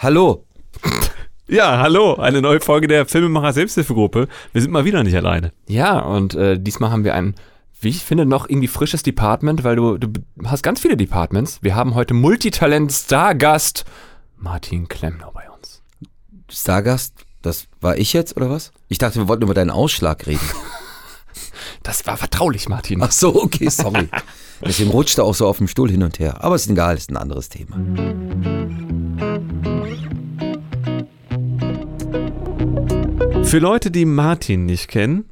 Hallo. Ja, hallo, eine neue Folge der Filmemacher Selbsthilfegruppe. Wir sind mal wieder nicht alleine. Ja, und äh, diesmal haben wir ein, wie ich finde, noch irgendwie frisches Department, weil du, du hast ganz viele Departments. Wir haben heute Multitalent-Stargast Martin Klemmner bei uns. Stargast, das war ich jetzt oder was? Ich dachte, wir wollten über deinen Ausschlag reden. Das war vertraulich, Martin. Ach so, okay, sorry. Deswegen rutscht er auch so auf dem Stuhl hin und her. Aber ist egal, ist ein anderes Thema. Für Leute, die Martin nicht kennen,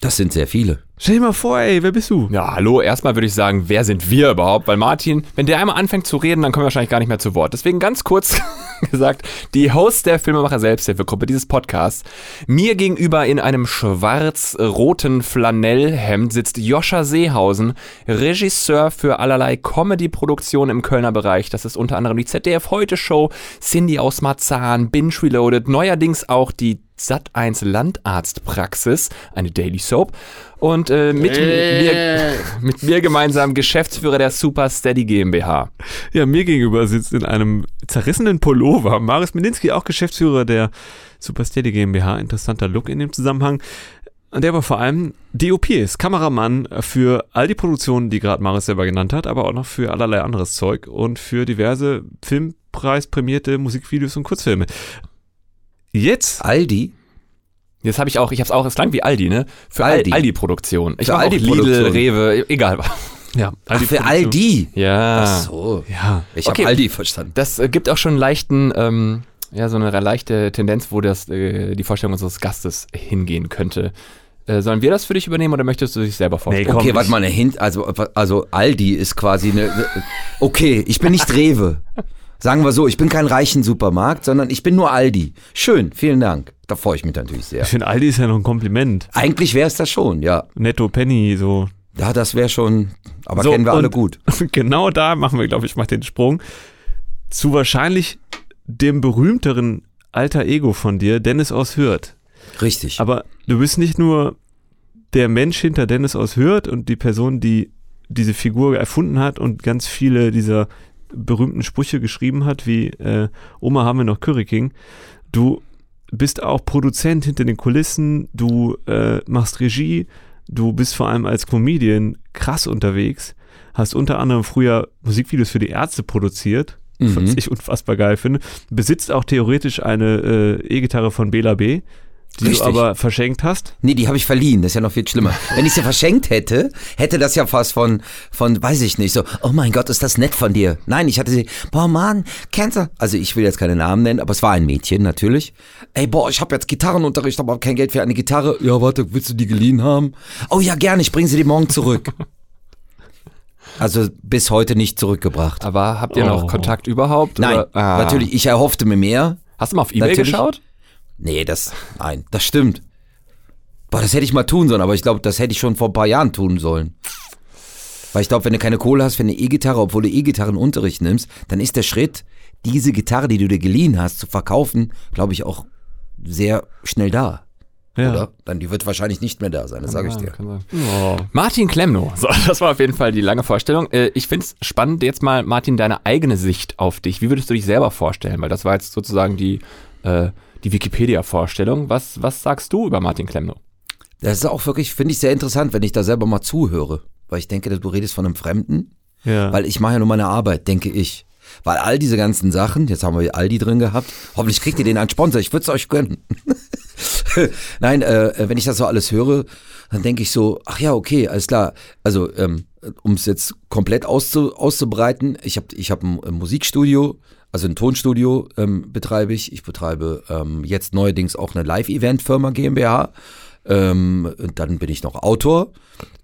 Das sind sehr viele. Stell dir mal vor, ey, wer bist du? Ja, hallo, erstmal würde ich sagen, wer sind wir überhaupt? Weil Martin, wenn der einmal anfängt zu reden, dann kommen wir wahrscheinlich gar nicht mehr zu Wort. Deswegen ganz kurz gesagt, die Host der Filmemacher Selbsthilfegruppe dieses Podcasts. Mir gegenüber in einem schwarz-roten Flanellhemd sitzt Joscha Seehausen, Regisseur für allerlei Comedy-Produktionen im Kölner Bereich. Das ist unter anderem die ZDF Heute Show, Cindy aus Marzahn, Binge Reloaded, neuerdings auch die Sat1 Landarztpraxis, eine Daily Soap. Und äh, mit, mir, mit mir gemeinsam Geschäftsführer der Super Steady GmbH. Ja, mir gegenüber sitzt in einem zerrissenen Pullover Maris Milinski, auch Geschäftsführer der Super Steady GmbH. Interessanter Look in dem Zusammenhang. Und der aber vor allem DOP ist, Kameramann für all die Produktionen, die gerade Maris selber genannt hat, aber auch noch für allerlei anderes Zeug und für diverse Filmpreisprämierte Musikvideos und Kurzfilme. Jetzt Aldi? Jetzt habe ich auch, ich habe es auch, es klang wie Aldi, ne? Für Aldi. Aldi, Aldi Produktion. Ich Für Aldi Lidl. Rewe, egal. Ja, Ach, die für. Aldi? Ja. Ach so. Ja. Ich Okay. habe Aldi verstanden. Das äh, gibt auch schon einen leichten, ähm, ja, so eine leichte Tendenz, wo das, äh, die Vorstellung unseres Gastes hingehen könnte. Äh, sollen wir das für dich übernehmen oder möchtest du dich selber vorstellen? Nee, komm. Okay, warte mal, eine Hint, also, also Aldi ist quasi eine, eine- okay, ich bin nicht Rewe. Sagen wir so, ich bin kein reichen Supermarkt, sondern ich bin nur Aldi. Schön, vielen Dank. Da freue ich mich natürlich sehr. Ich finde, Aldi ist ja noch ein Kompliment. Eigentlich wäre es das schon, ja. Netto Penny, so. Ja, das wäre schon, aber So, kennen wir alle gut. Genau da machen wir, glaube ich, mal den Sprung zu wahrscheinlich dem berühmteren alter Ego von dir, Dennis aus Hürth. Richtig. Aber du bist nicht nur der Mensch hinter Dennis aus Hürth und die Person, die diese Figur erfunden hat und ganz viele dieser berühmten Sprüche geschrieben hat, wie äh, Oma haben wir noch Curry King. Du bist auch Produzent hinter den Kulissen, du äh, machst Regie, du bist vor allem als Comedian krass unterwegs, hast unter anderem früher Musikvideos für die Ärzte produziert, Mhm. was ich unfassbar geil finde, besitzt auch theoretisch eine äh, E-Gitarre von Bela B., die Richtig. du aber verschenkt hast. Nee, die habe ich verliehen, das ist ja noch viel schlimmer. Wenn ich sie verschenkt hätte, hätte das ja fast von, von, weiß ich nicht, so, oh mein Gott, ist das nett von dir. Nein, ich hatte sie, boah Mann, du? Also ich will jetzt keine Namen nennen, aber es war ein Mädchen natürlich. Ey, boah, ich habe jetzt Gitarrenunterricht, aber kein Geld für eine Gitarre. Ja, warte, willst du die geliehen haben? Oh ja, gerne, ich bringe sie dir morgen zurück. Also bis heute nicht zurückgebracht. Aber habt ihr Oh. noch Kontakt überhaupt? Nein? Ah. natürlich, ich erhoffte mir mehr. Hast du mal auf Ebay Natürlich. geschaut? Nee, das, nein, das stimmt. Boah, das hätte ich mal tun sollen, aber ich glaube, das hätte ich schon vor ein paar Jahren tun sollen. Weil ich glaube, wenn du keine Kohle hast für eine E-Gitarre, obwohl du E-Gitarrenunterricht nimmst, dann ist der Schritt, diese Gitarre, die du dir geliehen hast, zu verkaufen, glaube ich, auch sehr schnell da. Ja. Oder? Dann die wird wahrscheinlich nicht mehr da sein, das sage ich dir. Oh. Martin Klemmno. So, das war auf jeden Fall die lange Vorstellung. Äh, Ich finde es spannend, jetzt mal, Martin, deine eigene Sicht auf dich. Wie würdest du dich selber vorstellen? Weil das war jetzt sozusagen die, äh, die Wikipedia-Vorstellung. Was, was sagst du über Martin Klemmno? Das ist auch wirklich, finde ich, sehr interessant, wenn ich da selber mal zuhöre. Weil ich denke, du redest von einem Fremden. Ja. Weil ich mache ja nur meine Arbeit, denke ich. Weil all diese ganzen Sachen, jetzt haben wir Aldi drin gehabt, hoffentlich kriegt ihr den einen Sponsor, ich würde es euch gönnen. Nein, äh, wenn ich das so alles höre, dann denke ich so, ach ja, okay, alles klar. Also, ähm, um es jetzt komplett auszu, auszubreiten, ich habe ich hab ein Musikstudio, also ein Tonstudio ähm, betreibe ich. Ich betreibe ähm, jetzt neuerdings auch eine Live-Event-Firma GmbH. Ähm, und dann bin ich noch Autor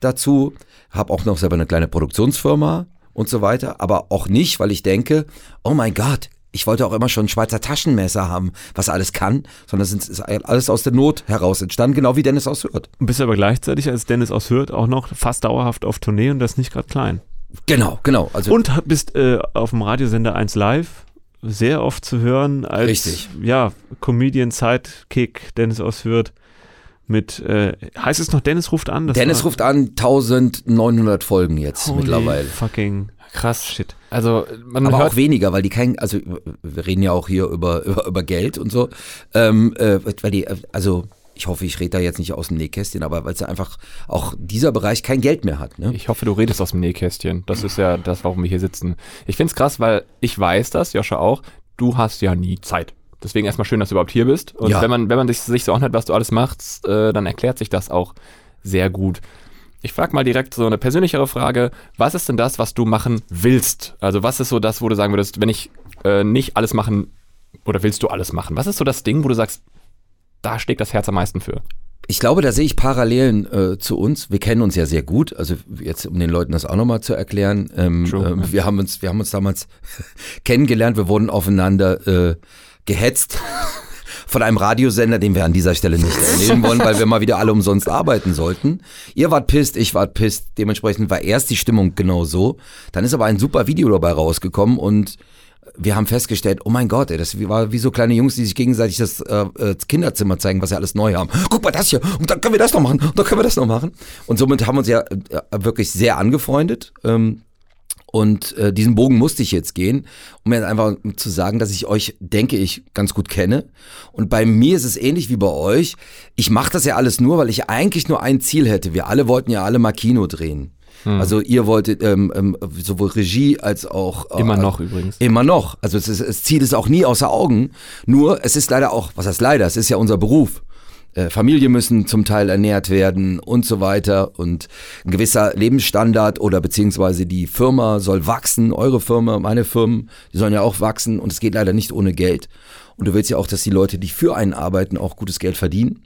dazu, habe auch noch selber eine kleine Produktionsfirma und so weiter, aber auch nicht, weil ich denke, oh mein Gott, ich wollte auch immer schon ein Schweizer Taschenmesser haben, was alles kann, sondern es ist alles aus der Not heraus entstanden, genau wie Dennis aus Hürth. Du bist aber gleichzeitig als Dennis aus Hürth auch noch fast dauerhaft auf Tournee und das nicht gerade klein. Genau, genau. Also Und bist äh, auf dem Radiosender 1 Live sehr oft zu hören als Richtig. ja, Comedian Sidekick Dennis aus Hürth. mit, äh, heißt es noch Dennis ruft an? Das Dennis war- ruft an, 1900 Folgen jetzt Holy mittlerweile. Fucking Krass. shit. Also man Aber hört auch weniger, weil die kein, also wir reden ja auch hier über, über, über Geld und so. Ähm, äh, weil die, also ich hoffe, ich rede da jetzt nicht aus dem Nähkästchen, aber weil es ja einfach auch dieser Bereich kein Geld mehr hat. Ne? Ich hoffe, du redest aus dem Nähkästchen. Das ist ja das, warum wir hier sitzen. Ich find's krass, weil ich weiß das, Joscha auch, du hast ja nie Zeit. Deswegen erstmal schön, dass du überhaupt hier bist. Und Ja. wenn man, wenn man sich, sich so anhört, was du alles machst, äh, dann erklärt sich das auch sehr gut. Ich frage mal direkt so eine persönlichere Frage. Was ist denn das, was du machen willst? Also was ist so das, wo du sagen würdest, wenn ich äh, nicht alles machen oder willst du alles machen? Was ist so das Ding, wo du sagst, da schlägt das Herz am meisten für? Ich glaube, da sehe ich Parallelen äh, zu uns. Wir kennen uns ja sehr gut. Also jetzt, um den Leuten das auch nochmal zu erklären. Ähm, True, ähm, ja. wir, haben uns, wir haben uns damals kennengelernt. Wir wurden aufeinander äh, gehetzt von einem Radiosender, den wir an dieser Stelle nicht erwähnen wollen, weil wir mal wieder alle umsonst arbeiten sollten. Ihr wart pisst, ich wart pisst. Dementsprechend war erst die Stimmung genau so. Dann ist aber ein super Video dabei rausgekommen und wir haben festgestellt, oh mein Gott, ey, das war wie so kleine Jungs, die sich gegenseitig das äh, äh, Kinderzimmer zeigen, was sie alles neu haben. Guck mal das hier, und dann können wir das noch machen, und dann können wir das noch machen. Und somit haben wir uns ja äh, wirklich sehr angefreundet. Ähm, und äh, diesen Bogen musste ich jetzt gehen, um jetzt einfach zu sagen, dass ich euch, denke ich, ganz gut kenne. Und bei mir ist es ähnlich wie bei euch. Ich mache das ja alles nur, weil ich eigentlich nur ein Ziel hätte. Wir alle wollten ja alle mal Kino drehen. Also ihr wolltet ähm, ähm, sowohl Regie als auch äh, Immer noch übrigens. Immer noch. Also es ist, das Ziel ist auch nie außer Augen. Nur es ist leider auch, was heißt leider, es ist ja unser Beruf. Äh, Familie müssen zum Teil ernährt werden und so weiter und ein gewisser Lebensstandard oder beziehungsweise die Firma soll wachsen, eure Firma, meine Firmen, die sollen ja auch wachsen und es geht leider nicht ohne Geld. Und du willst ja auch, dass die Leute, die für einen arbeiten, auch gutes Geld verdienen.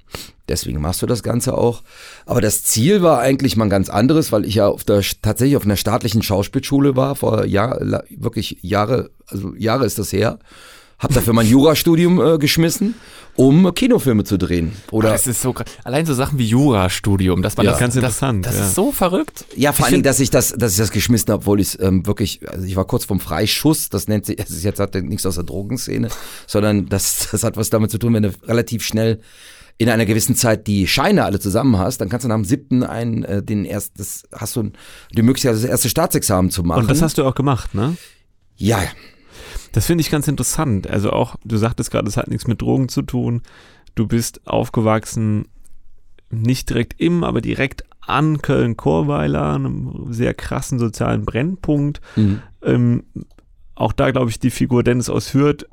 Deswegen machst du das Ganze auch. Aber das Ziel war eigentlich mal ein ganz anderes, weil ich ja auf der, tatsächlich auf einer staatlichen Schauspielschule war, vor Jahr, wirklich Jahre, also Jahre ist das her. Hab dafür mein Jurastudium äh, geschmissen, um Kinofilme zu drehen. Oder Das ist so krass. Allein so Sachen wie Jurastudium, dass man Ja. das Ganz das, interessant, Das ja. ist so verrückt. Ja, vor Ich allen Dingen, find- dass ich das, dass ich das geschmissen habe, obwohl ich es ähm, wirklich, also ich war kurz vom Freischuss, das nennt sich, ist jetzt hat nichts aus der Drogenszene, sondern das, das hat was damit zu tun, wenn du relativ schnell in einer gewissen Zeit die Scheine alle zusammen hast, dann kannst du nach dem siebten einen, äh, den erst, das hast du die Möglichkeit, das erste Staatsexamen zu machen. Und das hast du auch gemacht, ne? ja, Das finde ich ganz interessant. Also auch, du sagtest gerade, es hat nichts mit Drogen zu tun. Du bist aufgewachsen, nicht direkt im, aber direkt an Köln-Korweiler, einem sehr krassen sozialen Brennpunkt. Mhm. Ähm, auch da glaube ich, die Figur Dennis aus Hürth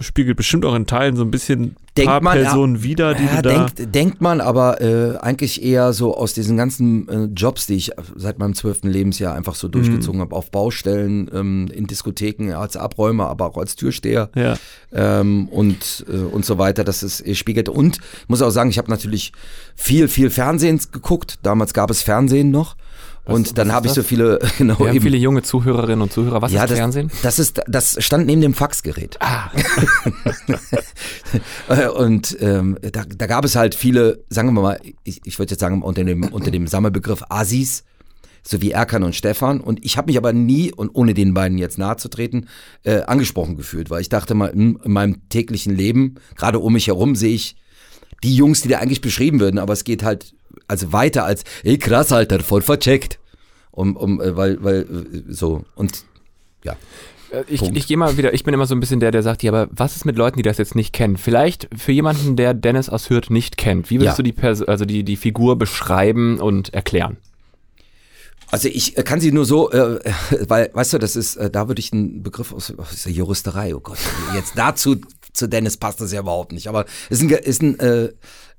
spiegelt bestimmt auch in Teilen so ein bisschen Denkt paar man, ja. Personen wieder, die ja, du da... denkt, denkt man, aber äh, eigentlich eher so aus diesen ganzen äh, Jobs, die ich seit meinem zwölften Lebensjahr einfach Mhm. so durchgezogen habe, auf Baustellen, ähm, in Diskotheken als Abräumer, aber auch als Türsteher. ja. ähm, und, äh, und so weiter, dass es spiegelt. Und ich muss auch sagen, ich habe natürlich viel, viel Fernsehen geguckt. Damals gab es Fernsehen noch. Und dann habe ich so viele, genau, Wir haben viele junge Zuhörerinnen und Zuhörer. Was ja, ist das, Fernsehen? das ist, das stand neben dem Faxgerät. Ah, Und ähm, da, da gab es halt viele, sagen wir mal, ich, ich würde jetzt sagen unter dem unter dem Sammelbegriff Asis, so wie Erkan und Stefan. Und ich habe mich aber nie und ohne den beiden jetzt nahe zu treten äh, angesprochen gefühlt, weil ich dachte mal hm, in meinem täglichen Leben, gerade um mich herum sehe ich die Jungs, die da eigentlich beschrieben würden, aber es geht halt also weiter als, ey krass, Alter, voll vercheckt. Um, um, äh, weil, weil, äh, so, und ja. Äh, Ich, Punkt. ich gehe mal wieder, ich bin immer so ein bisschen der, der sagt, ja, aber was ist mit Leuten, die das jetzt nicht kennen? Vielleicht für jemanden, der Dennis aus Hürth nicht kennt, wie würdest Ja. du die, Pers also die, die Figur beschreiben und erklären? Also ich kann sie nur so, äh, weil, weißt du, das ist, äh, da würde ich einen Begriff aus, aus der Juristerei, oh Gott, jetzt dazu zu Dennis passt das ja überhaupt nicht, aber ist ein, ist ein, äh,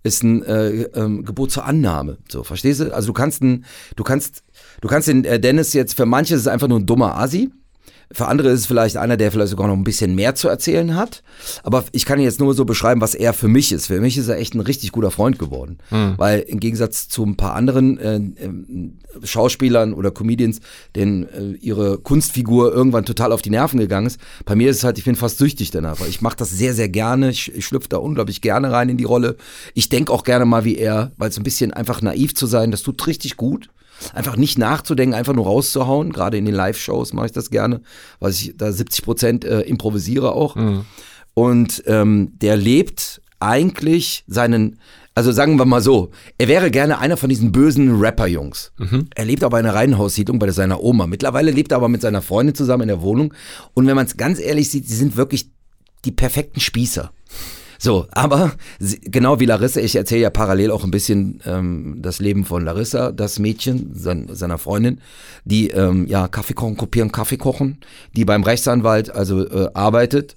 ist ein äh, ähm, Gebot zur Annahme, so, verstehst du? Also du kannst ein, du kannst, du kannst den äh, Dennis jetzt, für manche ist es einfach nur ein dummer Asi, für andere ist es vielleicht einer, der vielleicht sogar noch ein bisschen mehr zu erzählen hat. Aber ich kann ihn jetzt nur so beschreiben, was er für mich ist. Für mich ist er echt ein richtig guter Freund geworden. Weil im Gegensatz zu ein paar anderen äh, ähm, Schauspielern oder Comedians, denen äh, ihre Kunstfigur irgendwann total auf die Nerven gegangen ist, bei mir ist es halt, ich bin fast süchtig danach. Weil ich mache das sehr, sehr gerne. Ich, ich schlüpfe da unglaublich gerne rein in die Rolle. Ich denke auch gerne mal wie er, weil so ein bisschen einfach naiv zu sein, das tut richtig gut. Einfach nicht nachzudenken, einfach nur rauszuhauen. Gerade in den Live-Shows mache ich das gerne, weil ich da 70 Prozent äh, improvisiere auch. Und ähm, der lebt eigentlich seinen, also sagen wir mal so, er wäre gerne einer von diesen bösen Rapper-Jungs. Er lebt aber in einer Reihenhaussiedlung bei seiner Oma. Mittlerweile lebt er aber mit seiner Freundin zusammen in der Wohnung. Und wenn man es ganz ehrlich sieht, sie sind wirklich die perfekten Spießer. So, aber genau wie Larissa, ich erzähle ja parallel auch ein bisschen ähm, das Leben von Larissa, das Mädchen, sein, seiner Freundin, die ähm, ja Kaffee kochen, kopieren, Kaffee kochen, die beim Rechtsanwalt also äh, arbeitet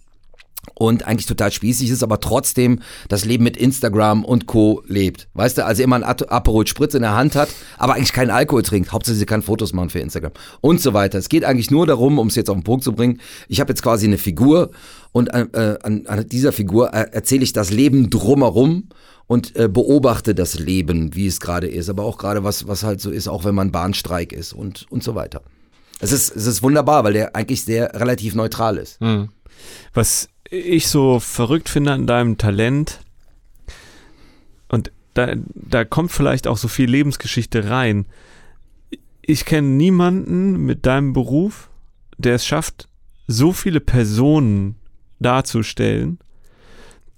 und eigentlich total spießig ist, aber trotzdem das Leben mit Instagram und Co. lebt. Weißt du, also immer ein Aperol Spritz in der Hand hat, aber eigentlich keinen Alkohol trinkt. Hauptsache sie kann Fotos machen für Instagram und so weiter. Es geht eigentlich nur darum, um es jetzt auf den Punkt zu bringen, ich habe jetzt quasi eine Figur und äh, an, an dieser Figur äh, erzähle ich das Leben drumherum und äh, beobachte das Leben, wie es gerade ist, aber auch gerade was, was halt so ist, auch wenn man Bahnstreik ist und, und so weiter. Es ist, es ist wunderbar, weil der eigentlich sehr relativ neutral ist. Was ich so verrückt finde an deinem Talent, und da, da kommt vielleicht auch so viel Lebensgeschichte rein. Ich kenne niemanden mit deinem Beruf, der es schafft, so viele Personen darzustellen,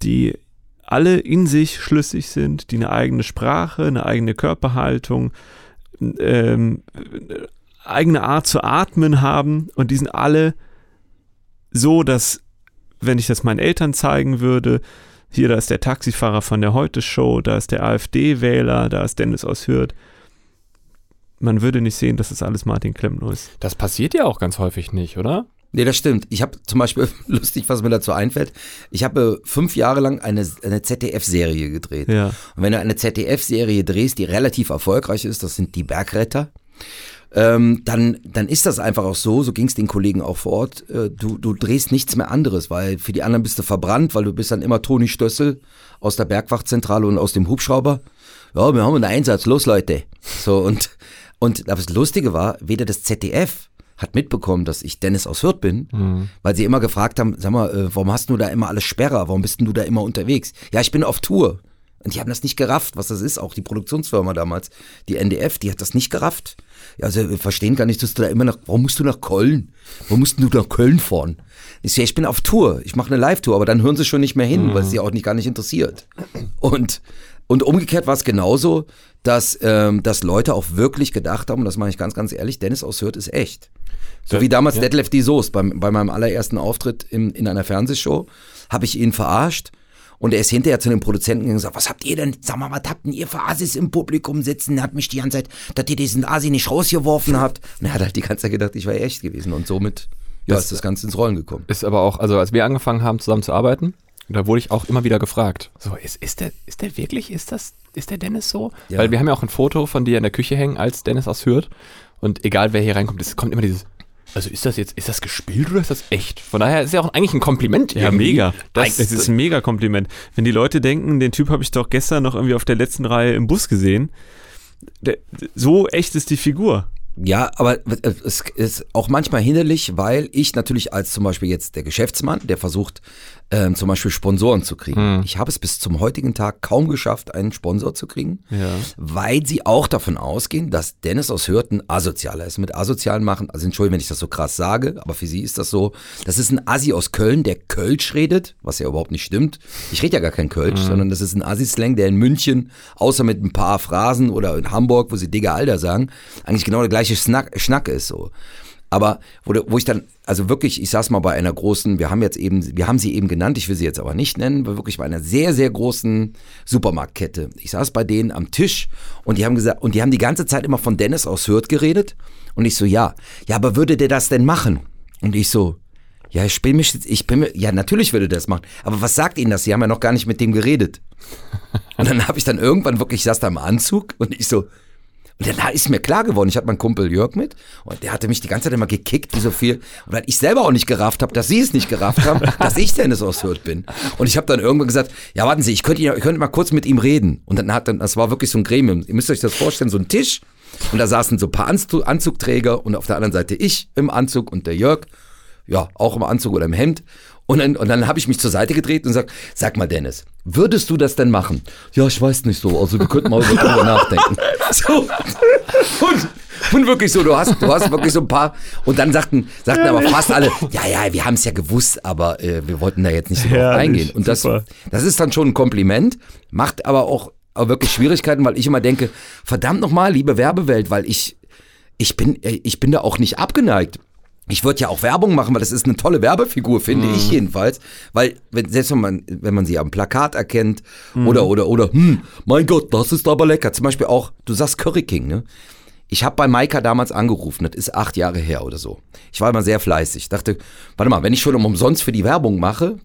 die alle in sich schlüssig sind, die eine eigene Sprache, eine eigene Körperhaltung, ähm, äh, eigene Art zu atmen haben und die sind alle so, dass wenn ich das meinen Eltern zeigen würde, hier, da ist der Taxifahrer von der Heute-Show, da ist der AfD-Wähler, da ist Dennis aus Hürth. Man würde nicht sehen, dass das alles Martin Klempner ist. Das passiert ja auch ganz häufig nicht, oder? Nee, das stimmt. Ich habe zum Beispiel, lustig, was mir dazu einfällt, ich habe fünf Jahre lang eine, eine ZDF-Serie gedreht. Ja. Und wenn du eine ZDF-Serie drehst, die relativ erfolgreich ist, das sind die Bergretter, ähm, dann, dann ist das einfach auch so, so ging es den Kollegen auch vor Ort, äh, du, du drehst nichts mehr anderes, weil für die anderen bist du verbrannt, weil du bist dann immer Toni Stössel aus der Bergwachtzentrale und aus dem Hubschrauber. Ja, wir haben einen Einsatz, los Leute. So und, und das Lustige war, weder das ZDF hat mitbekommen, dass ich Dennis aus Hürth bin, weil sie immer gefragt haben, sag mal, äh, warum hast du da immer alles Sperrer, warum bist du da immer unterwegs? Ja, ich bin auf Tour. Und die haben das nicht gerafft, was das ist. Auch die Produktionsfirma damals, die NDF, die hat das nicht gerafft. Ja, also wir verstehen gar nicht, dass du da immer nach, warum musst du nach Köln? Warum musst du nach Köln fahren? Ich ja, ich bin auf Tour, ich mache eine Live-Tour, aber dann hören sie schon nicht mehr hin, weil es sie auch nicht gar nicht interessiert. Und, und umgekehrt war es genauso, dass, ähm, dass Leute auch wirklich gedacht haben, und das meine ich ganz, ganz ehrlich, Dennis aus Hürth ist echt. So wie damals ja. Detlef die Soest beim, bei meinem allerersten Auftritt in, in einer Fernsehshow, habe ich ihn verarscht. Und er ist hinterher zu den Produzenten gegangen und gesagt, was habt ihr denn, sag mal, was habt denn ihr für Asis im Publikum sitzen? Er hat mich die ganze Zeit, dass ihr diesen Asi nicht rausgeworfen habt. Und er hat halt die ganze Zeit gedacht, ich wäre echt gewesen. Und somit ja, Das- ist das Ganze ins Rollen gekommen. Ist aber auch, also als wir angefangen haben zusammen zu arbeiten, da wurde ich auch immer wieder gefragt. So, ist, ist der, ist der wirklich, ist das, ist der Dennis so? Ja. Weil wir haben ja auch ein Foto von dir in der Küche hängen als Dennis aus Hürth. Und egal wer hier reinkommt, es kommt immer dieses, also ist das jetzt, ist das gespielt oder ist das echt? Von daher ist ja auch eigentlich ein Kompliment. Ja, irgendwie. mega. Das, Das ist ein mega Kompliment. Wenn die Leute denken, den Typ habe ich doch gestern noch irgendwie auf der letzten Reihe im Bus gesehen. Der, so echt ist die Figur. Ja, aber es ist auch manchmal hinderlich, weil ich natürlich als zum Beispiel jetzt der Geschäftsmann, der versucht, ähm, zum Beispiel Sponsoren zu kriegen. Ich habe es bis zum heutigen Tag kaum geschafft, einen Sponsor zu kriegen, Ja. weil sie auch davon ausgehen, dass Dennis aus Hürten asozialer ist. Mit asozialen machen, also entschuldigung, wenn ich das so krass sage, aber für sie ist das so, das ist ein Assi aus Köln, der Kölsch redet, was ja überhaupt nicht stimmt. Ich rede ja gar kein Kölsch, sondern das ist ein Assi-Slang, der in München, außer mit ein paar Phrasen oder in Hamburg, wo sie Digga Alter sagen, eigentlich genau der gleiche Schnack, Schnack ist so. Aber wo, wo ich dann, also wirklich, ich saß mal bei einer großen, wir haben jetzt eben, wir haben sie eben genannt, ich will sie jetzt aber nicht nennen, wirklich bei einer sehr, sehr großen Supermarktkette. Ich saß bei denen am Tisch und die haben gesagt, und die haben die ganze Zeit immer von Dennis aus Hürth geredet. Und ich so, ja, ja, aber würde der das denn machen? Und ich so, ja, ich bin mich, jetzt- ich bin ja, natürlich würde der das machen. Aber was sagt Ihnen das? Sie haben ja noch gar nicht mit dem geredet. Und dann habe ich dann irgendwann wirklich, ich saß da im Anzug und ich so, und dann ist mir klar geworden, ich hatte meinen Kumpel Jörg mit und der hatte mich die ganze Zeit immer gekickt, wie so viel. Und weil ich selber auch nicht gerafft habe, dass sie es nicht gerafft haben, dass ich Dennis aus Hürth bin. Und ich habe dann irgendwann gesagt, ja warten Sie, ich könnte, ich könnte mal kurz mit ihm reden. Und dann hat dann, das war wirklich so ein Gremium. Ihr müsst euch das vorstellen, so ein Tisch. Und da saßen so ein paar Anzug, Anzugträger und auf der anderen Seite ich im Anzug und der Jörg, ja, auch im Anzug oder im Hemd. Und dann, und dann habe ich mich zur Seite gedreht und gesagt, sag mal Dennis, würdest du das denn machen? Ja, ich weiß nicht so, also wir könnten mal darüber nachdenken. So. Und, Und wirklich so, du hast, du hast wirklich so ein paar. Und dann sagten, sagten aber fast alle, ja, ja, wir haben es ja gewusst, aber äh, wir wollten da jetzt nicht so drauf Herrlich, eingehen. Und das, super. das ist dann schon ein Kompliment, macht aber auch, auch wirklich Schwierigkeiten, weil ich immer denke, verdammt nochmal, liebe Werbewelt, weil ich, ich bin, äh, ich bin da auch nicht abgeneigt. Ich würde ja auch Werbung machen, weil das ist eine tolle Werbefigur, finde ich jedenfalls. Weil, wenn, selbst wenn man, wenn man sie am Plakat erkennt oder, oder, oder, hm, mein Gott, das ist aber lecker. Zum Beispiel auch, du sagst Curry King, ne? Ich habe bei Maika damals angerufen, das ist acht Jahre her oder so. Ich war immer sehr fleißig. Dachte, warte mal, wenn ich schon umsonst für die Werbung mache,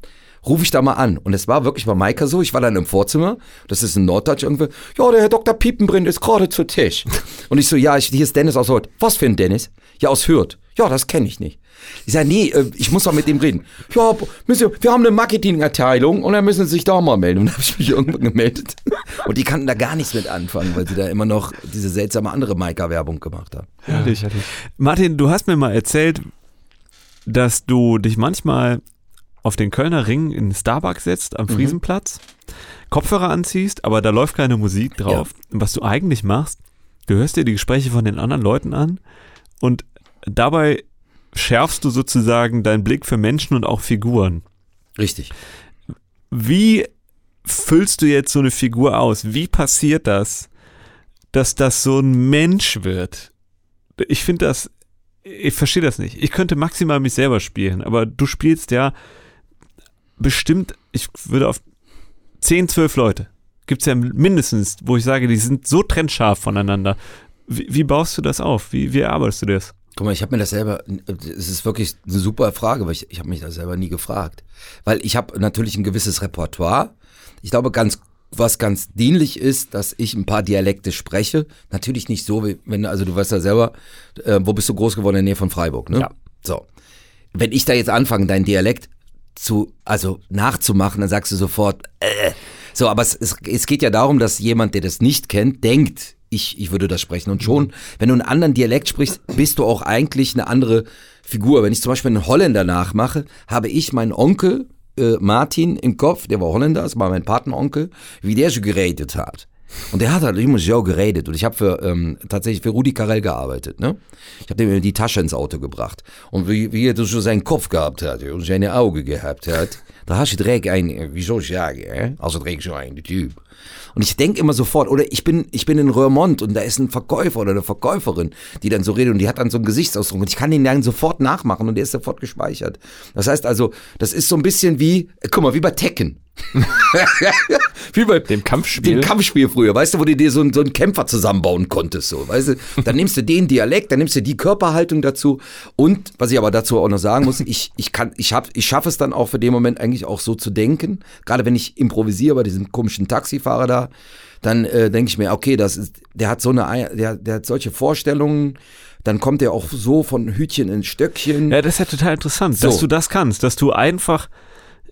rufe ich da mal an. Und es war wirklich bei Maika so, ich war dann im Vorzimmer, das ist in Norddeutsch irgendwie, ja, der Herr Dr. Piepenbrink ist gerade zu Tisch. Und ich so, ja, ich, hier ist Dennis aus Hürth. Was für ein Dennis? Ja, aus Hürth. Ja, das kenne ich nicht. Ich sage, nee, äh, ich muss doch mit dem reden. Ja, müssen, wir haben eine Marketingabteilung und dann müssen Sie sich da mal melden. Und dann habe ich mich irgendwann gemeldet. Und die kannten da gar nichts mit anfangen, weil sie da immer noch diese seltsame andere Maika-Werbung gemacht haben. Herrlich. Martin, du hast mir mal erzählt, dass du dich manchmal auf den Kölner Ring in Starbucks setzt Mhm. am Friesenplatz, Kopfhörer anziehst, aber da läuft keine Musik drauf. Und was du eigentlich machst, du hörst dir die Gespräche von den anderen Leuten an und dabei schärfst du sozusagen deinen Blick für Menschen und auch Figuren. Richtig. Wie füllst du jetzt so eine Figur aus? Wie passiert das, dass das so ein Mensch wird? Ich finde das, ich verstehe das nicht. Ich könnte maximal mich selber spielen, aber du spielst ja bestimmt, ich würde auf 10, 12 Leute. Gibt es ja mindestens, wo ich sage, die sind so trennscharf voneinander. Wie, wie baust du das auf? Wie, wie erarbeitest du das? Guck mal, ich habe mir das selber, es ist wirklich eine super Frage, weil ich, ich habe mich das selber nie gefragt. Weil ich habe natürlich ein gewisses Repertoire. Ich glaube, ganz, was ganz dienlich ist, dass ich ein paar Dialekte spreche. Natürlich nicht so, wie wenn, also du weißt ja selber, äh, wo bist du groß geworden in der Nähe von Freiburg, ne? Ja. So. Wenn ich da jetzt anfange, deinen Dialekt zu, also nachzumachen, dann sagst du sofort, äh. So, aber es, es, es geht ja darum, dass jemand, der das nicht kennt, denkt, ich, ich würde das sprechen. Und schon, wenn du einen anderen Dialekt sprichst, bist du auch eigentlich eine andere Figur. Wenn ich zum Beispiel einen Holländer nachmache, habe ich meinen Onkel äh, Martin im Kopf, der war Holländer, das war mein Patenonkel, wie der so geredet hat. Und der hat halt immer so geredet. Und ich habe für ähm, tatsächlich für Rudi Carell gearbeitet. Ne? Ich habe dem die Tasche ins Auto gebracht. Und wie, wie er so seinen Kopf gehabt hat und seine Augen gehabt hat, da hast du direkt ein, wie soll ich sagen, äh? also direkt so ein Typ. Und ich denke immer sofort, oder ich bin, ich bin in Röhrmond und da ist ein Verkäufer oder eine Verkäuferin, die dann so redet und die hat dann so einen Gesichtsausdruck und ich kann den dann sofort nachmachen und der ist sofort gespeichert. Das heißt also, das ist so ein bisschen wie, äh, guck mal, wie bei Tekken. wie bei Dem Kampfspiel. dem Kampfspiel früher, weißt du, wo du dir so, einen- so einen Kämpfer zusammenbauen konntest, so, weißt du, dann nimmst du den Dialekt, dann nimmst du die Körperhaltung dazu und, was ich aber dazu auch noch sagen muss, ich, ich kann, ich hab, ich schaffe es dann auch für den Moment eigentlich auch so zu denken, gerade wenn ich improvisiere bei diesem komischen Taxifahrer da, dann äh, denke ich mir, okay, das ist, der hat so eine, Ei- der, der hat solche Vorstellungen, dann kommt er auch so von Hütchen in Stöckchen. Ja, das ist ja total interessant, So. dass du das kannst, dass du einfach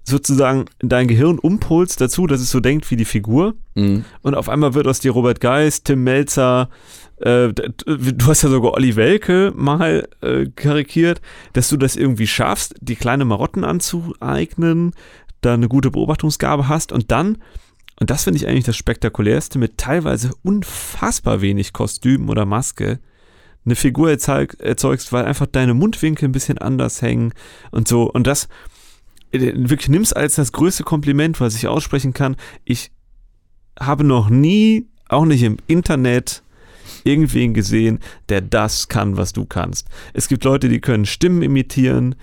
sozusagen dein Gehirn umpolst dazu, dass es so denkt wie die Figur. Mhm. Und auf einmal wird aus dir Robert Geist, Tim Melzer, äh, du hast ja sogar Olli Welke mal äh, karikiert, dass du das irgendwie schaffst, die kleine Marotten anzueignen, da eine gute Beobachtungsgabe hast und dann, und das finde ich eigentlich das Spektakulärste, mit teilweise unfassbar wenig Kostüm oder Maske eine Figur erzeug, erzeugst, weil einfach deine Mundwinkel ein bisschen anders hängen und so. Und das wirklich nimmst als das größte Kompliment, was ich aussprechen kann. Ich habe noch nie, auch nicht im Internet, irgendwen gesehen, der das kann, was du kannst. Es gibt Leute, die können Stimmen imitieren,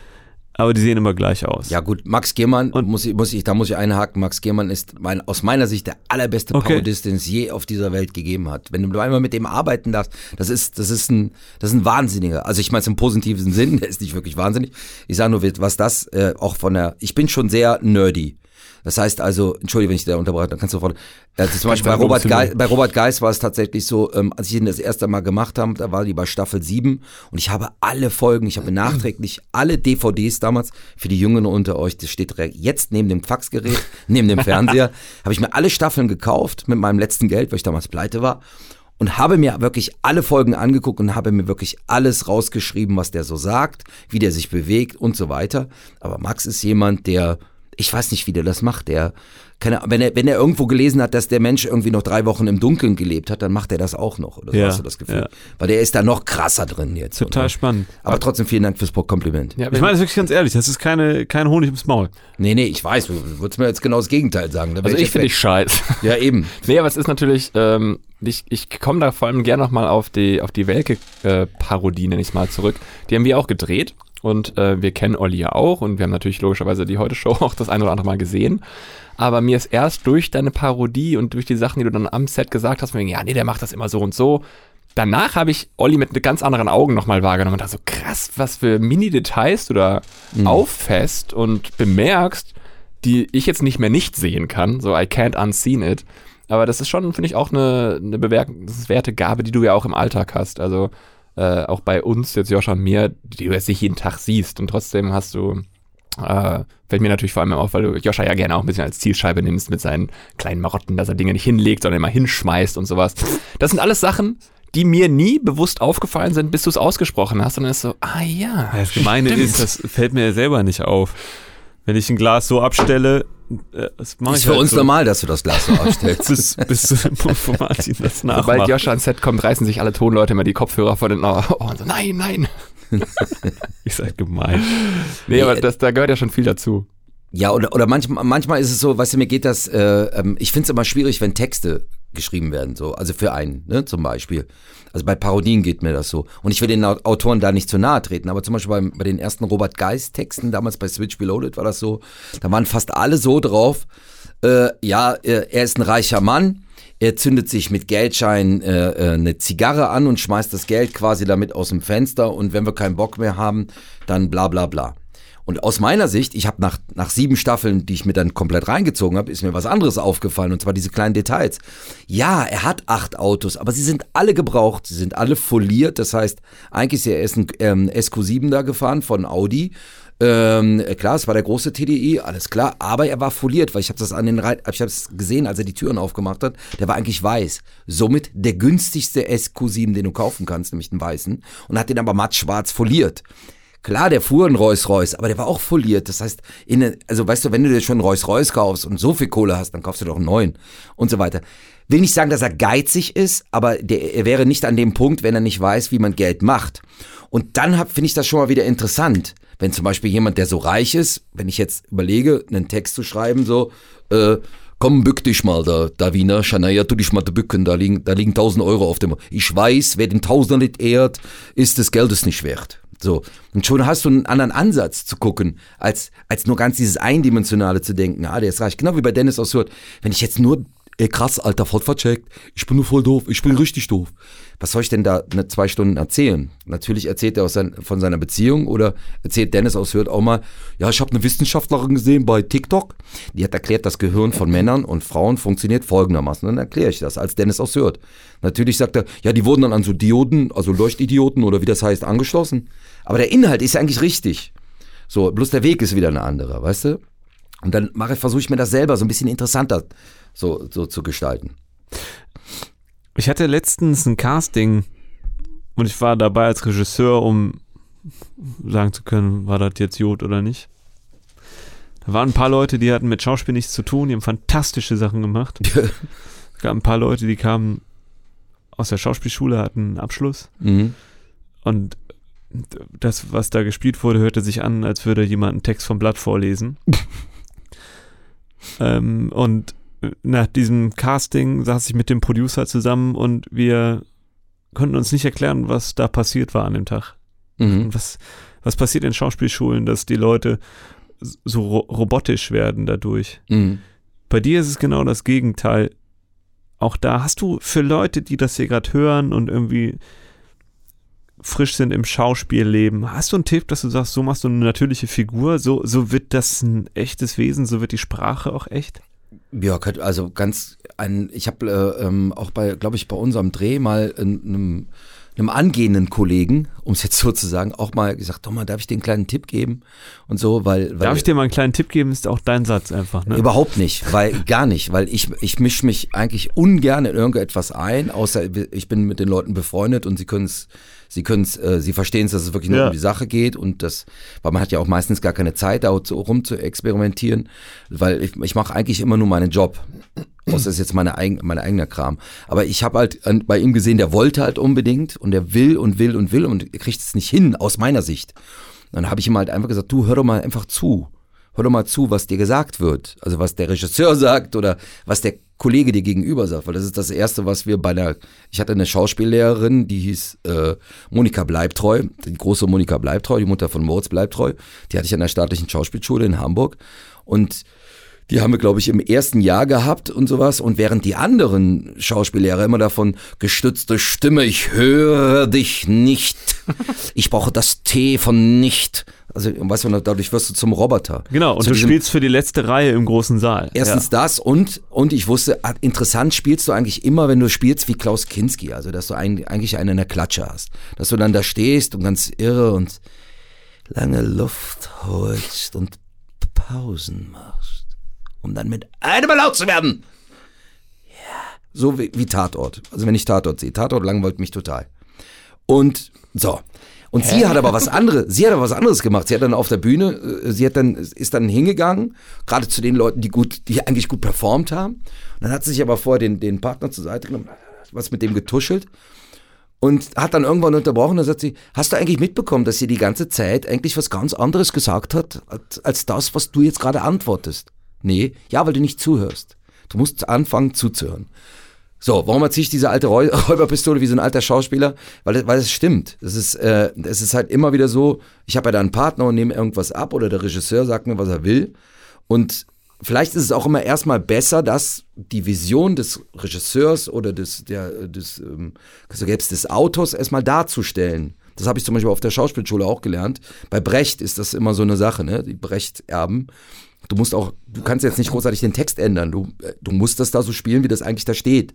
aber die sehen immer gleich aus. Ja gut, Max Giermann, Und- muss ich, muss ich, da muss ich einhaken, Max Giermann ist mein, aus meiner Sicht der allerbeste Okay. Parodist, den es je auf dieser Welt gegeben hat. Wenn du einmal mit dem arbeiten darfst, das ist, das ist ein, das ist ein Wahnsinniger. Also ich meine es im positiven Sinn, der ist nicht wirklich wahnsinnig. Ich sage nur, was das äh, auch von der, ich bin schon sehr nerdy. Das heißt also, entschuldige, wenn ich da unterbreche, dann kannst du sofort. Äh, zum Beispiel bei Robert, Geis, bei Robert Geis war es tatsächlich so, ähm, als ich ihn das erste Mal gemacht habe, da war die bei Staffel 7 und ich habe alle Folgen, ich habe nachträglich alle DVDs damals für die Jüngeren unter euch, das steht direkt jetzt neben dem Faxgerät, neben dem Fernseher, habe ich mir alle Staffeln gekauft mit meinem letzten Geld, weil ich damals pleite war und habe mir wirklich alle Folgen angeguckt und habe mir wirklich alles rausgeschrieben, was der so sagt, wie der sich bewegt und so weiter. Aber Max ist jemand, der ich weiß nicht, wie der das macht. Der, keine, wenn, er, wenn er irgendwo gelesen hat, dass der Mensch irgendwie noch drei Wochen im Dunkeln gelebt hat, dann macht er das auch noch. Oder so Ja, hast du das Gefühl? ja. Weil der ist da noch krasser drin jetzt. Total Und, spannend. aber trotzdem vielen Dank fürs Kompliment. Ja, Ich meine das wirklich ganz ehrlich, das ist keine, kein Honig ums Maul. Nee, nee, ich weiß, du würdest mir jetzt genau das Gegenteil sagen. Also ich finde dich scheiße. Ja, eben. Nee, aber es ist natürlich, ähm, ich, ich komme da vor allem gerne nochmal auf die, auf die Welke-Parodie, nenne ich es mal, zurück. Die haben wir auch gedreht und äh, wir kennen Olli ja auch und wir haben natürlich logischerweise die Heute-Show auch das ein oder andere Mal gesehen. Aber mir ist erst durch deine Parodie und durch die Sachen, die du dann am Set gesagt hast, wegen, ja, nee, der macht das immer so und so. Danach habe ich Olli mit ganz anderen Augen nochmal wahrgenommen und dachte so, krass, was für Mini-Details du da auffasst und bemerkst, die ich jetzt nicht mehr nicht sehen kann. So, I can't unseen it. Aber das ist schon, finde ich, auch eine, eine bewertenswerte Gabe, die du ja auch im Alltag hast. Also äh, auch bei uns, jetzt Joscha und mir, die du jetzt nicht jeden Tag siehst. Und trotzdem hast du, äh, fällt mir natürlich vor allem auf, weil du Joscha ja gerne auch ein bisschen als Zielscheibe nimmst mit seinen kleinen Marotten, dass er Dinge nicht hinlegt, sondern immer hinschmeißt und sowas. Das sind alles Sachen, die mir nie bewusst aufgefallen sind, bis du es ausgesprochen hast. Und dann ist so, ah ja. Das Gemeine stimmt. ist, das fällt mir ja selber nicht auf. Wenn ich ein Glas so abstelle, äh, das mache Ist ich für halt uns so, normal, dass du das Glas so aufstellst. Bis, bis zu dem Punkt, wo Martin das Sobald nachmacht. Joscha ans Set kommt, reißen sich alle Tonleute immer die Kopfhörer vor den Ohren und so, nein, nein. Ich sag gemein. Nee, Nee, aber das, da gehört ja schon viel dazu. Ja, oder, oder manchmal, manchmal ist es so, weißt du, mir geht das, äh, ähm, ich finde es immer schwierig, wenn Texte geschrieben werden, so, also für einen, ne, zum Beispiel. Also bei Parodien geht mir das so. Und ich will den Au- Autoren da nicht zu nahe treten, aber zum Beispiel bei, bei den ersten Robert Geist-Texten, damals bei Switch Reloaded war das so, da waren fast alle so drauf, äh, ja, äh, er ist ein reicher Mann, er zündet sich mit Geldschein äh, äh, eine Zigarre an und schmeißt das Geld quasi damit aus dem Fenster und wenn wir keinen Bock mehr haben, dann bla bla bla. Und aus meiner Sicht, ich habe nach, nach sieben Staffeln, die ich mir dann komplett reingezogen habe, ist mir was anderes aufgefallen, und zwar diese kleinen Details. Ja, er hat acht Autos, aber sie sind alle gebraucht, sie sind alle foliert, das heißt, eigentlich ist er erst ein ähm, SQ7 da gefahren von Audi. Ähm, klar, es war der große TDI, alles klar, aber er war foliert, weil ich habe das an den Reit, ich habe es gesehen, als er die Türen aufgemacht hat, der war eigentlich weiß. Somit der günstigste SQ7, den du kaufen kannst, nämlich den weißen, und hat den aber matt schwarz foliert. Klar, der fuhr ein Rolls-Royce, aber der war auch foliert. Das heißt, in, also weißt du, wenn du dir schon einen Rolls-Royce kaufst und so viel Kohle hast, dann kaufst du doch einen neuen und so weiter. Will nicht sagen, dass er geizig ist, aber der, er wäre nicht an dem Punkt, wenn er nicht weiß, wie man Geld macht. Und dann finde ich das schon mal wieder interessant, wenn zum Beispiel jemand, der so reich ist, wenn ich jetzt überlege, einen Text zu schreiben, so, äh, komm, bück dich mal da, da Wiener, Shania, tu dich mal bücken, da liegen, da liegen 1000 Euro auf dem, ich weiß, wer den Tausender nicht ehrt, ist des Geldes nicht wert. So. Und schon hast du einen anderen Ansatz zu gucken, als, als nur ganz dieses Eindimensionale zu denken. Ah, der ist reich. Genau wie bei Dennis aus Hürth. Wenn ich jetzt nur, ey, krass, Alter, voll vercheckt. Ich bin nur voll doof. Ich bin richtig doof. Was soll ich denn da ne, zwei Stunden erzählen? Natürlich erzählt er aus sein, von seiner Beziehung oder erzählt Dennis aus Hürth auch mal, ja, ich habe eine Wissenschaftlerin gesehen bei TikTok. Die hat erklärt, das Gehirn von Männern und Frauen funktioniert folgendermaßen. Dann erkläre ich das als Dennis aus Hürth. Natürlich sagt er, ja, die wurden dann an so Dioden, also Leuchtidioten oder wie das heißt, angeschlossen. Aber der Inhalt ist ja eigentlich richtig. So, bloß der Weg ist wieder ein anderer, weißt du? Und dann mache, versuche ich mir das selber so ein bisschen interessanter so, so zu gestalten. Ich hatte letztens ein Casting und ich war dabei als Regisseur, um sagen zu können, war das jetzt Jod oder nicht. Da waren ein paar Leute, die hatten mit Schauspiel nichts zu tun, die haben fantastische Sachen gemacht. Es gab ein paar Leute, die kamen aus der Schauspielschule, hatten einen Abschluss Mhm. und das, was da gespielt wurde, hörte sich an, als würde jemand einen Text vom Blatt vorlesen. ähm, und nach diesem Casting saß ich mit dem Producer zusammen und wir konnten uns nicht erklären, was da passiert war an dem Tag. Mhm. Was, was passiert in Schauspielschulen, dass die Leute so ro robotisch werden dadurch. Mhm. Bei dir ist es genau das Gegenteil. Auch da hast du für Leute, die das hier gerade hören und irgendwie frisch sind im Schauspielleben, hast du einen Tipp, dass du sagst, so machst du eine natürliche Figur, so, so wird das ein echtes Wesen, so wird die Sprache auch echt? Ja, also ganz ein, ich habe äh, ähm, auch bei, glaube ich, bei unserem Dreh mal in, einem, einem angehenden Kollegen, um es jetzt so zu sagen, auch mal gesagt, doch mal, darf ich dir einen kleinen Tipp geben und so, weil, weil Darf ich dir mal einen kleinen Tipp geben? Ist auch dein Satz einfach. Ne? Überhaupt nicht, weil gar nicht, weil ich, ich mische mich eigentlich ungern in irgendetwas ein, außer ich bin mit den Leuten befreundet und sie können es, sie können es, äh, sie verstehen es, dass es wirklich nur Ja. um die Sache geht und das, weil man hat ja auch meistens gar keine Zeit, da so rum zu experimentieren, weil ich, ich mache eigentlich immer nur meinen Job. Das ist jetzt meine eigen, mein eigener Kram. Aber ich habe halt bei ihm gesehen, der wollte halt unbedingt und der will und will und will und kriegt es nicht hin, aus meiner Sicht. Dann habe ich ihm halt einfach gesagt, du hör doch mal einfach zu. Hör doch mal zu, was dir gesagt wird. Also was der Regisseur sagt oder was der Kollege dir gegenüber sagt. Weil das ist das Erste, was wir bei der, ich hatte eine Schauspiellehrerin, die hieß äh, Monika Bleibtreu, die große Monika Bleibtreu, die Mutter von Moritz Bleibtreu. Die hatte ich an der staatlichen Schauspielschule in Hamburg. Und die haben wir, glaube ich, im ersten Jahr gehabt und sowas. Und während die anderen Schauspiellehrer immer davon gestützte Stimme, ich höre dich nicht. Ich brauche das T von nicht. Also, weißt du, dadurch wirst du zum Roboter. Genau, und Zu du spielst für die letzte Reihe im großen Saal. Erstens das und, und ich wusste, ah, interessant spielst du eigentlich immer, wenn du spielst wie Klaus Kinski. Also, dass du ein, eigentlich einen in der Klatsche hast. Dass du dann da stehst und ganz irre und lange Luft holst und Pausen machst, um dann mit einem Mal laut zu werden. Ja. So wie, wie Tatort. Also wenn ich Tatort sehe. Tatort langweilt mich total. Und so. Und sie hat aber was anderes, sie hat aber was anderes gemacht. Sie hat dann auf der Bühne, äh, sie hat dann, ist dann hingegangen, gerade zu den Leuten, die gut, die eigentlich gut performt haben. Und dann hat sie sich aber vorher den, den Partner zur Seite genommen, was mit dem getuschelt und hat dann irgendwann unterbrochen und sagt sie, hast du eigentlich mitbekommen, dass sie die ganze Zeit eigentlich was ganz anderes gesagt hat, als das, was du jetzt gerade antwortest? Nee, ja, weil du nicht zuhörst. Du musst anfangen zuzuhören. So, warum erziehe ich diese alte Räu Räuberpistole wie so ein alter Schauspieler? Weil, weil es stimmt. Es ist, äh, es ist halt immer wieder so, ich habe ja da einen Partner und nehme irgendwas ab oder der Regisseur sagt mir, was er will. Und vielleicht ist es auch immer erstmal besser, dass die Vision des Regisseurs oder des, der, des, ähm, selbst des Autors erstmal darzustellen. Das habe ich zum Beispiel auf der Schauspielschule auch gelernt. Bei Brecht ist das immer so eine Sache, ne? Die Brecht-Erben. Du musst auch, du kannst jetzt nicht großartig den Text ändern. Du, äh, du musst das da so spielen, wie das eigentlich da steht.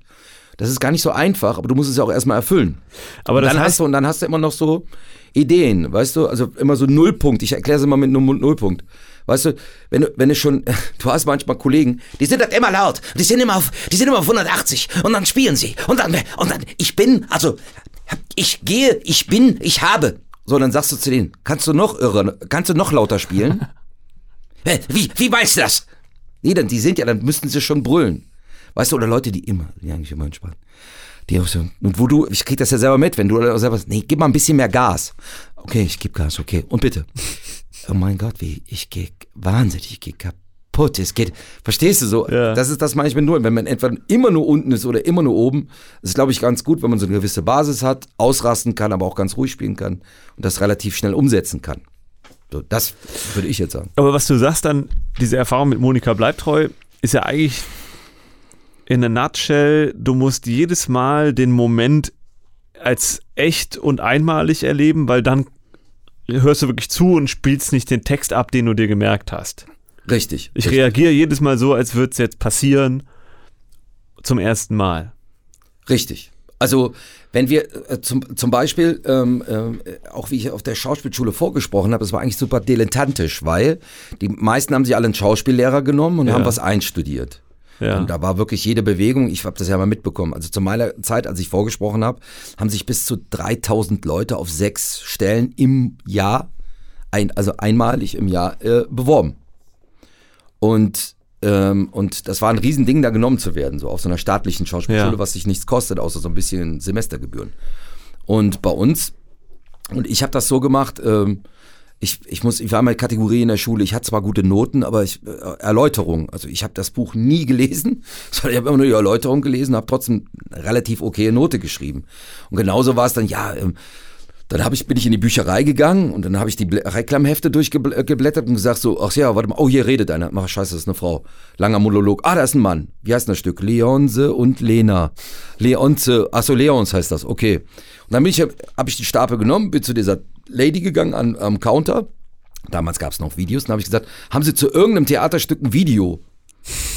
Das ist gar nicht so einfach, aber du musst es ja auch erstmal erfüllen. Aber und das dann heißt- hast du, und dann hast du immer noch so Ideen, weißt du? Also immer so Nullpunkt. Ich erkläre es immer mit Null- Nullpunkt. Weißt du, wenn du, wenn du schon, du hast manchmal Kollegen, die sind halt immer laut, die sind immer auf, die sind immer auf 180 und dann spielen sie und dann, und dann, ich bin, also, ich gehe, ich bin, ich habe. So, dann sagst du zu denen, kannst du noch irre, kannst du noch lauter spielen? Wie, wie weißt du das? Nee, dann, die sind ja, dann müssten sie schon brüllen. Weißt du, oder Leute, die immer, die eigentlich immer entspannen. Die auch so, und wo du, ich krieg das ja selber mit, wenn du selber, nee, gib mal ein bisschen mehr Gas. Okay, ich geb Gas, okay. Und bitte. Oh mein Gott, wie, ich geh wahnsinnig, ich geh kaputt. Es geht, verstehst du so? Ja. Das ist das meine ich mit Null. Wenn man etwa immer nur unten ist oder immer nur oben, ist glaube ich ganz gut, wenn man so eine gewisse Basis hat, ausrasten kann, aber auch ganz ruhig spielen kann und das relativ schnell umsetzen kann. So, das würde ich jetzt sagen. Aber was du sagst dann, diese Erfahrung mit Monika Bleibtreu, ist ja eigentlich in a nutshell, du musst jedes Mal den Moment als echt und einmalig erleben, weil dann hörst du wirklich zu und spielst nicht den Text ab, den du dir gemerkt hast. Richtig. Ich richtig. reagiere jedes Mal so, als würde es jetzt passieren zum ersten Mal. Richtig. Also, wenn wir äh, zum, zum Beispiel, ähm, äh, auch wie ich auf der Schauspielschule vorgesprochen habe, das war eigentlich super dilettantisch, weil die meisten haben sich alle einen Schauspiellehrer genommen und Ja. haben was einstudiert. Ja. Und da war wirklich jede Bewegung, ich habe das ja mal mitbekommen, also zu meiner Zeit, als ich vorgesprochen habe, haben sich bis zu 3000 Leute auf sechs Stellen im Jahr, ein, also einmalig im Jahr, äh, beworben. Und, ähm, und das war ein Riesending, da genommen zu werden, so auf so einer staatlichen Schauspielschule, Ja. was sich nichts kostet, außer so ein bisschen Semestergebühren. Und bei uns, und ich habe das so gemacht, ähm, ich, ich muss, ich war mal Kategorie in der Schule, ich hatte zwar gute Noten, aber ich, äh, Erläuterung, also ich habe das Buch nie gelesen, sondern ich habe immer nur die Erläuterung gelesen, habe trotzdem eine relativ okaye Note geschrieben. Und genauso war es dann, ja, ähm, dann hab ich, bin ich in die Bücherei gegangen und dann habe ich die Reklamhefte durchgeblättert und gesagt so, ach ja, warte mal, oh, hier redet einer. Ach, scheiße, das ist eine Frau. Langer Monolog. Ah, da ist ein Mann. Wie heißt das Stück? Leonse und Lena. Leonze, ach so, Leons heißt das, okay. Und dann bin ich, habe ich die Stapel genommen, bin zu dieser Lady gegangen an, am Counter. Damals gab es noch Videos. Dann habe ich gesagt, haben Sie zu irgendeinem Theaterstück ein Video?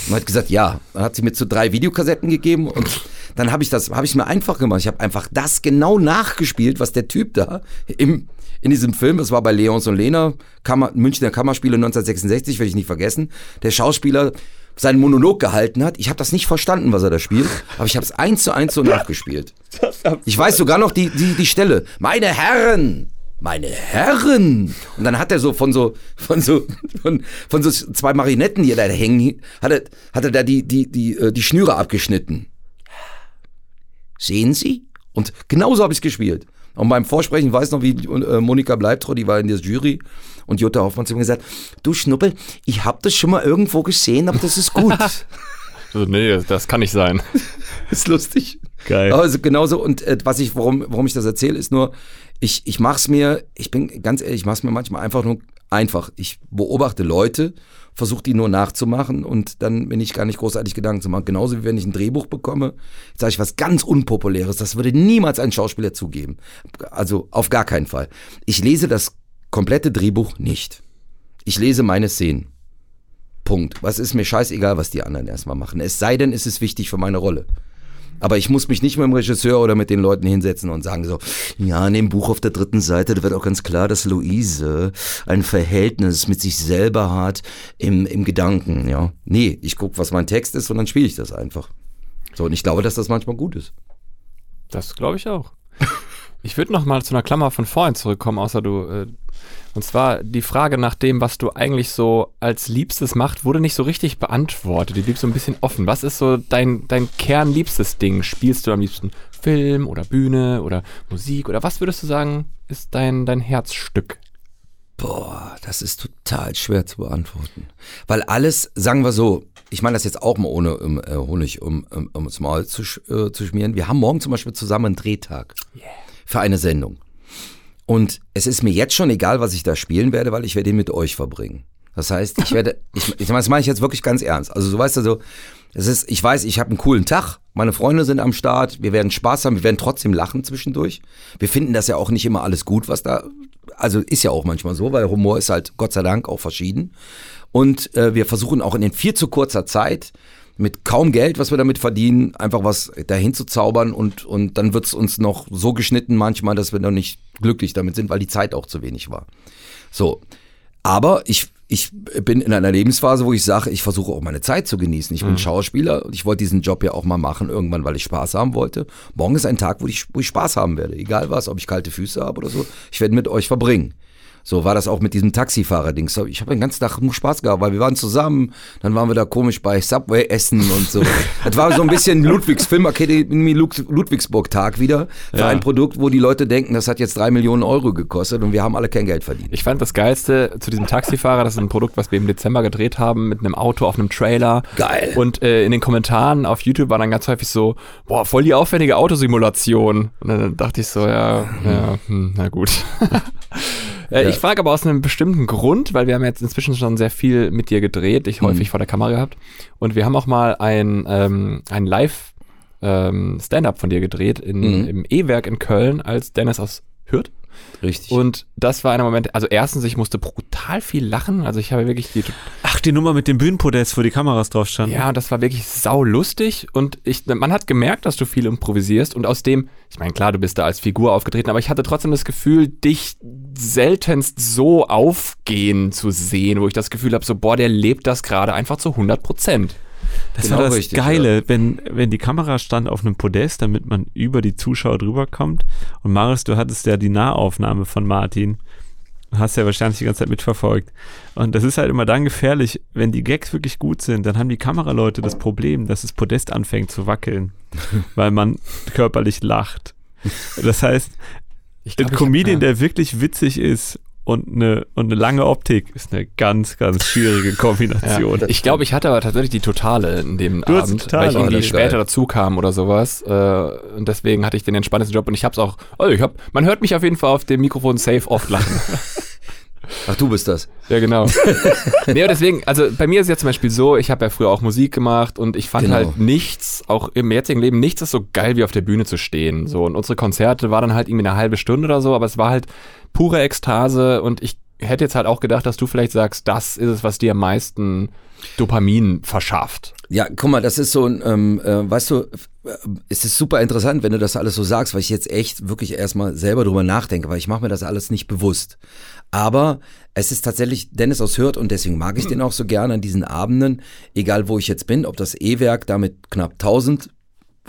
Und hat gesagt, ja. Dann hat sie mir zu drei Videokassetten gegeben und dann habe ich das, habe ich mir einfach gemacht. Ich habe einfach das genau nachgespielt, was der Typ da im, in diesem Film, das war bei Leons und Lena, Kammer, Münchner Kammerspiele 1966, werde ich nicht vergessen, der Schauspieler seinen Monolog gehalten hat. Ich habe das nicht verstanden, was er da spielt, aber ich habe es eins zu eins so nachgespielt. Ich weiß sogar noch die, die, die Stelle. Meine Herren, meine Herren. Und dann hat er so von so, von so, von, von so zwei Marinetten, die da hängen, hat er, hat er da die, die, die, äh, die Schnüre abgeschnitten. Sehen Sie? Und genauso habe ich gespielt. Und beim Vorsprechen weiß noch, wie äh, Monika Bleibtreu, die war in der Jury, und Jutta Hoffmann zu mir gesagt, du Schnuppel, ich habe das schon mal irgendwo gesehen, aber das ist gut. so, nee, das kann nicht sein. ist lustig. Geil. Also genauso, und äh, was ich, warum, warum ich das erzähle, ist nur, ich, ich mach's mir, ich bin ganz ehrlich, ich mach's mir manchmal einfach nur einfach. Ich beobachte Leute, versuche die nur nachzumachen und dann bin ich gar nicht großartig Gedanken zu machen. Genauso wie wenn ich ein Drehbuch bekomme, sage ich was ganz Unpopuläres, das würde niemals ein Schauspieler zugeben. Also auf gar keinen Fall. Ich lese das komplette Drehbuch nicht. Ich lese meine Szenen. Punkt. Was ist mir scheißegal, was die anderen erstmal machen. Es sei denn, es ist wichtig für meine Rolle. Aber ich muss mich nicht mit dem Regisseur oder mit den Leuten hinsetzen und sagen so, ja, in dem Buch auf der dritten Seite, da wird auch ganz klar, dass Luise ein Verhältnis mit sich selber hat im, im Gedanken, ja. Nee, ich gucke, was mein Text ist und dann spiele ich das einfach. So, und ich glaube, dass das manchmal gut ist. Das glaube ich auch. Ich würde noch mal zu einer Klammer von vorhin zurückkommen, außer du äh, und zwar die Frage nach dem, was du eigentlich so als Liebstes macht, wurde nicht so richtig beantwortet. Die blieb so ein bisschen offen. Was ist so dein, dein kernliebstes Ding? Spielst du am liebsten Film oder Bühne oder Musik? Oder was würdest du sagen, ist dein, dein Herzstück? Boah, das ist total schwer zu beantworten. Weil alles, sagen wir so, ich meine das jetzt auch mal ohne um, äh, Honig um, um, ums Maul zu, äh, zu schmieren. Wir haben morgen zum Beispiel zusammen einen Drehtag yeah. für eine Sendung. Und es ist mir jetzt schon egal, was ich da spielen werde, weil ich werde ihn mit euch verbringen. Das heißt, ich werde, ich, ich das meine ich jetzt wirklich ganz ernst. Also du weißt also, es ist, ich weiß, ich habe einen coolen Tag, meine Freunde sind am Start, wir werden Spaß haben, wir werden trotzdem lachen zwischendurch. Wir finden das ja auch nicht immer alles gut, was da, also ist ja auch manchmal so, weil Humor ist halt Gott sei Dank auch verschieden. Und äh, wir versuchen auch in den viel zu kurzer Zeit mit kaum Geld, was wir damit verdienen, einfach was dahin zu zaubern und, und dann wird's uns noch so geschnitten manchmal, dass wir noch nicht glücklich damit sind, weil die Zeit auch zu wenig war. So. Aber ich, ich bin in einer Lebensphase, wo ich sage, ich versuche auch meine Zeit zu genießen. Ich bin mhm. Schauspieler und ich wollte diesen Job ja auch mal machen, irgendwann, weil ich Spaß haben wollte. Morgen ist ein Tag, wo ich, wo ich Spaß haben werde. Egal was, ob ich kalte Füße habe oder so. Ich werde mit euch verbringen. So war das auch mit diesem Taxifahrer-Dings. Ich habe den ganzen Tag nur Spaß gehabt, weil wir waren zusammen, dann waren wir da komisch bei Subway essen und so. das war so ein bisschen Ludwigs Filmakademie Ludwigsburg-Tag wieder für ja. ein Produkt, wo die Leute denken, das hat jetzt drei Millionen Euro gekostet und wir haben alle kein Geld verdient. Ich fand das Geilste zu diesem Taxifahrer, das ist ein Produkt, was wir im Dezember gedreht haben, mit einem Auto auf einem Trailer. Geil. Und äh, in den Kommentaren auf YouTube war dann ganz häufig so, boah, voll die aufwendige Autosimulation. Und dann dachte ich so, ja, ja, hm, na gut. Äh, ja. Ich frage aber aus einem bestimmten Grund, weil wir haben jetzt inzwischen schon sehr viel mit dir gedreht, dich mhm. häufig vor der Kamera gehabt. Und wir haben auch mal ein, ähm, ein Live- ähm, Stand-up von dir gedreht in, mhm. im E-Werk in Köln, als Dennis aus Hürth Richtig. Und das war einer Moment, also erstens, ich musste brutal viel lachen. Also ich habe wirklich die. Ach, die Nummer mit dem Bühnenpodest, wo die Kameras drauf standen. Ja, das war wirklich sau lustig. Und ich, man hat gemerkt, dass du viel improvisierst. Und aus dem, ich meine, klar, du bist da als Figur aufgetreten, aber ich hatte trotzdem das Gefühl, dich seltenst so aufgehen zu sehen, wo ich das Gefühl habe, so, boah, der lebt das gerade einfach zu 100 Prozent. Das genau war das richtig, Geile, ja. wenn, wenn die Kamera stand auf einem Podest, damit man über die Zuschauer drüber kommt. Und Marius, du hattest ja die Nahaufnahme von Martin. Hast ja wahrscheinlich die ganze Zeit mitverfolgt. Und das ist halt immer dann gefährlich, wenn die Gags wirklich gut sind, dann haben die Kameraleute das Problem, dass das Podest anfängt zu wackeln, weil man körperlich lacht. Das heißt, glaub, ein Comedian, hab, ja. der wirklich witzig ist und eine, und eine lange Optik ist eine ganz, ganz schwierige Kombination. Ja, ich glaube, ich hatte aber tatsächlich die totale in dem du Abend, totale, weil ich irgendwie später dazu kam oder sowas. Äh, und deswegen hatte ich den entspanntesten Job und ich habe es auch, also ich hab, man hört mich auf jeden Fall auf dem Mikrofon safe oft lachen. Ach, du bist das. Ja, genau. nee, deswegen, also bei mir ist es ja zum Beispiel so, ich habe ja früher auch Musik gemacht und ich fand genau. halt nichts, auch im jetzigen Leben, nichts ist so geil wie auf der Bühne zu stehen. So, und unsere Konzerte waren dann halt irgendwie eine halbe Stunde oder so, aber es war halt pure Ekstase und ich hätte jetzt halt auch gedacht, dass du vielleicht sagst, das ist es, was dir am meisten Dopamin verschafft. Ja, guck mal, das ist so ein, ähm, äh, weißt du, äh, es ist super interessant, wenn du das alles so sagst, weil ich jetzt echt wirklich erstmal selber drüber nachdenke, weil ich mache mir das alles nicht bewusst. Aber es ist tatsächlich Dennis aus Hürth und deswegen mag ich den auch so gerne an diesen Abenden, egal wo ich jetzt bin, ob das E-Werk da mit knapp 1000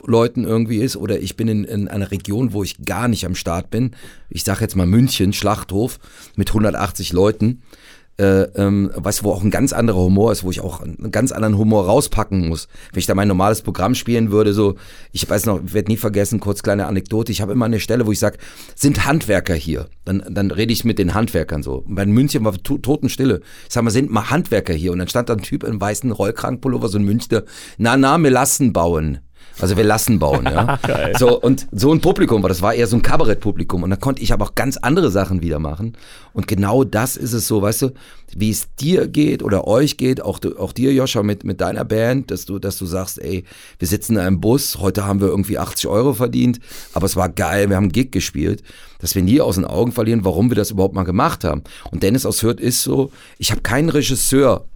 Leuten irgendwie ist oder ich bin in, in einer Region, wo ich gar nicht am Start bin. Ich sage jetzt mal München, Schlachthof mit 180 Leuten. Äh, ähm, weißt du, wo auch ein ganz anderer Humor ist, wo ich auch einen ganz anderen Humor rauspacken muss. Wenn ich da mein normales Programm spielen würde, so, ich weiß noch, werde nie vergessen, kurz kleine Anekdote, ich habe immer eine Stelle, wo ich sage, sind Handwerker hier? Dann, dann rede ich mit den Handwerkern so. Bei München war to Totenstille. Ich sag mal, sind mal Handwerker hier? Und dann stand da ein Typ im weißen Rollkragenpullover, so ein Münchner, na, na, wir lassen bauen. Also wir lassen bauen, ja. so, und so ein Publikum war, das war eher so ein Kabarettpublikum. Und da konnte ich aber auch ganz andere Sachen wieder machen. Und genau das ist es so, weißt du, wie es dir geht oder euch geht, auch, auch dir, Joscha, mit, mit deiner Band, dass du, dass du sagst, ey, wir sitzen in einem Bus, heute haben wir irgendwie 80 Euro verdient, aber es war geil, wir haben einen Gig gespielt, dass wir nie aus den Augen verlieren, warum wir das überhaupt mal gemacht haben. Und Dennis aus Hürth ist so, ich habe keinen Regisseur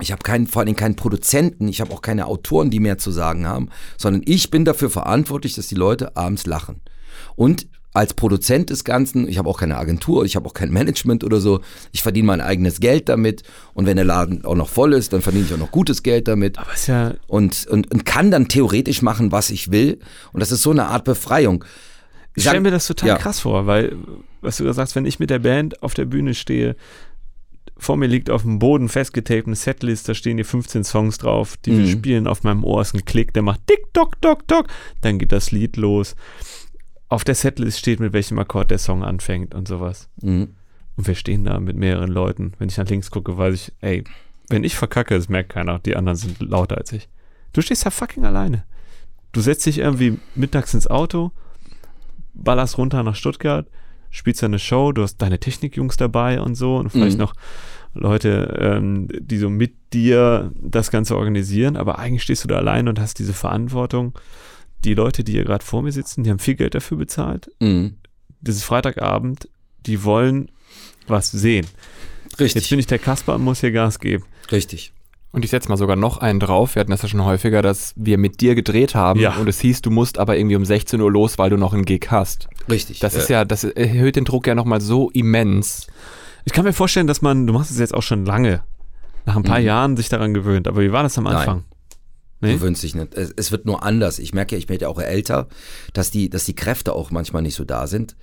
ich habe keinen, vor allem keinen Produzenten, ich habe auch keine Autoren, die mehr zu sagen haben, sondern ich bin dafür verantwortlich, dass die Leute abends lachen. Und als Produzent des Ganzen, ich habe auch keine Agentur, ich habe auch kein Management oder so, ich verdiene mein eigenes Geld damit und wenn der Laden auch noch voll ist, dann verdiene ich auch noch gutes Geld damit. Aber ist ja und, und, und kann dann theoretisch machen, was ich will. Und das ist so eine Art Befreiung. Ich stelle mir das total Ja. krass vor, weil, was du da sagst, wenn ich mit der Band auf der Bühne stehe, vor mir liegt auf dem Boden festgetaped eine Setlist, da stehen hier 15 Songs drauf, die wir Mhm. spielen. Auf meinem Ohr ist ein Klick, der macht tick, tock, tock, tock. Dann geht das Lied los. Auf der Setlist steht, mit welchem Akkord der Song anfängt und sowas. Mhm. Und wir stehen da mit mehreren Leuten. Wenn ich nach links gucke, weiß ich, ey, wenn ich verkacke, das merkt keiner. Die anderen sind lauter als ich. Du stehst da fucking alleine. Du setzt dich irgendwie mittags ins Auto, ballerst runter nach Stuttgart, spielst eine Show, du hast deine Technikjungs dabei und so und vielleicht Mhm. noch Leute, ähm, die so mit dir das Ganze organisieren, aber eigentlich stehst du da allein und hast diese Verantwortung. Die Leute, die hier gerade vor mir sitzen, die haben viel Geld dafür bezahlt. Mhm. Das ist Freitagabend, die wollen was sehen. Jetzt Richtig, bin ich der Kasper und muss hier Gas geben. richtig. Und ich setze mal sogar noch einen drauf. Wir hatten das ja schon häufiger, dass wir mit dir gedreht haben Ja. und es hieß, du musst aber irgendwie um 16 Uhr los, weil du noch einen Gig hast. Richtig. Das ist ja, das erhöht den Druck ja nochmal so immens. Ich kann mir vorstellen, dass man, du machst es jetzt auch schon lange, nach ein paar Mhm. Jahren sich daran gewöhnt. Aber wie war das am Nein. Anfang? Nee? Du wünschst dich nicht. Es, es wird nur anders. Ich merke ja, ich werde ja auch älter, dass die, dass die Kräfte auch manchmal nicht so da sind.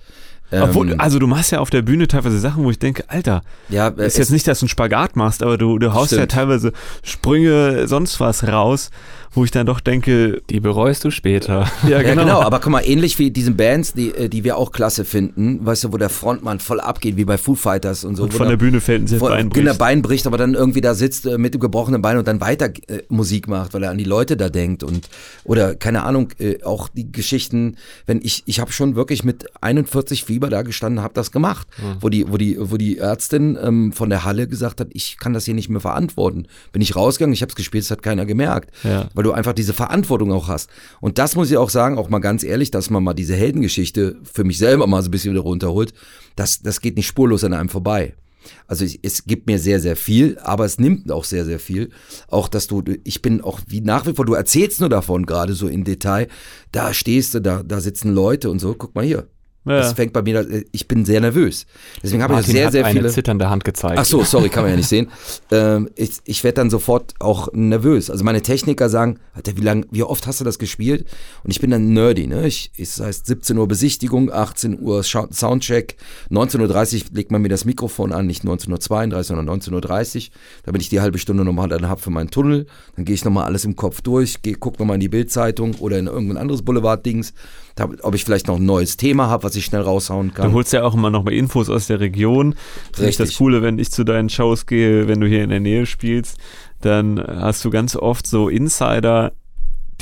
Obwohl, Ähm, also du machst ja auf der Bühne teilweise Sachen, wo ich denke, Alter, ja, ist es, jetzt nicht, dass du einen Spagat machst, aber du, du haust ja Stimmt. teilweise Sprünge, sonst was raus, wo ich dann doch denke, Die bereust du später. ja Ja, genau, aber guck mal, ähnlich wie diesen Bands, die, äh, die wir auch klasse finden, weißt du, wo der Frontmann voll abgeht, wie bei Foo Fighters und so. Und von der- der Bühne fällt ein Bein genau, bricht. Bein bricht, aber dann irgendwie da sitzt äh, mit dem gebrochenen Bein und dann weiter äh, Musik macht, weil er an die Leute da denkt und oder keine Ahnung, äh, auch die Geschichten, wenn ich ich habe schon wirklich mit 41 Fieber da gestanden, habe das gemacht, wo die wo die wo die Ärztin ähm, von der Halle gesagt hat, ich kann das hier nicht mehr verantworten. Bin ich rausgegangen, ich habe es gespielt, das hat keiner gemerkt, Ja. Weil du einfach diese Verantwortung auch hast. Und das muss ich auch sagen, auch mal ganz ehrlich, dass man mal diese Heldengeschichte für mich selber mal so ein bisschen wieder runterholt, das das geht nicht spurlos an einem vorbei. Also ich, es gibt mir sehr, sehr viel, aber es nimmt auch sehr, sehr viel. Auch, dass du, ich bin auch wie nach wie vor, du erzählst nur davon gerade so im Detail, da stehst du, da, da sitzen Leute und so, guck mal hier. Ja. Das fängt bei mir, da- ich bin sehr nervös. Deswegen habe ich sehr, hat sehr eine viele. zitternde Hand gezeigt. Ach so, sorry, kann man ja nicht sehen. Ähm, ich ich werde dann sofort auch nervös. Also meine Techniker sagen, Alter, wie lang, wie oft hast du das gespielt? Und ich bin dann nerdy, ne? Ich, es heißt 17 Uhr Besichtigung, 18 Uhr Soundcheck, 19.30 Uhr legt man mir das Mikrofon an, nicht 19.32 Uhr, sondern 19.30 Uhr, damit ich die halbe Stunde nochmal dann habe für meinen Tunnel. Dann gehe ich nochmal alles im Kopf durch, geh, guck nochmal in die Bildzeitung oder in irgendein anderes Boulevard-Dings, da- ob ich vielleicht noch ein neues Thema habe, was ich schnell raushauen kann. Du holst ja auch immer noch mal Infos aus der Region. Das ist Richtig. das Coole, wenn ich zu deinen Shows gehe, wenn du hier in der Nähe spielst, dann hast du ganz oft so Insider,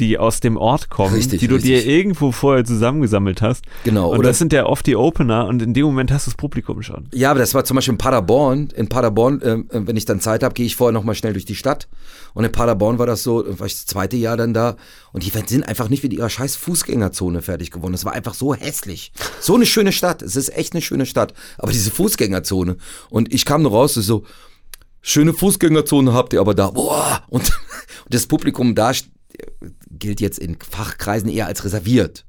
die aus dem Ort kommen, Richtig, die du richtig. dir irgendwo vorher zusammengesammelt hast. Genau, Und oder- das sind ja oft die Opener und in dem Moment hast du das Publikum schon. Ja, aber das war zum Beispiel in Paderborn. In Paderborn, ähm, äh, wenn ich dann Zeit habe, gehe ich vorher nochmal schnell durch die Stadt. Und in Paderborn war das so, war ich das zweite Jahr dann da. Und die sind einfach nicht mit ihrer scheiß Fußgängerzone fertig geworden. Das war einfach so hässlich. So eine schöne Stadt. Es ist echt eine schöne Stadt. Aber diese Fußgängerzone. Und ich kam nur raus, so, schöne Fußgängerzone habt ihr aber da. Boah! Und, und das Publikum da gilt jetzt in Fachkreisen eher als reserviert.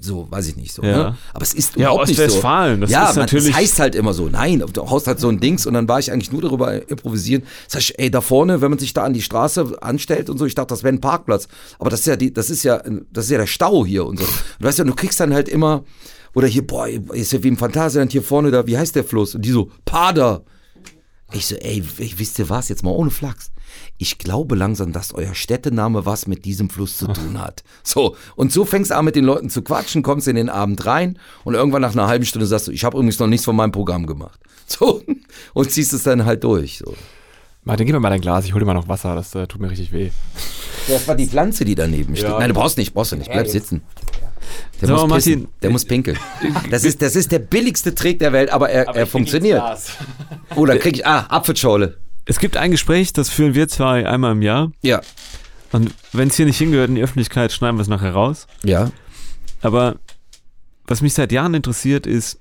So, weiß ich nicht so. Ja. Ne? Aber es ist Ja, überhaupt nicht so. Ostwestfalen, das ja, ist natürlich- Das heißt halt immer so, nein, du haust halt so ein Dings und dann war ich eigentlich nur darüber improvisieren. Sag ich, ey, da vorne, wenn man sich da an die Straße anstellt und so, ich dachte, das wäre ein Parkplatz. Aber das ist ja die, das ist ja, das ist ja der Stau hier und so. Und weißt du, du kriegst dann halt immer, oder hier, boah, ist ja wie im Phantasialand hier vorne da, wie heißt der Fluss? Und die so, Pader. Ich so, ey, ich, wisst ihr was, jetzt mal ohne Flachs. Ich glaube langsam, dass euer Städtename was mit diesem Fluss zu tun hat. So, und so fängst du an mit den Leuten zu quatschen, kommst in den Abend rein und irgendwann nach einer halben Stunde sagst du, ich habe übrigens noch nichts von meinem Programm gemacht. So, und ziehst es dann halt durch. So. Martin, gib mir mal dein Glas, ich hol dir mal noch Wasser, das äh, tut mir richtig weh. Das war die Pflanze, die daneben steht. Ja. Nein, du brauchst nicht, brauchst du nicht, bleib sitzen. Der muss pissen, Martin, der muss pinkeln. Das ist, das ist der billigste Trick der Welt, aber er, er funktioniert. Oh, dann krieg ich, ah, Apfelschorle. Es gibt ein Gespräch, das führen wir zwei einmal im Jahr. Ja. Und wenn es hier nicht hingehört in die Öffentlichkeit, schneiden wir es nachher raus. Ja. Aber was mich seit Jahren interessiert ist,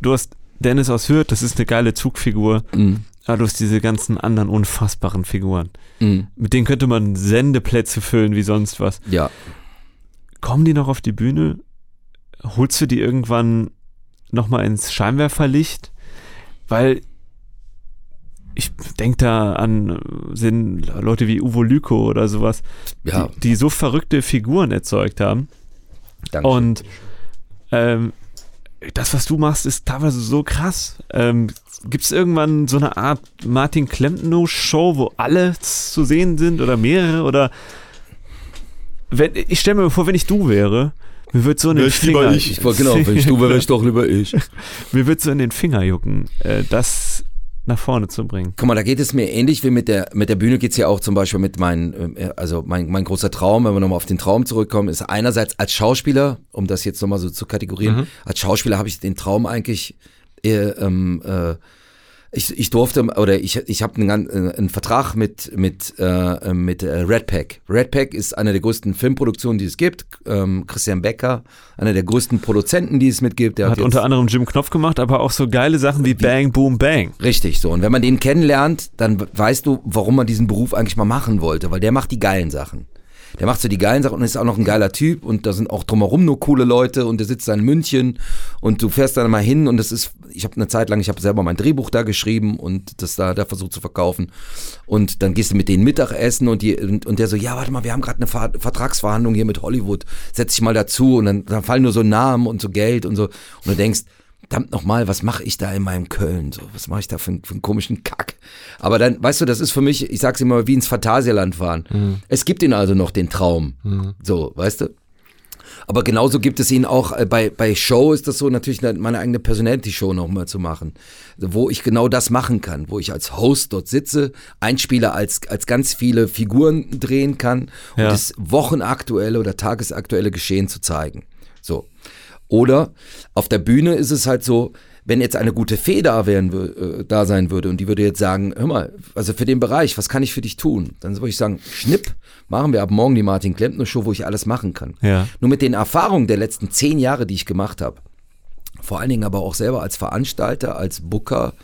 du hast Dennis aus Hürth, das ist eine geile Zugfigur. Mhm. Aber du hast diese ganzen anderen unfassbaren Figuren. Mhm. Mit denen könnte man Sendeplätze füllen wie sonst was. Ja. Kommen die noch auf die Bühne? Holst du die irgendwann nochmal ins Scheinwerferlicht? Weil ich denke da an äh, sind Leute wie Uwe Lyko oder sowas, Ja, die, die so verrückte Figuren erzeugt haben. danke. Und ähm, das, was du machst, ist teilweise so krass. Ähm, Gibt es irgendwann so eine Art Martin Klempno-Show, wo alle zu sehen sind oder mehrere? Oder wenn, ich stelle mir vor, wenn ich du wäre, mir würde so in den Finger, Ich war, genau, wenn ich du wäre, wäre ich doch lieber ich. mir würde so in den Finger jucken, äh, das nach vorne zu bringen. Guck mal, da geht es mir ähnlich wie mit der, mit der Bühne geht's ja auch zum Beispiel mit meinen, äh, also mein, mein großer Traum, wenn wir nochmal auf den Traum zurückkommen, ist einerseits als Schauspieler, um das jetzt nochmal so zu kategorieren, als Schauspieler habe ich den Traum eigentlich, äh, ähm, äh, ich, ich durfte, oder ich, ich habe einen, äh, einen Vertrag mit, mit, äh, mit äh, Red Pack. Red Pack ist eine der größten Filmproduktionen, die es gibt. Ähm, Christian Becker, einer der größten Produzenten, die es mitgibt. Der Hat jetzt- unter anderem Jim Knopf gemacht, aber auch so geile Sachen wie Bang, Boom, Bang. Richtig, so. Und wenn man den kennenlernt, dann weißt du, warum man diesen Beruf eigentlich mal machen wollte, weil der macht die geilen Sachen. Der macht so die geilen Sachen und ist auch noch ein geiler Typ und da sind auch drumherum nur coole Leute und der sitzt da in München und du fährst dann mal hin und das ist, ich habe eine Zeit lang, ich habe selber mein Drehbuch da geschrieben und das da, da versucht zu verkaufen und dann gehst du mit denen Mittagessen und, die, und, und der so, ja, warte mal, wir haben gerade eine Ver Vertragsverhandlung hier mit Hollywood, setz dich mal dazu und dann, dann fallen nur so Namen und so Geld und so und du denkst, verdammt nochmal, was mache ich da in meinem Köln? So, was mache ich da für, einen- für einen komischen Kack? Aber dann, weißt du, das ist für mich, ich sag's immer, wie ins Phantasialand fahren. Es gibt ihn also noch, den Traum. So, weißt du? Aber genauso gibt es ihn auch äh, bei, bei Show ist das so natürlich eine- meine eigene Personality-Show nochmal zu machen, wo ich genau das machen kann, wo ich als Host dort sitze, einspieler als, als ganz viele Figuren drehen kann und Ja. das wochenaktuelle oder tagesaktuelle Geschehen zu zeigen. So. Oder auf der Bühne ist es halt so, wenn jetzt eine gute Fee da, wären, äh, da sein würde und die würde jetzt sagen, hör mal, also für den Bereich, was kann ich für dich tun? Dann würde ich sagen, schnipp, machen wir ab morgen die Martin Klempner Show, wo ich alles machen kann. Ja. Nur mit den Erfahrungen der letzten zehn Jahre, die ich gemacht habe, vor allen Dingen aber auch selber als Veranstalter, als Booker,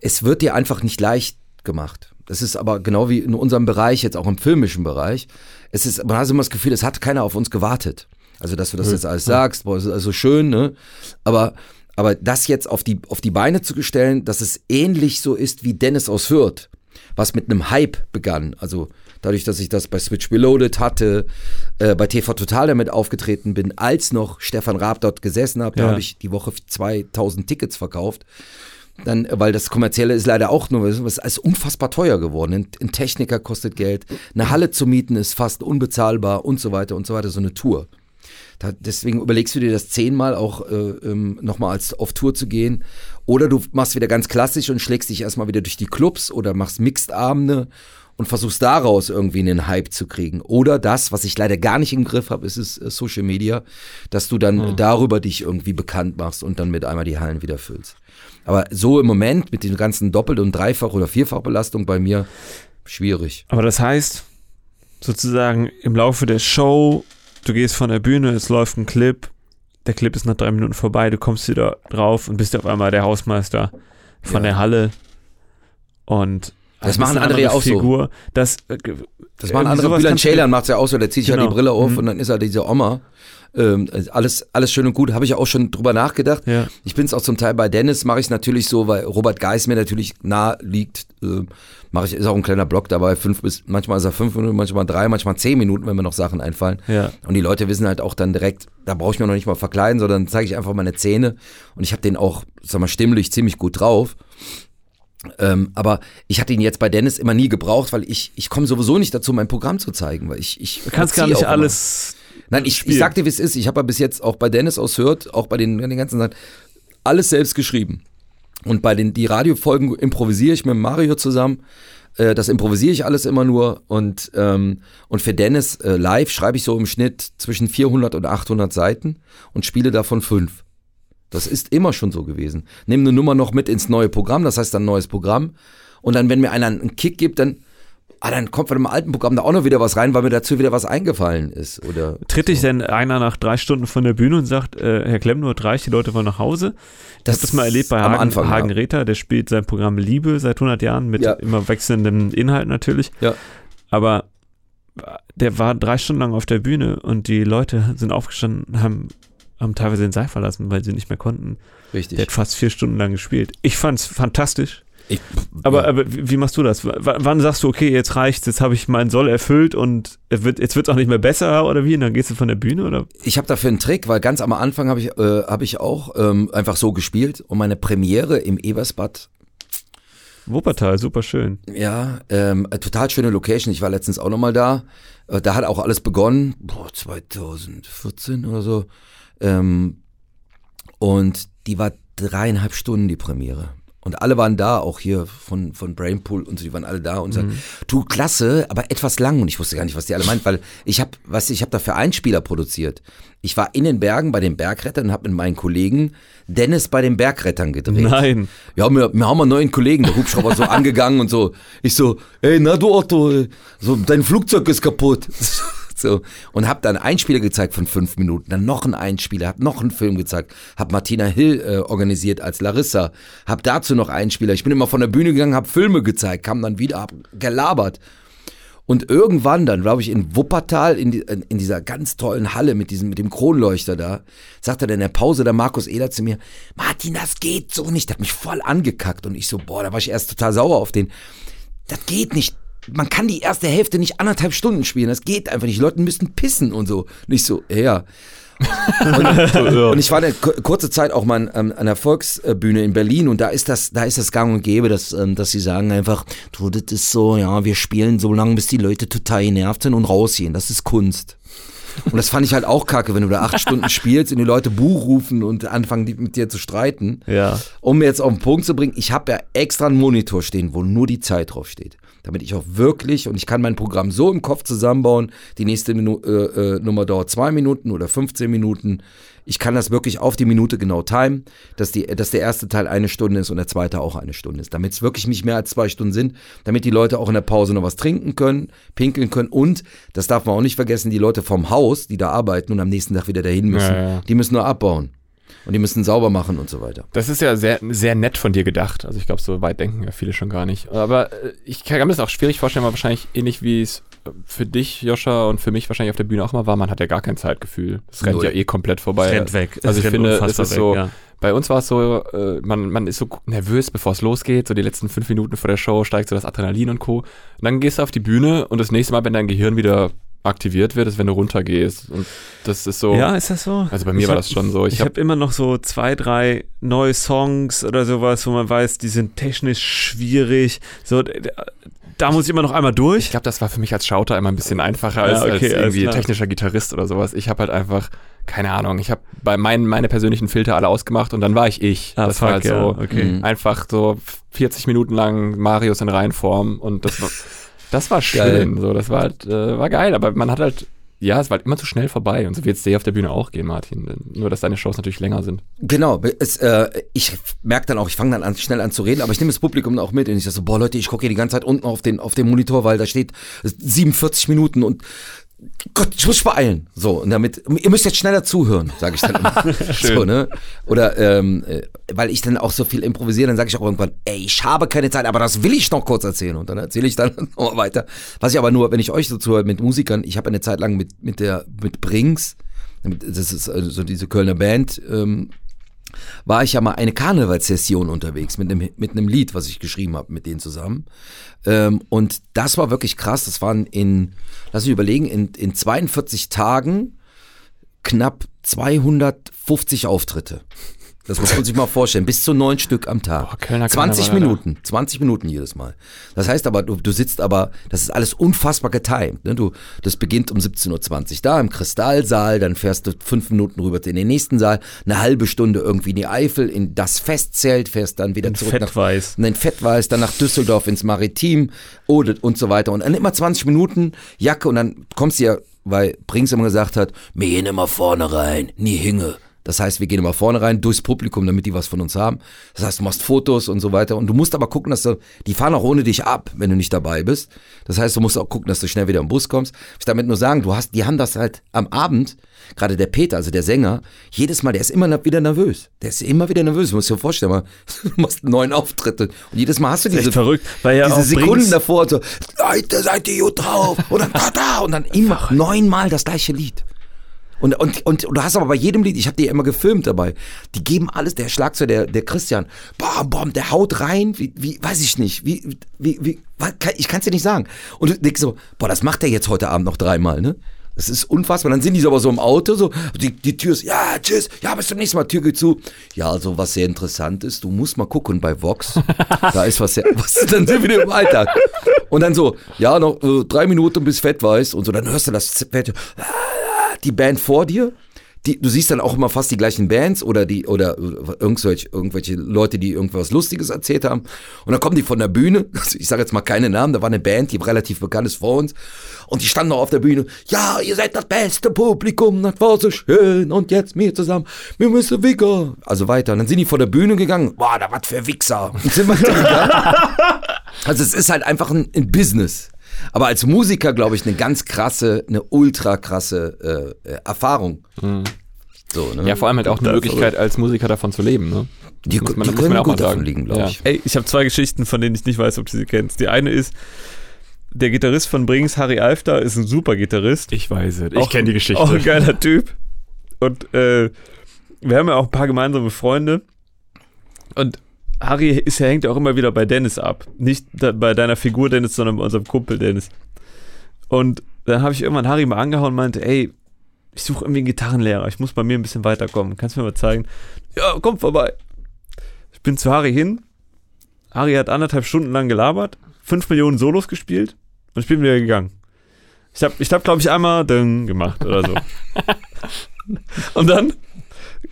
es wird dir einfach nicht leicht gemacht. Das ist aber genau wie in unserem Bereich, jetzt auch im filmischen Bereich. Es ist, man hat immer das Gefühl, es hat keiner auf uns gewartet. Also, dass du das jetzt alles sagst, boah, ist also schön, ne? Aber, aber das jetzt auf die, auf die Beine zu stellen, dass es ähnlich so ist wie Dennis aus Fürth, was mit einem Hype begann. Also, dadurch, dass ich das bei Switch Reloaded hatte, äh, bei TV Total damit aufgetreten bin, als noch Stefan Raab dort gesessen habe, da Ja. habe ich die Woche 2000 Tickets verkauft dann, weil das kommerzielle ist leider auch nur, es ist unfassbar teuer geworden. Ein, ein Techniker kostet Geld, eine Halle zu mieten ist fast unbezahlbar und so weiter und so weiter, so eine Tour. Da, deswegen überlegst du dir das zehnmal auch äh, ähm, nochmal als auf Tour zu gehen. Oder du machst wieder ganz klassisch und schlägst dich erstmal wieder durch die Clubs oder machst Mixed-Abende und versuchst daraus irgendwie einen Hype zu kriegen. Oder das, was ich leider gar nicht im Griff habe, ist es äh, Social Media, dass du dann Hm. darüber dich irgendwie bekannt machst und dann mit einmal die Hallen wieder füllst. Aber so im Moment mit den ganzen Doppelt- und Dreifach- oder Vierfachbelastung bei mir schwierig. Aber das heißt, sozusagen im Laufe der Show, du gehst von der Bühne, es läuft ein Clip, der Clip ist nach drei Minuten vorbei, du kommst wieder drauf und bist auf einmal der Hausmeister von Ja. der Halle und Das bist machen andere ja auch so. Figur. Das, äh, Das machen andere. Bülent Ceylan macht es ja auch so, der zieht sich Genau. ja die Brille auf Mhm. und dann ist er diese Oma. Ähm, alles, alles schön und gut, habe ich ja auch schon drüber nachgedacht. Ja. Ich bin es auch zum Teil bei Dennis, mache ich es natürlich so, weil Robert Geis mir natürlich nah liegt. Äh, mache ich, ist auch ein kleiner Block dabei, fünf bis, manchmal ist er fünf Minuten, manchmal drei, manchmal zehn Minuten, wenn mir noch Sachen einfallen. Ja. Und die Leute wissen halt auch dann direkt, da brauche ich mir noch nicht mal verkleiden, sondern zeige ich einfach meine Zähne. Und ich habe den auch, sag mal, stimmlich ziemlich gut drauf. Ähm, aber ich hatte ihn jetzt bei Dennis immer nie gebraucht, weil ich, ich komme sowieso nicht dazu, mein Programm zu zeigen, weil ich, ich Du kannst gar nicht immer. alles. Nein, ich, spielen. ich sag dir, wie es ist. Ich habe ja bis jetzt auch bei Dennis aus Hört, auch bei den, den ganzen Sachen, alles selbst geschrieben. Und bei den die Radiofolgen improvisiere ich mit Mario zusammen. Äh, das improvisiere ich alles immer nur. Und, ähm, und für Dennis äh, live schreibe ich so im Schnitt zwischen 400 und 800 Seiten und spiele davon fünf. Das ist immer schon so gewesen. Nehme eine Nummer noch mit ins neue Programm, das heißt dann neues Programm. Und dann, wenn mir einer einen Kick gibt, dann, ah, dann kommt von dem alten Programm da auch noch wieder was rein, weil mir dazu wieder was eingefallen ist. Oder Tritt dich denn einer nach drei Stunden von der Bühne und sagt, äh, Herr Klemm, nur reicht, die Leute wollen nach Hause? Das ich habe das mal erlebt bei am Hagen, Anfang, ja. Hagen Rether, der spielt sein Programm Liebe seit 100 Jahren mit Ja. immer wechselndem Inhalt natürlich. Ja. Aber der war drei Stunden lang auf der Bühne und die Leute sind aufgestanden, haben, haben teilweise den Saal verlassen, weil sie nicht mehr konnten. Richtig. Der hat fast vier Stunden lang gespielt. Ich fand's fantastisch. Ich, Aber, ja. aber wie, machst du das? W wann sagst du, okay, jetzt reicht's, jetzt habe ich meinen Soll erfüllt und wird, jetzt wird's auch nicht mehr besser oder wie? Und dann gehst du von der Bühne oder? ich habe dafür einen Trick, weil ganz am Anfang habe ich, äh, hab ich auch ähm, einfach so gespielt und meine Premiere im Ebersbad, Wuppertal, super schön. ja, ähm, äh, total schöne Location. Ich war letztens auch nochmal da. Äh, da hat auch alles begonnen, boah, 2014 oder so. Ähm, und die war dreieinhalb Stunden die Premiere. Und alle waren da, auch hier von, von Brainpool und so, die waren alle da und sagten, du, klasse, aber etwas lang. Und ich wusste gar nicht, was die alle meint, weil ich habe, was ich habe dafür Einspieler produziert. Ich war in den Bergen bei den Bergrettern und habe mit meinen Kollegen Dennis bei den Bergrettern gedreht. Nein. Ja, wir, wir haben einen neuen Kollegen, der Hubschrauber so angegangen und so. Ich so, ey, na du Otto, so dein Flugzeug ist kaputt. So und hab dann einen Einspieler gezeigt von fünf Minuten, dann noch einen Einspieler, hab noch einen Film gezeigt, hab Martina Hill äh, organisiert als Larissa, hab dazu noch Einspieler. Ich bin immer von der Bühne gegangen, hab Filme gezeigt, kam dann wieder, hab gelabert. Und irgendwann dann, glaube ich, in Wuppertal, in, die, in dieser ganz tollen Halle mit diesem, mit dem Kronleuchter da, sagte dann in der Pause der Markus Eder zu mir, Martin, das geht so nicht. Der hat mich voll angekackt und ich so, boah, da war ich erst total sauer auf den. Das geht nicht. Man kann die erste Hälfte nicht anderthalb Stunden spielen. Das geht einfach nicht. Die Leute müssten pissen und so. Nicht so, ja. Und, und ich war eine ku- kurze Zeit auch mal an, an der Volksbühne in Berlin und da ist das, da ist das gang und gäbe, dass, ähm, dass sie sagen einfach, du, das ist so, ja, wir spielen so lange, bis die Leute total genervt sind und rausgehen. Das ist Kunst. Und das fand ich halt auch kacke, wenn du da acht Stunden spielst und die Leute Buch rufen und anfangen die mit dir zu streiten. Ja. Um mir jetzt auf den Punkt zu bringen, ich habe ja extra einen Monitor stehen, wo nur die Zeit drauf steht. Damit ich auch wirklich, und ich kann mein Programm so im Kopf zusammenbauen, die nächste Minu äh, äh, Nummer dauert zwei Minuten oder 15 Minuten. Ich kann das wirklich auf die Minute genau timen, dass, die, dass der erste Teil eine Stunde ist und der zweite auch eine Stunde ist. Damit es wirklich nicht mehr als zwei Stunden sind, damit die Leute auch in der Pause noch was trinken können, pinkeln können und, das darf man auch nicht vergessen, die Leute vom Haus, die da arbeiten und am nächsten Tag wieder dahin müssen, Ja, ja. die müssen nur abbauen. Und die müssen sauber machen und so weiter. Das ist ja sehr, sehr nett von dir gedacht. Also ich glaube, so weit denken ja viele schon gar nicht. Aber äh, ich kann mir das auch schwierig vorstellen, weil wahrscheinlich ähnlich wie es für dich, Joscha, und für mich wahrscheinlich auf der Bühne auch mal war, man hat ja gar kein Zeitgefühl. Es rennt Null. ja eh komplett vorbei. Es rennt weg. Es Also ich rennt finde, es ist so, weg, ja. bei uns war es so, äh, man, man ist so nervös, bevor es losgeht, so die letzten fünf Minuten vor der Show steigt so das Adrenalin und Co. Und dann gehst du auf die Bühne und das nächste Mal, wenn dein Gehirn wieder aktiviert wird, ist, wenn du runtergehst. Und das ist so. Ja, ist das so? Also bei mir Ich war hab- das schon so. Ich, Ich habe habe immer noch so zwei, drei neue Songs oder sowas, wo man weiß, die sind technisch schwierig. So, da muss ich immer noch einmal Ich durch. glaube, das war für mich als Schauter immer ein bisschen einfacher als, Ja, okay, als irgendwie technischer Gitarrist oder sowas. Ich habe halt einfach, keine Ahnung, ich habe bei meinen meine persönlichen Filter alle ausgemacht und dann war ich ich. Ah, das war halt fuck, ja, so okay. Mhm. einfach so 40 Minuten lang Marius in Reihenform und das war, Das war schön. So, das war halt, äh, war geil, aber man hat halt, ja, es war halt immer zu schnell vorbei. Und so wird es dir auf der Bühne auch gehen, Martin. Nur, dass deine Shows natürlich länger sind. Genau, es, äh, ich merke dann auch, ich fange dann an, schnell an zu reden, aber ich nehme das Publikum auch mit und ich sage so, boah Leute, ich gucke hier die ganze Zeit unten auf den, auf den Monitor, weil da steht 47 Minuten und Gott, ich muss beeilen. So, und damit, ihr müsst jetzt schneller zuhören, sage ich dann immer. so, ne? Oder ähm, äh, weil ich dann auch so viel improvisiere, dann sage ich auch irgendwann, ey, ich habe keine Zeit, aber das will ich noch kurz erzählen. Und dann erzähle ich dann nochmal weiter. Was ich aber nur, wenn ich euch so zuhöre mit Musikern, ich habe eine Zeit lang mit, mit der, mit Brings, das ist also so diese Kölner Band, ähm, war ich ja mal eine Karnevalssession unterwegs mit einem, mit einem Lied, was ich geschrieben habe mit denen zusammen. Ähm, und das war wirklich krass. Das waren in, lass mich überlegen, in, in 42 Tagen knapp 250 Auftritte. Das muss man sich mal vorstellen. Bis zu neun Stück am Tag. Boah, Kölner 20 Karneval, Minuten. 20 Minuten jedes Mal. Das heißt aber, du, du sitzt aber, das ist alles unfassbar getimed. Ne? Du, das beginnt um 17.20 Uhr da im Kristallsaal, dann fährst du fünf Minuten rüber in den nächsten Saal, eine halbe Stunde irgendwie in die Eifel, in das Festzelt, fährst dann wieder In zurück Fettweiß. nach in Fettweiß, dann nach Düsseldorf ins Maritim oder und so weiter. Und dann immer 20 Minuten Jacke und dann kommst du ja, weil Brings immer gesagt hat, wir gehen immer vorne rein, nie hinge. Das heißt, wir gehen immer vorne rein, durchs Publikum, damit die was von uns haben. Das heißt, du machst Fotos und so weiter. Und du musst aber gucken, dass du, die fahren auch ohne dich ab, wenn du nicht dabei bist. Das heißt, du musst auch gucken, dass du schnell wieder im Bus kommst. Ich damit nur sagen, du hast, die haben das halt am Abend, gerade der Peter, also der Sänger, jedes Mal, der ist immer wieder nervös. Der ist immer wieder nervös. Du musst dir vorstellen, du machst neun Auftritte. Und jedes Mal hast du diese, verrückt, weil ja diese Sekunden Brings- davor, so, Leute, seid ihr gut drauf? Und dann, da, da, und dann immer neunmal das gleiche Lied. Und, und, und, und du hast aber bei jedem Lied, ich habe die ja immer gefilmt dabei, die geben alles, der Schlagzeug, der, der Christian, bam, bam, der haut rein, wie, wie weiß ich nicht, wie, wie, wie, ich kann es dir nicht sagen. Und du denkst so, boah, das macht er jetzt heute Abend noch dreimal, ne? Das ist unfassbar. Dann sind die so aber so im Auto, so, die, die Tür ist, ja, tschüss, ja, bis zum nächsten Mal, Tür geht zu. Ja, also was sehr interessant ist, du musst mal gucken bei Vox, da ist was sehr, was, dann sind wir wieder im Alltag. Und dann so, ja, noch äh, drei Minuten bis Fettweiß und so, dann hörst du das Fett, die Band vor dir. Die, du siehst dann auch immer fast die gleichen Bands oder die oder irgendwelche, irgendwelche Leute, die irgendwas Lustiges erzählt haben. Und dann kommen die von der Bühne. Also ich sage jetzt mal keine Namen. Da war eine Band, die relativ bekannt ist vor uns. Und die standen auch auf der Bühne. Ja, ihr seid das beste Publikum. Das war so schön. Und jetzt mir zusammen. Wir müssen Wicker. Also weiter. Und dann sind die vor der Bühne gegangen. Boah, da was für Wichser. Und sind. Also es ist halt einfach ein, ein Business. Aber als Musiker, glaube ich, eine ganz krasse, eine ultra krasse äh, äh, Erfahrung. So, ne? Ja, vor allem halt auch die Das- Möglichkeit, als Musiker davon zu leben. Ne? die, muss man- die muss man auch mal gut davon sagen. liegen, glaube Ja. ich. Ey, ich habe zwei Geschichten, von denen ich nicht weiß, ob du sie kennst. Die eine ist, der Gitarrist von Brings, Harry Alfter, ist ein super Gitarrist. Ich weiß es. Ich kenne die Geschichte. Auch ein geiler Typ. Und äh, wir haben ja auch ein paar gemeinsame Freunde. Und Harry ist hängt ja auch immer wieder bei Dennis ab. Nicht bei deiner Figur Dennis, sondern bei unserem Kumpel Dennis. Und dann habe ich irgendwann Harry mal angehauen und meinte, ey, ich suche irgendwie einen Gitarrenlehrer. Ich muss bei mir ein bisschen weiterkommen. Kannst du mir mal zeigen? Ja, komm vorbei. Ich bin zu Harry hin. Harry hat anderthalb Stunden lang gelabert, fünf Millionen Solos gespielt und ich bin wieder gegangen. Ich habe, ich hab, glaube ich, einmal Ding gemacht oder so. und dann,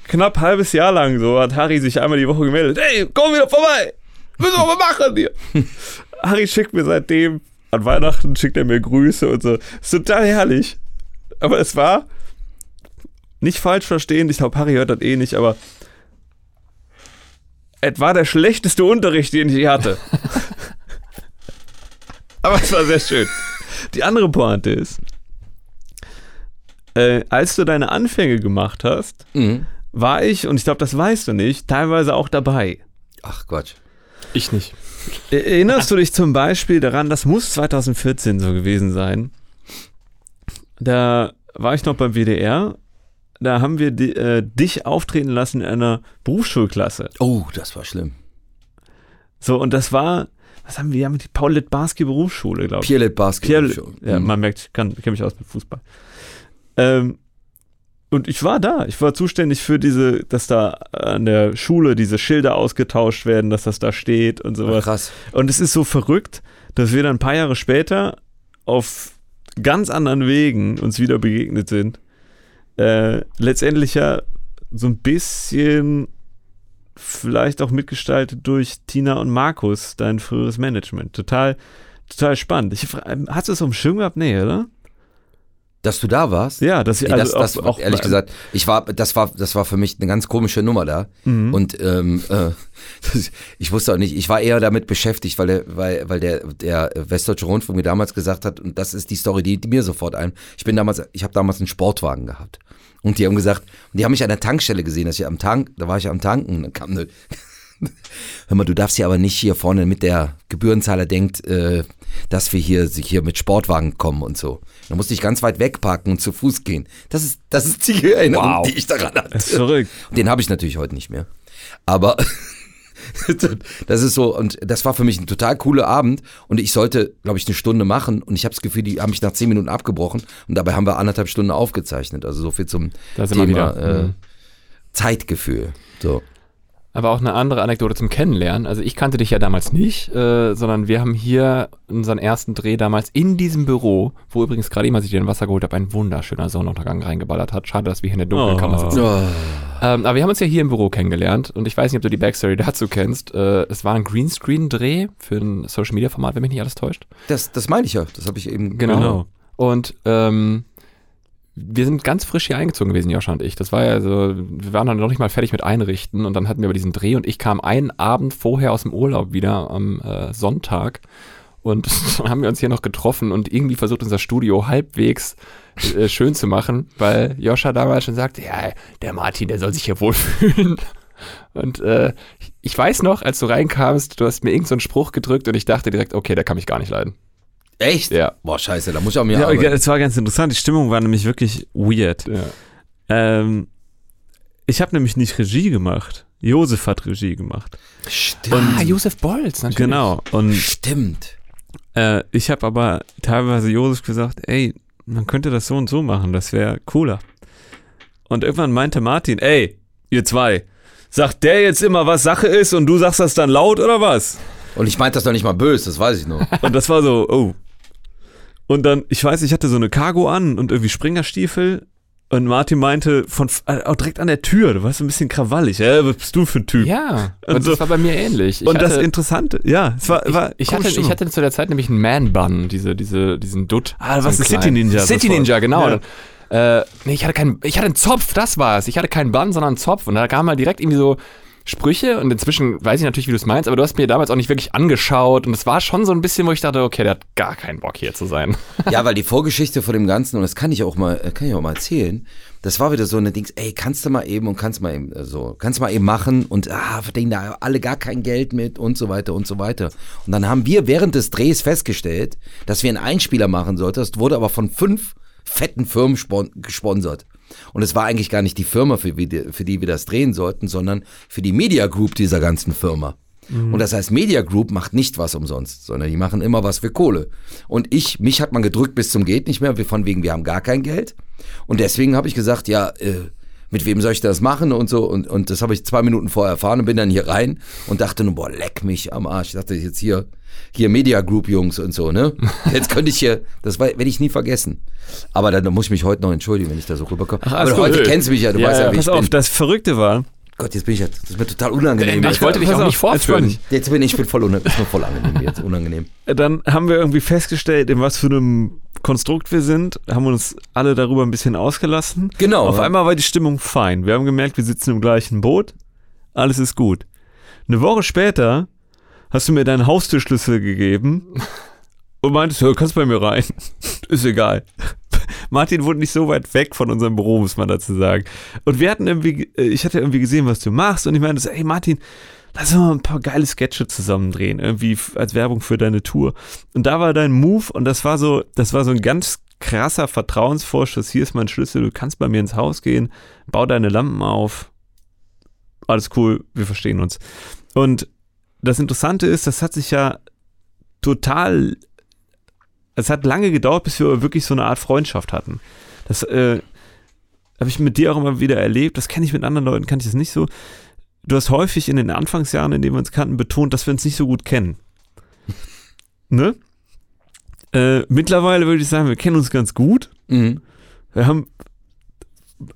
knapp halbes Jahr lang so, hat Harry sich einmal die Woche gemeldet. Hey, komm wieder vorbei! Müssen wir mal machen hier. Harry schickt mir seitdem, an Weihnachten schickt er mir Grüße und so. Ist total herrlich. Aber es war, nicht falsch verstehen, ich glaube, Harry hört das eh nicht, aber es war der schlechteste Unterricht, den ich je hatte. aber es war sehr schön. Die andere Pointe ist, äh, als du deine Anfänge gemacht hast, Mhm. War ich, und ich glaube, das weißt du nicht, teilweise auch dabei. Ach Quatsch. Ich nicht. Erinnerst du dich zum Beispiel daran, das muss 2014 so gewesen sein, da war ich noch beim WDR, da haben wir di äh, dich auftreten lassen in einer Berufsschulklasse. Oh, das war schlimm. So, und das war, was haben wir, wir haben die Paulette Barski Berufsschule, glaube ich. Pierlet Basketball. Pierre, ja, man merkt, ich kann- kenne mich aus mit Fußball. Ähm, und ich war da. Ich war zuständig für diese, dass da an der Schule diese Schilder ausgetauscht werden, dass das da steht und sowas. Krass. Und es ist so verrückt, dass wir dann ein paar Jahre später auf ganz anderen Wegen uns wieder begegnet sind. Äh, letztendlich ja so ein bisschen vielleicht auch mitgestaltet durch Tina und Markus, dein früheres Management. Total total spannend. Ich, ähm, hast du es um Schirm gehabt? Nee, oder? Dass du da warst? Ja, dass ich Nee, das, also das, ehrlich gesagt, ich war, das war, das war für mich eine ganz komische Nummer da. Mhm. Und ähm, äh, das, ich wusste auch nicht, ich war eher damit beschäftigt, weil der, weil, weil der, der Westdeutsche Rundfunk mir damals gesagt hat, und das ist die Story, die, die mir sofort ein. Ich bin damals, ich habe damals einen Sportwagen gehabt. Und die haben gesagt, und die haben mich an der Tankstelle gesehen, dass ich am Tank, da war ich am Tanken, und dann kam eine, hör mal, du darfst hier aber nicht hier vorne mit der Gebührenzahler denkt, äh, dass wir hier, sich hier mit Sportwagen kommen und so. Da musste ich ganz weit wegparken und zu Fuß gehen. Das ist, das ist die Erinnerung, Wow. die ich daran hatte. Verrückt. Den habe ich natürlich heute nicht mehr. Aber das ist so, und das war für mich ein total cooler Abend. Und ich sollte, glaube ich, eine Stunde machen. Und ich habe das Gefühl, die haben mich nach zehn Minuten abgebrochen. Und dabei haben wir anderthalb Stunden aufgezeichnet. Also so viel zum Thema. Äh, Mhm. Zeitgefühl. So. Aber auch eine andere Anekdote zum Kennenlernen. Also ich kannte dich ja damals nicht, äh, sondern wir haben hier unseren ersten Dreh damals in diesem Büro, wo übrigens gerade eben, als ich dir ein Wasser geholt habe, ein wunderschöner Sonnenuntergang reingeballert hat. Schade, dass wir hier in der dunklen Oh. Kammer sitzen. Oh. Ähm, aber wir haben uns ja hier im Büro kennengelernt und ich weiß nicht, ob du die Backstory dazu kennst. Äh, es war ein Greenscreen-Dreh für ein Social-Media-Format, wenn mich nicht alles täuscht. Das, das meine ich ja. Das habe ich eben. Genau. Genau. Und ähm, wir sind ganz frisch hier eingezogen gewesen, Joscha und ich. Das war ja so, wir waren dann noch nicht mal fertig mit Einrichten und dann hatten wir aber diesen Dreh und ich kam einen Abend vorher aus dem Urlaub wieder am äh, Sonntag und dann haben wir uns hier noch getroffen und irgendwie versucht, unser Studio halbwegs äh, schön zu machen, weil Joscha damals schon sagte, ja, der Martin, der soll sich hier wohlfühlen. Und äh, ich weiß noch, als du reinkamst, du hast mir irgendeinen so einen Spruch gedrückt und ich dachte direkt, okay, der kann mich gar nicht leiden. Echt? Ja. Boah, scheiße, da muss ich auch mir Ja, arbeiten. es war ganz interessant. Die Stimmung war nämlich wirklich weird. ja. Ähm, ich habe nämlich nicht Regie gemacht. Josef hat Regie gemacht. Stimmt. Ah, Josef Bolz, natürlich. Genau. Und Stimmt. äh, ich habe aber teilweise Josef gesagt, ey, man könnte das so und so machen, das wäre cooler. Und irgendwann meinte Martin, ey, ihr zwei, sagt der jetzt immer, was Sache ist und du sagst das dann laut oder was? Und ich meinte das doch nicht mal böse, das weiß ich noch. Und das war so, oh. Und dann, ich weiß, ich hatte so eine Cargo an und irgendwie Springerstiefel. Und Martin meinte, von, äh, auch direkt an der Tür, du warst ein bisschen krawallig. Äh, was bist du für ein Typ? Ja, und, Und so- das war bei mir ähnlich. Ich und das hatte, Interessante, ja, es war, ich, war ich, hatte, ich hatte zu der Zeit nämlich einen Man-Bun, diese, diese, diesen Dutt. Ah, so was einen ist City. Ninja City. Ninja, genau. Ja. Äh, nee, ich hatte keinen, ich hatte einen Zopf, das war es. Ich hatte keinen Bun, sondern einen Zopf. Und da kam halt direkt irgendwie so Sprüche und inzwischen weiß ich natürlich, wie du es meinst, aber du hast mir damals auch nicht wirklich angeschaut und es war schon so ein bisschen, wo ich dachte, okay, der hat gar keinen Bock hier zu sein. Ja, weil die Vorgeschichte von dem Ganzen, und das kann ich auch mal, äh, kann ich auch mal erzählen, das war wieder so eine Dings, ey, kannst du mal eben und kannst mal eben, äh, so, kannst mal eben machen und ah, verdienen da alle gar kein Geld mit und so weiter und so weiter. Und dann haben wir während des Drehs festgestellt, dass wir einen Einspieler machen sollten. Das wurde aber von fünf fetten Firmen spon gesponsert. Und es war eigentlich gar nicht die Firma, für, die- für die wir das drehen sollten, sondern für die Media Group dieser ganzen Firma. Und das heißt, Media Group macht nicht was umsonst, sondern die machen immer was für Kohle. Und ich, mich hat man gedrückt bis zum geht nicht mehr, wir- von wegen, wir haben gar kein Geld. Und deswegen habe ich gesagt, ja, äh, mit wem soll ich das machen und so. Und, und das habe ich zwei Minuten vorher erfahren und bin dann hier rein und dachte nur, boah, leck mich am Arsch. Ich dachte jetzt hier, hier Media Group Jungs und so, ne? Jetzt könnte ich hier, das werde ich nie vergessen. Aber dann muss ich mich heute noch entschuldigen, wenn ich da so rüberkomme. Ach, Aber heute kennst du mich ja, du Ja, weißt ja, ja. wie Pass ich auf, bin. das Verrückte war, Gott, jetzt bin ich jetzt, das ist mir total unangenehm. Ich wollte dich auch nicht vorführen. Jetzt bin ich bin voll unangenehm, ist mir voll angenehm jetzt, unangenehm. dann haben wir irgendwie festgestellt, in was für einem Konstrukt wir sind, haben uns alle darüber ein bisschen ausgelassen. Genau. Auf einmal war die Stimmung fein. Wir haben gemerkt, wir sitzen im gleichen Boot. Alles ist gut. Eine Woche später hast du mir deinen Haustürschlüssel gegeben und meintest, ja, kannst bei mir rein. ist egal. Martin wohnt nicht so weit weg von unserem Büro, muss man dazu sagen. Und wir hatten irgendwie, äh, ich hatte irgendwie gesehen, was du machst und ich meinte so, ey Martin, lass uns mal ein paar geile Sketche zusammen drehen, irgendwie als Werbung für deine Tour. Und da war dein Move und das war so, das war so ein ganz krasser Vertrauensvorschuss. Hier ist mein Schlüssel, du kannst bei mir ins Haus gehen, bau deine Lampen auf. Alles cool, wir verstehen uns. Und das Interessante ist, das hat sich ja total, es hat lange gedauert, bis wir wirklich so eine Art Freundschaft hatten. Das äh, habe ich mit dir auch immer wieder erlebt. Das kenne ich mit anderen Leuten, kann ich das nicht so. Du hast häufig in den Anfangsjahren, in denen wir uns kannten, betont, dass wir uns nicht so gut kennen. ne? Äh, mittlerweile würde ich sagen, wir kennen uns ganz gut. Mhm. Wir haben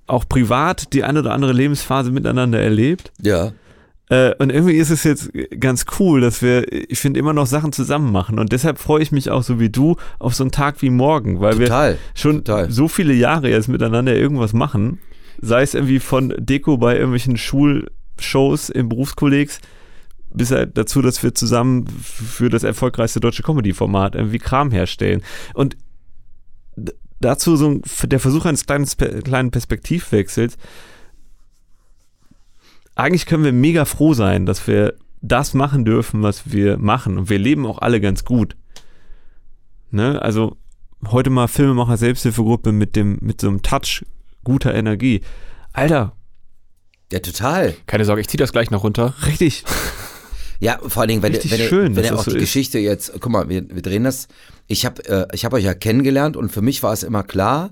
auch privat die eine oder andere Lebensphase miteinander erlebt. Ja. Äh, und irgendwie ist es jetzt ganz cool, dass wir, ich finde, immer noch Sachen zusammen machen. Und deshalb freue ich mich auch so wie du auf so einen Tag wie morgen, weil Total, wir schon total. so viele Jahre jetzt miteinander irgendwas machen. Sei es irgendwie von Deko bei irgendwelchen Schulshows im Berufskollegs bis halt dazu, dass wir zusammen für das erfolgreichste deutsche Comedy-Format irgendwie Kram herstellen. Und dazu so ein, der Versuch eines kleinen, kleinen Perspektivwechsels. Eigentlich können wir mega froh sein, dass wir das machen dürfen, was wir machen. Und wir leben auch alle ganz gut. Ne? Also heute mal Filmemacher Selbsthilfegruppe mit dem, mit so einem Touch guter Energie. Alter, Ja, total. Keine Sorge, ich ziehe das gleich noch runter. richtig. Ja, vor allen Dingen, wenn, Richtig wenn, ihr- schön, wenn das auch so die ist. Geschichte jetzt, guck mal, wir, wir drehen das. Ich habe äh, ich hab euch ja kennengelernt und für mich war es immer klar,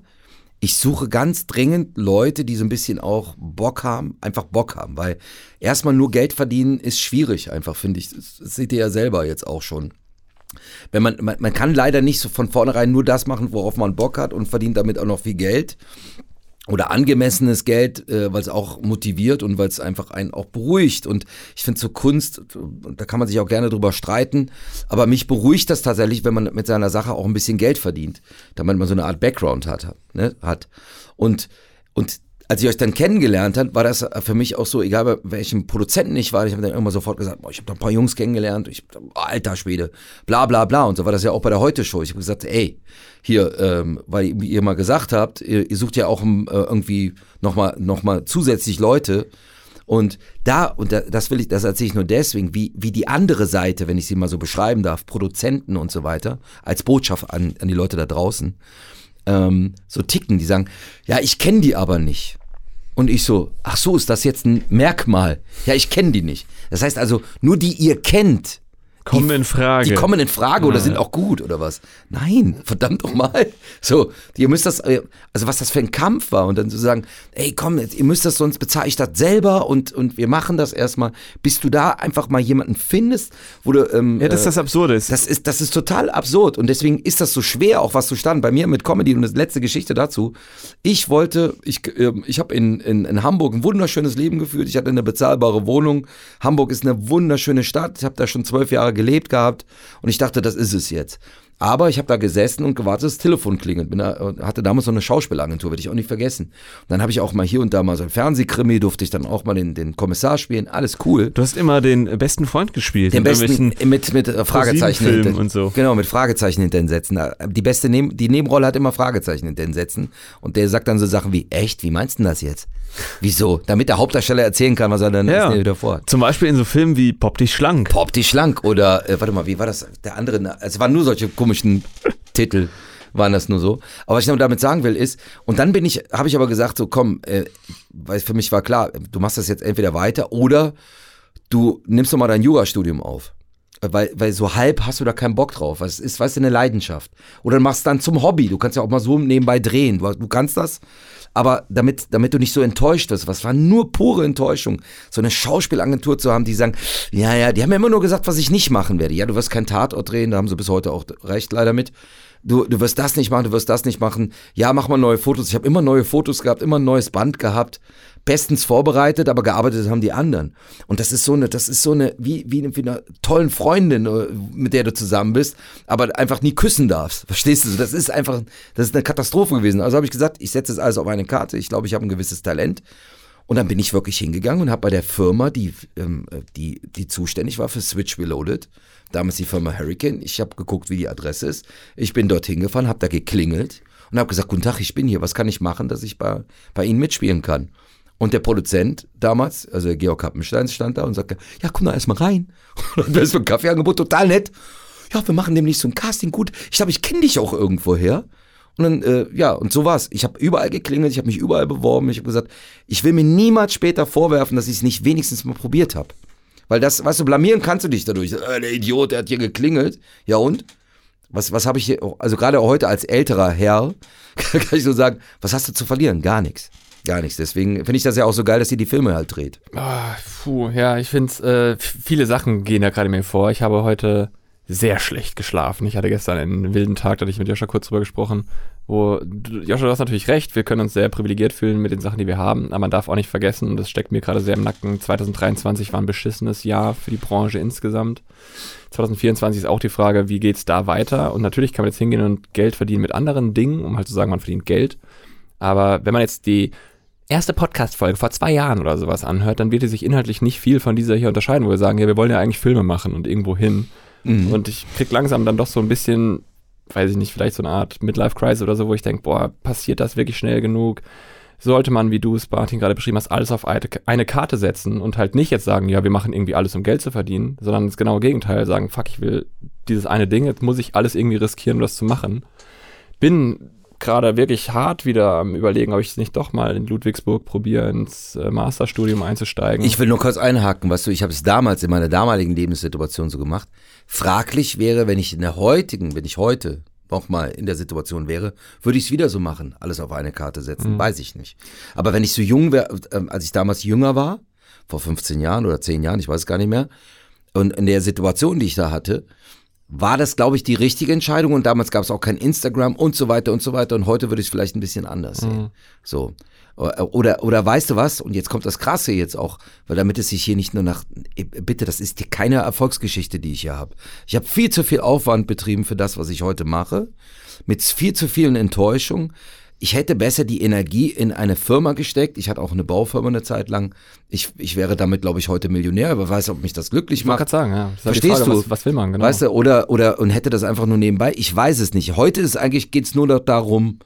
ich suche ganz dringend Leute, die so ein bisschen auch Bock haben, einfach Bock haben, weil erstmal nur Geld verdienen ist schwierig, einfach finde ich. Das, das seht ihr ja selber jetzt auch schon. Wenn man, man, man kann leider nicht so von vornherein nur das machen, worauf man Bock hat und verdient damit auch noch viel Geld oder angemessenes Geld, äh, weil es auch motiviert und weil es einfach einen auch beruhigt. Und ich finde so Kunst, da kann man sich auch gerne drüber streiten, aber mich beruhigt das tatsächlich, wenn man mit seiner Sache auch ein bisschen Geld verdient, damit man so eine Art Background hat. Ne, hat. Und, und als ich euch dann kennengelernt habe, war das für mich auch so, egal bei welchem Produzenten ich war, ich habe dann immer sofort gesagt, boah, ich habe da ein paar Jungs kennengelernt, ich, oh, alter Schwede, bla bla bla. Und so war das ja auch bei der Heute-Show. Ich habe gesagt, ey, hier, ähm, weil ihr mal gesagt habt, ihr, ihr sucht ja auch ähm, äh, irgendwie nochmal noch mal zusätzlich Leute. Und da, und da, das will ich, das erzähle ich nur deswegen, wie, wie die andere Seite, wenn ich sie mal so beschreiben darf, Produzenten und so weiter, als Botschaft an, an die Leute da draußen, ähm, so ticken, die sagen, ja, ich kenne die aber nicht. Und ich so, ach so, ist das jetzt ein Merkmal? Ja, ich kenne die nicht. Das heißt also, nur die ihr kennt, Kommen die, in Frage. Die kommen in Frage oder Ja. sind auch gut oder was? Nein, verdammt doch mal. So, ihr müsst das, äh, also was das für ein Kampf war und dann zu sagen, ey komm, ihr müsst das sonst bezahle ich das selber und, und wir machen das erstmal, bis du da einfach mal jemanden findest, wo du, ähm, ja, das ist äh, das Absurde. Das ist, das ist total absurd und deswegen ist das so schwer, auch was zu stand. Bei mir mit Comedy und das letzte Geschichte dazu. Ich wollte, ich, ähm, ich habe in, in, in Hamburg ein wunderschönes Leben geführt. Ich hatte eine bezahlbare Wohnung. Hamburg ist eine wunderschöne Stadt. Ich habe da schon zwölf Jahre gelebt gehabt und ich dachte, das ist es jetzt. Aber ich habe da gesessen und gewartet, dass das Telefon klingelt. Bin da, hatte damals so eine Schauspielagentur, werde ich auch nicht vergessen. Und dann habe ich auch mal hier und da mal so ein Fernsehkrimi, durfte ich dann auch mal den, den Kommissar spielen. Alles cool. Du hast immer den besten Freund gespielt. Den besten irgendwelchen- mit, mit äh, Fragezeichen hinter und so. Genau, mit Fragezeichen hinter den Sätzen. Die beste Neben die Nebenrolle hat immer Fragezeichen hinter den Sätzen. Und der sagt dann so Sachen wie, echt, wie meinst du denn das jetzt? Wieso? Damit der Hauptdarsteller erzählen kann, was er dann Ja. wieder vorhat. Zum Beispiel in so Filmen wie Pop dich schlank. Pop die schlank oder, äh, warte mal, wie war das? Der andere, es waren nur solche komischen Titel, waren das nur so. Aber was ich noch damit sagen will ist, und dann bin ich, habe ich aber gesagt, so komm, äh, weil für mich war klar, du machst das jetzt entweder weiter oder du nimmst doch mal dein Jurastudium auf. Weil, weil so halb hast du da keinen Bock drauf. Es ist, weißt du, eine Leidenschaft. Oder du machst dann zum Hobby. Du kannst ja auch mal so nebenbei drehen. Du, du kannst das. Aber damit, damit du nicht so enttäuscht wirst, was war nur pure Enttäuschung, so eine Schauspielagentur zu haben, die sagen, ja, ja, die haben mir immer nur gesagt, was ich nicht machen werde. Ja, du wirst kein Tatort drehen, da haben sie bis heute auch recht leider mit. Du, du wirst das nicht machen, du wirst das nicht machen. Ja, mach mal neue Fotos. Ich habe immer neue Fotos gehabt, immer ein neues Band gehabt. Bestens vorbereitet, aber gearbeitet haben die anderen. Und das ist so eine, das ist so eine, wie, wie, eine, tollen Freundin, äh, mit der du zusammen bist, aber einfach nie küssen darfst. Verstehst du? Das ist einfach, das ist eine Katastrophe gewesen. Also habe ich gesagt, ich setze das alles auf eine Karte. Ich glaube, ich habe ein gewisses Talent. Und dann bin ich wirklich hingegangen und habe bei der Firma, die, ähm, die, die zuständig war für Switch Reloaded, damals die Firma Hurricane, ich habe geguckt, wie die Adresse ist. Ich bin dorthin gefahren, habe da geklingelt und habe gesagt, guten Tag, ich bin hier, was kann ich machen, dass ich bei, bei Ihnen mitspielen kann? Und der Produzent damals, also Georg Kappenstein, stand da und sagte, ja, komm doch erstmal rein. Und das ist so ein Kaffeeangebot, total nett. Ja, wir machen nämlich so ein Casting gut. Ich glaube, ich kenne dich auch irgendwo her. Und dann, äh, ja, und so war's. Ich habe überall geklingelt, ich habe mich überall beworben. Ich habe gesagt, ich will mir niemals später vorwerfen, dass ich es nicht wenigstens mal probiert habe. Weil das, weißt du, blamieren kannst du dich dadurch. Äh, der Idiot, der hat hier geklingelt. Ja und? Was, was habe ich hier, also gerade heute als älterer Herr, kann ich so sagen, was hast du zu verlieren? Gar nichts. Gar nichts. Deswegen finde ich das ja auch so geil, dass sie die Filme halt dreht. Ah, puh, ja, ich finde, äh, viele Sachen gehen da gerade mir vor. Ich habe heute sehr schlecht geschlafen. Ich hatte gestern einen wilden Tag, da hatte ich mit Joscha kurz drüber gesprochen, wo, Joshua, du hast natürlich recht, wir können uns sehr privilegiert fühlen mit den Sachen, die wir haben, aber man darf auch nicht vergessen, und das steckt mir gerade sehr im Nacken, 2023 war ein beschissenes Jahr für die Branche insgesamt. 2024 ist auch die Frage, wie geht's da weiter? Und natürlich kann man jetzt hingehen und Geld verdienen mit anderen Dingen, um halt zu sagen, man verdient Geld. Aber wenn man jetzt die erste Podcast-Folge vor zwei Jahren oder sowas anhört, dann wird die sich inhaltlich nicht viel von dieser hier unterscheiden, wo wir sagen, ja, wir wollen ja eigentlich Filme machen und irgendwo hin. Mhm. Und ich krieg langsam dann doch so ein bisschen, weiß ich nicht, vielleicht so eine Art Midlife-Crisis oder so, wo ich denke, boah, passiert das wirklich schnell genug? Sollte man, wie du es, Martin, gerade beschrieben hast, alles auf eine, eine Karte setzen und halt nicht jetzt sagen, ja, wir machen irgendwie alles, um Geld zu verdienen, sondern das genaue Gegenteil, sagen, fuck, ich will dieses eine Ding, jetzt muss ich alles irgendwie riskieren, um das zu machen. Bin gerade wirklich hart wieder am überlegen, ob ich es nicht doch mal in Ludwigsburg probiere, ins äh, Masterstudium einzusteigen. Ich will nur kurz einhaken, weißt du, ich habe es damals in meiner damaligen Lebenssituation so gemacht. Fraglich wäre, wenn ich in der heutigen, wenn ich heute nochmal in der Situation wäre, würde ich es wieder so machen, alles auf eine Karte setzen, weiß ich nicht. Aber wenn ich so jung wäre, ähm, als ich damals jünger war, vor 15 Jahren oder 10 Jahren, ich weiß es gar nicht mehr, und in der Situation, die ich da hatte, war das, glaube ich, die richtige Entscheidung und damals gab es auch kein Instagram und so weiter und so weiter und heute würde ich es vielleicht ein bisschen anders sehen. So. Oder, oder weißt du was? Und jetzt kommt das Krasse jetzt auch, weil damit es sich hier nicht nur nach, bitte, das ist keine Erfolgsgeschichte, die ich hier habe. Ich habe viel zu viel Aufwand betrieben für das, was ich heute mache, mit viel zu vielen Enttäuschungen. Ich hätte besser die Energie in eine Firma gesteckt. Ich hatte auch eine Baufirma eine Zeit lang. Ich, ich wäre damit, glaube ich, heute Millionär, aber weiß, ob mich das glücklich ich macht. gerade sagen, ja. Halt Verstehst Frage, du? Was, was will man, genau. Weißt du, oder, oder, und hätte das einfach nur nebenbei. Ich weiß es nicht. Heute ist eigentlich, geht's nur noch darum,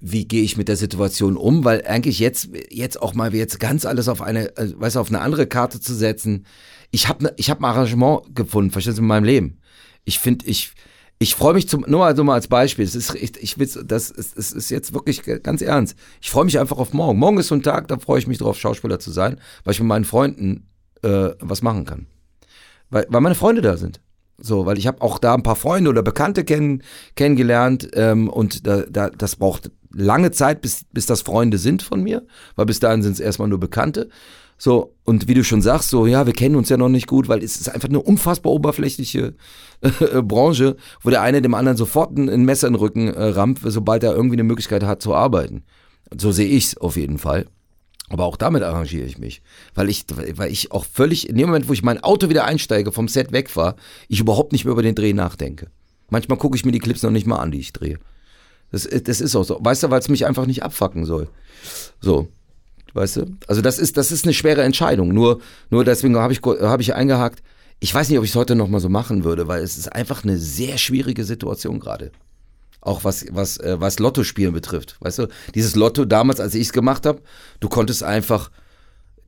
wie gehe ich mit der Situation um, weil eigentlich jetzt, jetzt auch mal jetzt ganz alles auf eine, äh, weißt du, auf eine andere Karte zu setzen. Ich habe ich hab ein Arrangement gefunden, verstehst du, in meinem Leben. Ich finde, ich, ich freue mich zum, nur also mal als Beispiel, es ist, ich, ich will, das ist, es ist jetzt wirklich ganz ernst. Ich freue mich einfach auf morgen. Morgen ist so ein Tag, da freue ich mich drauf, Schauspieler zu sein, weil ich mit meinen Freunden äh, was machen kann. Weil, weil meine Freunde da sind. So, weil ich habe auch da ein paar Freunde oder Bekannte kenn, kennengelernt ähm, und da, da, das braucht lange Zeit, bis, bis das Freunde sind von mir, weil bis dahin sind es erstmal nur Bekannte. So, und wie du schon sagst, so, ja, wir kennen uns ja noch nicht gut, weil es ist einfach eine unfassbar oberflächliche äh, Branche, wo der eine dem anderen sofort ein, ein Messer in den Rücken äh, rammt, sobald er irgendwie eine Möglichkeit hat zu arbeiten. So sehe ich's auf jeden Fall. Aber auch damit arrangiere ich mich. Weil ich, weil ich auch völlig, in dem Moment, wo ich mein Auto wieder einsteige, vom Set wegfahre, ich überhaupt nicht mehr über den Dreh nachdenke. Manchmal gucke ich mir die Clips noch nicht mal an, die ich drehe. Das, das ist auch so. Weißt du, weil es mich einfach nicht abfacken soll. So. Weißt du? Also das ist, das ist eine schwere Entscheidung. Nur, nur deswegen habe ich, habe ich eingehakt. Ich weiß nicht, ob ich es heute nochmal so machen würde, weil es ist einfach eine sehr schwierige Situation gerade. Auch was, was, äh, was Lottospielen betrifft. Weißt du, dieses Lotto damals, als ich es gemacht habe, du konntest einfach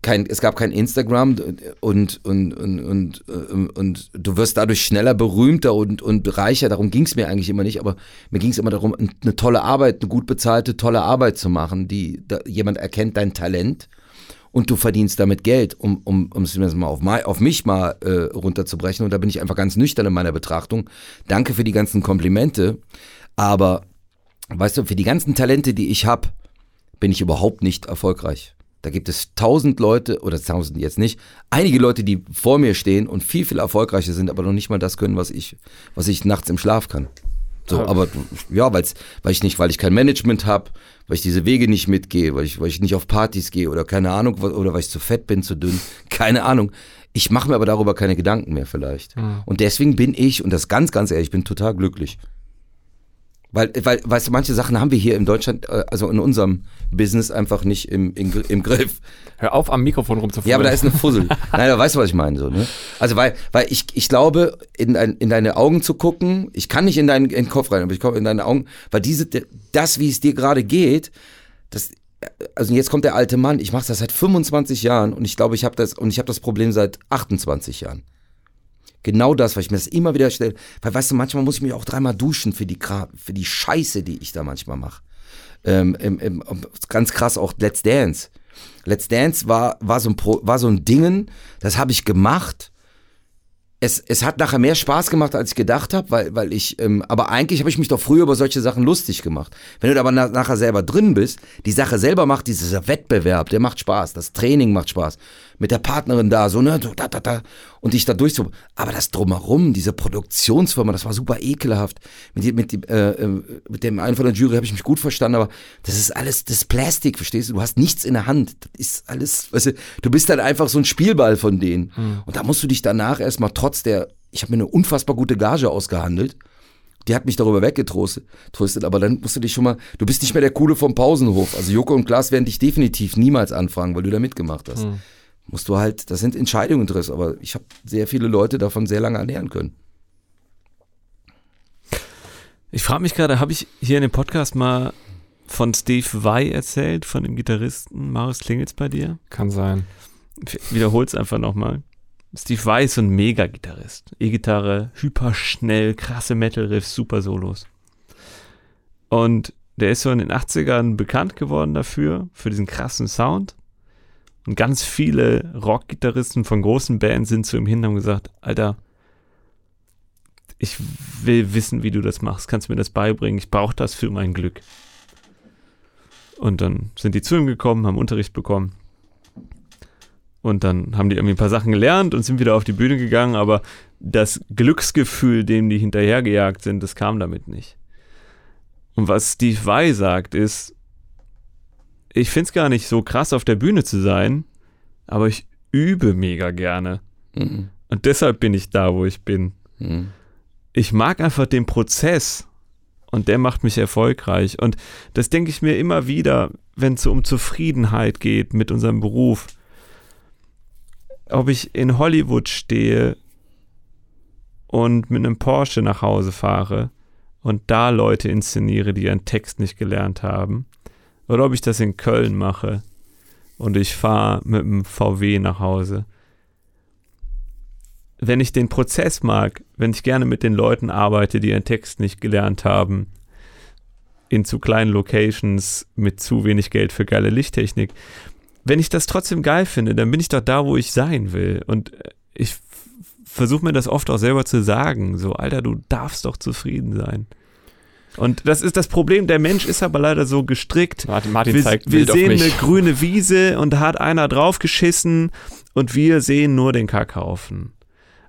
kein, es gab kein Instagram und, und, und, und, und, und du wirst dadurch schneller berühmter und, und reicher. Darum ging es mir eigentlich immer nicht, aber mir ging es immer darum, eine tolle Arbeit, eine gut bezahlte, tolle Arbeit zu machen, die jemand erkennt dein Talent und du verdienst damit Geld, um, um, um es mal auf, mal auf mich mal äh, runterzubrechen. Und da bin ich einfach ganz nüchtern in meiner Betrachtung. Danke für die ganzen Komplimente, aber weißt du, für die ganzen Talente, die ich habe, bin ich überhaupt nicht erfolgreich. Da gibt es tausend Leute, oder tausend jetzt nicht, einige Leute, die vor mir stehen und viel, viel erfolgreicher sind, aber noch nicht mal das können, was ich, was ich nachts im Schlaf kann. So, aber ja, weil's, weil ich nicht, weil ich kein Management habe, weil ich diese Wege nicht mitgehe, weil ich, weil ich nicht auf Partys gehe oder keine Ahnung, oder weil ich zu fett bin, zu dünn, keine Ahnung. Ich mache mir aber darüber keine Gedanken mehr vielleicht. Und deswegen bin ich, und das ganz, ganz ehrlich, ich bin total glücklich. Weil, weil, weißt du, manche Sachen haben wir hier in Deutschland, äh, also in unserem Business einfach nicht im, im, im Griff. Hör auf, am Mikrofon rumzufummeln. Ja, aber da ist eine Fussel. Nein, da weißt du, was ich meine, so, ne? Also, weil, weil ich, ich glaube, in, dein, in deine Augen zu gucken, ich kann nicht in deinen, in den Kopf rein, aber ich komme in deine Augen, weil diese, das, wie es dir gerade geht, das, also jetzt kommt der alte Mann, ich mache das seit 25 Jahren und ich glaube, ich habe das, und ich habe das Problem seit 28 Jahren. Genau das, weil ich mir das immer wieder stelle. Weil, weißt du, manchmal muss ich mich auch dreimal duschen für die, für die Scheiße, die ich da manchmal mache. Ähm, im, im, ganz krass auch Let's Dance. Let's Dance war, war, so, ein Pro, war so ein Dingen, das habe ich gemacht. Es, es hat nachher mehr Spaß gemacht, als ich gedacht habe, weil, weil ich, ähm, aber eigentlich habe ich mich doch früher über solche Sachen lustig gemacht. Wenn du aber na, nachher selber drin bist, die Sache selber macht, dieser Wettbewerb, der macht Spaß, das Training macht Spaß. Mit der Partnerin da, so, ne, so, da, da, da, und dich da durch so. Aber das Drumherum, diese Produktionsfirma, das war super ekelhaft. Mit, mit, äh, äh, mit dem einen von der Jury habe ich mich gut verstanden, aber das ist alles, das ist Plastik, verstehst du? Du hast nichts in der Hand. Das ist alles, weißt du, du bist dann einfach so ein Spielball von denen. Und da musst du dich danach erstmal trotz der, ich habe mir eine unfassbar gute Gage ausgehandelt. Die hat mich darüber weggetröstet, tröstet, aber dann musst du dich schon mal, du bist nicht mehr der Coole vom Pausenhof. Also Joko und Klaas werden dich definitiv niemals anfragen, weil du da mitgemacht hast. Musst du halt, das sind Entscheidungen drin, aber ich habe sehr viele Leute davon sehr lange ernähren können. Ich frage mich gerade, habe ich hier in dem Podcast mal von Steve Vai erzählt, von dem Gitarristen Marius Klingels bei dir? Kann sein. Wiederhol's einfach nochmal. Steve Vai ist so ein Mega-Gitarrist. E-Gitarre, hyperschnell, krasse Metal-Riffs, super Solos. Und der ist so in den 80ern bekannt geworden dafür, für diesen krassen Sound. Und ganz viele Rock-Gitarristen von großen Bands sind zu ihm hin und haben gesagt, Alter, ich will wissen, wie du das machst. Kannst du mir das beibringen? Ich brauche das für mein Glück. Und dann sind die zu ihm gekommen, haben Unterricht bekommen. Und dann haben die irgendwie ein paar Sachen gelernt und sind wieder auf die Bühne gegangen, aber das Glücksgefühl, dem die hinterhergejagt sind, das kam damit nicht. Und was Steve Vai sagt, ist, ich finde es gar nicht so krass, auf der Bühne zu sein, aber ich übe mega gerne. Mhm. Und deshalb bin ich da, wo ich bin. Mhm. Ich mag einfach den Prozess und der macht mich erfolgreich. Und das denke ich mir immer wieder, wenn es um Zufriedenheit geht mit unserem Beruf. Ob ich in Hollywood stehe und mit einem Porsche nach Hause fahre und da Leute inszeniere, die ihren Text nicht gelernt haben. Oder ob ich das in Köln mache und ich fahre mit einem VW nach Hause wenn ich den Prozess mag, wenn ich gerne mit den Leuten arbeite, die ihren Text nicht gelernt haben, in zu kleinen Locations mit zu wenig Geld für geile Lichttechnik, wenn ich das trotzdem geil finde, dann bin ich doch da, wo ich sein will. Und ich versuche mir das oft auch selber zu sagen, so, Alter, du darfst doch zufrieden sein. Und das ist das Problem, der Mensch ist aber leider so gestrickt, Martin, Martin wir, zeigt wir sehen auf eine grüne Wiese und da hat einer draufgeschissen und wir sehen nur den Kackhaufen.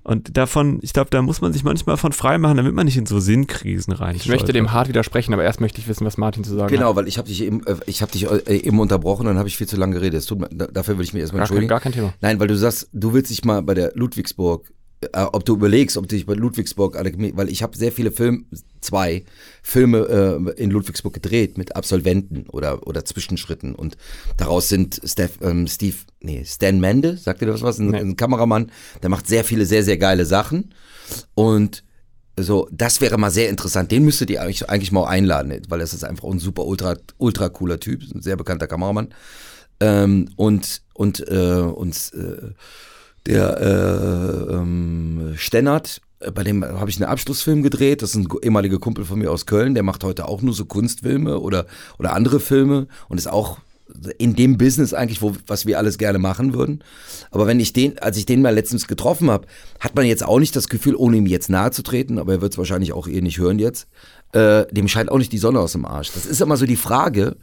Und davon, ich glaube, da muss man sich manchmal von frei machen, damit man nicht in so Sinnkrisen rein. Ich möchte dem hart widersprechen, aber erst möchte ich wissen, was Martin zu sagen Genau, hat. weil ich habe dich eben, äh, ich habe dich äh, eben unterbrochen und dann habe ich viel zu lange geredet. Tut dafür will ich mich erstmal Gar kein, entschuldigen. gar kein Thema. Nein, weil du sagst, du willst dich mal bei der Ludwigsburg, äh, ob du überlegst, ob du dich bei Ludwigsburg, weil ich habe sehr viele Filme, zwei Filme äh, in Ludwigsburg gedreht mit Absolventen oder oder Zwischenschritten und daraus sind Steph, ähm, Steve, nee, Stan Mende, sagt dir das was? Ein, Nee. ein Kameramann, der macht sehr viele sehr sehr geile Sachen und so, das wäre mal sehr interessant. Den müsstet ihr eigentlich, eigentlich mal einladen, weil das ist einfach ein super ultra ultra cooler Typ, ein sehr bekannter Kameramann. Ähm, und und äh, und äh, der äh, ähm, Stennert, äh, bei dem habe ich einen Abschlussfilm gedreht. Das ist ein ehemaliger Kumpel von mir aus Köln. Der macht heute auch nur so Kunstfilme oder oder andere Filme und ist auch in dem Business eigentlich, wo, was wir alles gerne machen würden. Aber wenn ich den, als ich den mal letztens getroffen habe, hat man jetzt auch nicht das Gefühl, ohne ihm jetzt nahe zu treten, aber er wird es wahrscheinlich auch eh nicht hören jetzt, äh, dem scheint auch nicht die Sonne aus dem Arsch. Das ist immer so die Frage,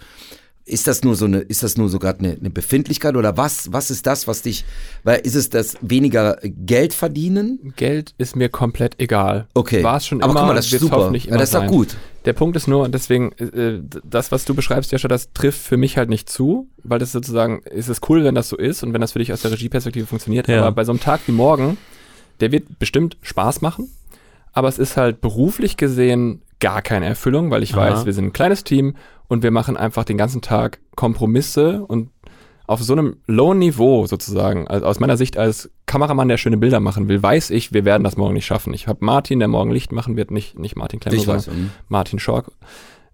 ist das nur so eine, ist das nur so gerade eine, eine Befindlichkeit oder was, was ist das, was dich, weil ist es das weniger Geld verdienen? Geld ist mir komplett egal. Okay. War es schon Aber immer, guck mal, das ist super. Ja, immer das ist doch gut. Der Punkt ist nur, deswegen, äh, das, was du beschreibst, Joscha, das trifft für mich halt nicht zu, weil das sozusagen, ist es cool, wenn das so ist und wenn das für dich aus der Regieperspektive funktioniert, Ja. aber bei so einem Tag wie morgen, der wird bestimmt Spaß machen, aber es ist halt beruflich gesehen gar keine Erfüllung, weil ich Aha. weiß, wir sind ein kleines Team und wir machen einfach den ganzen Tag Kompromisse und auf so einem lowen Niveau sozusagen, also aus meiner Sicht als Kameramann, der schöne Bilder machen will, weiß ich, wir werden das morgen nicht schaffen. Ich habe Martin, der morgen Licht machen wird, nicht, nicht Martin Klemmer, Ich sondern weiß. mhm. Martin Schork,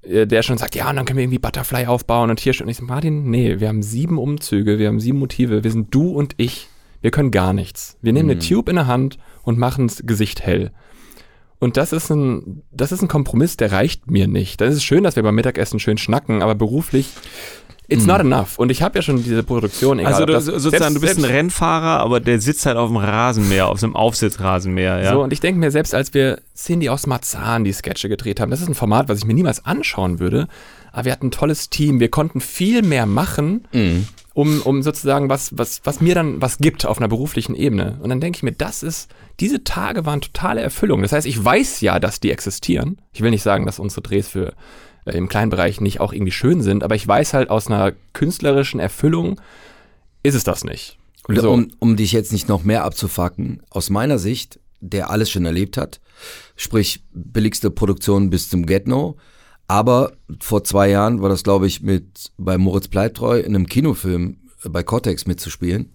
äh, der schon sagt, ja, und dann können wir irgendwie Butterfly aufbauen und hier schon. Und ich so, Martin, nee, wir haben sieben Umzüge, wir haben sieben Motive, wir sind du und ich. Wir können gar nichts. Wir nehmen eine Mhm. Tube in der Hand und machen das Gesicht hell. Und das ist ein, das ist ein Kompromiss, der reicht mir nicht. Das ist schön, dass wir beim Mittagessen schön schnacken, aber beruflich it's not enough. Und ich habe ja schon diese Produktion, egal Also du, das- sozusagen, selbst- du bist ein Rennfahrer, aber der sitzt halt auf dem Rasenmäher, auf so einem Aufsitzrasenmäher, ja. So, und ich denke mir, selbst als wir Cindy aus Marzahn die Sketche gedreht haben, das ist ein Format, was ich mir niemals anschauen würde, aber wir hatten ein tolles Team, wir konnten viel mehr machen, um, um sozusagen was, was, was mir dann was gibt auf einer beruflichen Ebene. Und dann denke ich mir, das ist, diese Tage waren totale Erfüllung. Das heißt, ich weiß ja, dass die existieren. Ich will nicht sagen, dass unsere Drehs für äh, im kleinen Bereich nicht auch irgendwie schön sind, aber ich weiß halt aus einer künstlerischen Erfüllung ist es das nicht. Und So. um, um dich jetzt nicht noch mehr abzufacken, aus meiner Sicht, der alles schon erlebt hat, sprich billigste Produktion bis zum Get-No, aber vor zwei Jahren war das, glaube ich, mit bei Moritz Bleibtreu in einem Kinofilm äh, bei Cortex mitzuspielen.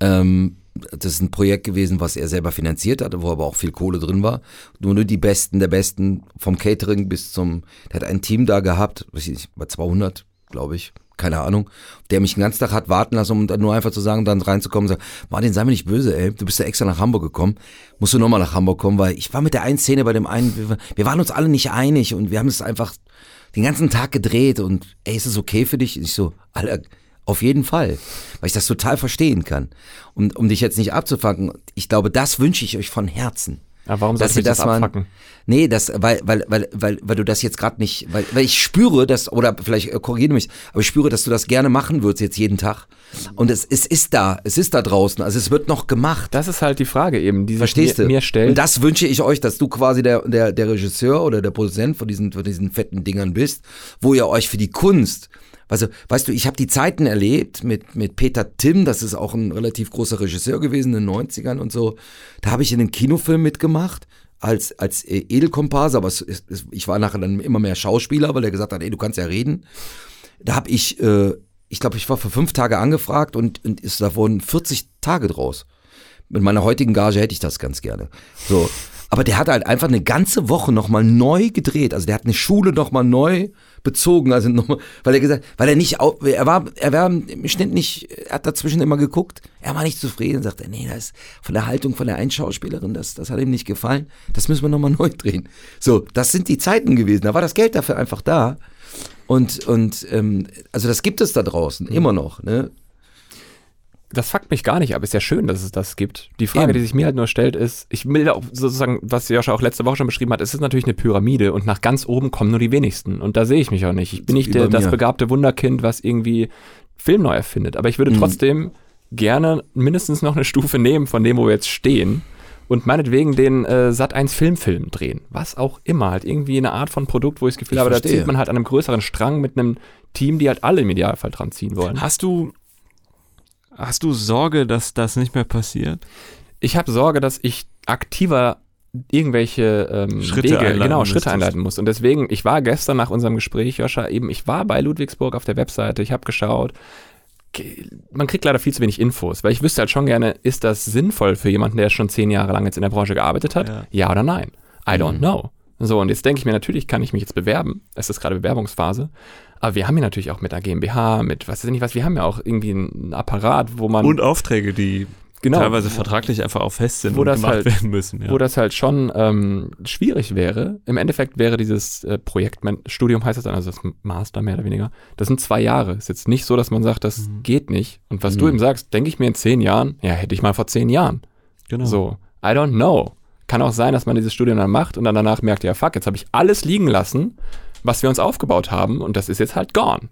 Ähm, das ist ein Projekt gewesen, was er selber finanziert hatte, wo aber auch viel Kohle drin war. Nur, nur die Besten der Besten, vom Catering bis zum, der hat ein Team da gehabt, weiß ich nicht, bei 200, glaube ich, keine Ahnung, der mich den ganzen Tag hat warten lassen, um nur einfach zu sagen, dann reinzukommen und sagen, Martin, sei mir nicht böse, ey, du bist ja extra nach Hamburg gekommen, musst du nochmal nach Hamburg kommen, weil ich war mit der einen Szene bei dem einen, wir, wir waren uns alle nicht einig und wir haben es einfach den ganzen Tag gedreht und ey, ist es okay für dich? Und ich so, Alter, auf jeden Fall, weil ich das total verstehen kann. Und um dich jetzt nicht abzufangen, ich glaube, das wünsche ich euch von Herzen. Aber warum soll Dass ich das das mal- abfacken? Nee, das, weil, weil, weil, weil, weil du das jetzt gerade nicht, weil, weil ich spüre, dass, oder vielleicht äh, korrigiere mich, aber ich spüre, dass du das gerne machen würdest jetzt jeden Tag. Und es, es ist da, es ist da draußen, also es wird noch gemacht. Das ist halt die Frage eben, die sich Verstehst mir, du? mir stellt. Und das wünsche ich euch, dass du quasi der, der, der Regisseur oder der Produzent von diesen, von diesen fetten Dingern bist, wo ihr euch für die Kunst, also, weißt du, ich habe die Zeiten erlebt mit, mit Peter Timm, das ist auch ein relativ großer Regisseur gewesen in den 90ern und so. Da habe ich in einem Kinofilm mitgemacht als, als äh, Edelkomparse, aber es, es, ich war nachher dann immer mehr Schauspieler, weil er gesagt hat, ey, du kannst ja reden. Da habe ich, äh, ich glaube, ich war für fünf Tage angefragt und, und ist, da wurden 40 Tage draus. Mit meiner heutigen Gage hätte ich das ganz gerne. So. Aber der hat halt einfach eine ganze Woche nochmal neu gedreht. Also der hat eine Schule nochmal neu bezogen. Also nochmal, weil er gesagt, weil er nicht, er war, er war im Schnitt nicht, er hat dazwischen immer geguckt. Er war nicht zufrieden, sagte, nee, das ist von der Haltung von der einen Schauspielerin, das, das hat ihm nicht gefallen. Das müssen wir nochmal neu drehen. So, das sind die Zeiten gewesen. Da war das Geld dafür einfach da. Und, und ähm, also das gibt es da draußen, immer noch. Ne? Das fuckt mich gar nicht ab. Ist ja schön, dass es das gibt. Die Frage, Eben. die sich mir halt nur stellt, ist, ich will auch sozusagen, was Joscha auch letzte Woche schon beschrieben hat, es ist natürlich eine Pyramide und nach ganz oben kommen nur die wenigsten. Und da sehe ich mich auch nicht. Ich bin Wie nicht der, das begabte Wunderkind, was irgendwie Film neu erfindet. Aber ich würde Mhm. trotzdem gerne mindestens noch eine Stufe nehmen von dem, wo wir jetzt stehen. Und meinetwegen den äh, Sat 1 Filmfilm drehen. Was auch immer. Halt irgendwie eine Art von Produkt, wo ich das Gefühl Ich habe, da verstehe. zieht man halt an einem größeren Strang mit einem Team, die halt alle im Idealfall dran ziehen wollen. Hast du, hast du Sorge, dass das nicht mehr passiert? ich habe Sorge, dass ich aktiver irgendwelche ähm, Schritte Wege, einleiten genau. Schritte einleiten muss. Und deswegen, ich war gestern nach unserem Gespräch, Joscha, eben, ich war bei Ludwigsburg auf der Webseite, ich habe geschaut. Ge- Man kriegt leider viel zu wenig Infos, weil ich wüsste halt schon gerne, ist das sinnvoll für jemanden, der schon zehn Jahre lang jetzt in der Branche gearbeitet hat? Ja. Ja, oder nein? I don't know. So, und jetzt denke ich mir, natürlich kann ich mich jetzt bewerben. Es ist gerade Bewerbungsphase. Aber wir haben hier natürlich auch mit einer GmbH, mit was weiß ich nicht was, wir haben ja auch irgendwie einen Apparat, wo man Und Aufträge, die genau, teilweise vertraglich einfach auch fest sind Wo und das gemacht halt- werden müssen. Ja. wo das halt schon ähm, schwierig wäre. Im Endeffekt wäre dieses äh, Projektstudium, heißt das dann, also das Master mehr oder weniger, das sind zwei Jahre. Ist jetzt nicht so, dass man sagt, das geht nicht. Und was du eben sagst, denke ich mir in zehn Jahren, ja, hätte ich mal vor zehn Jahren. genau. So, I don't know. Kann auch sein, dass man dieses Studium dann macht und dann danach merkt, ja, fuck, jetzt habe ich alles liegen lassen, was wir uns aufgebaut haben und das ist jetzt halt gone.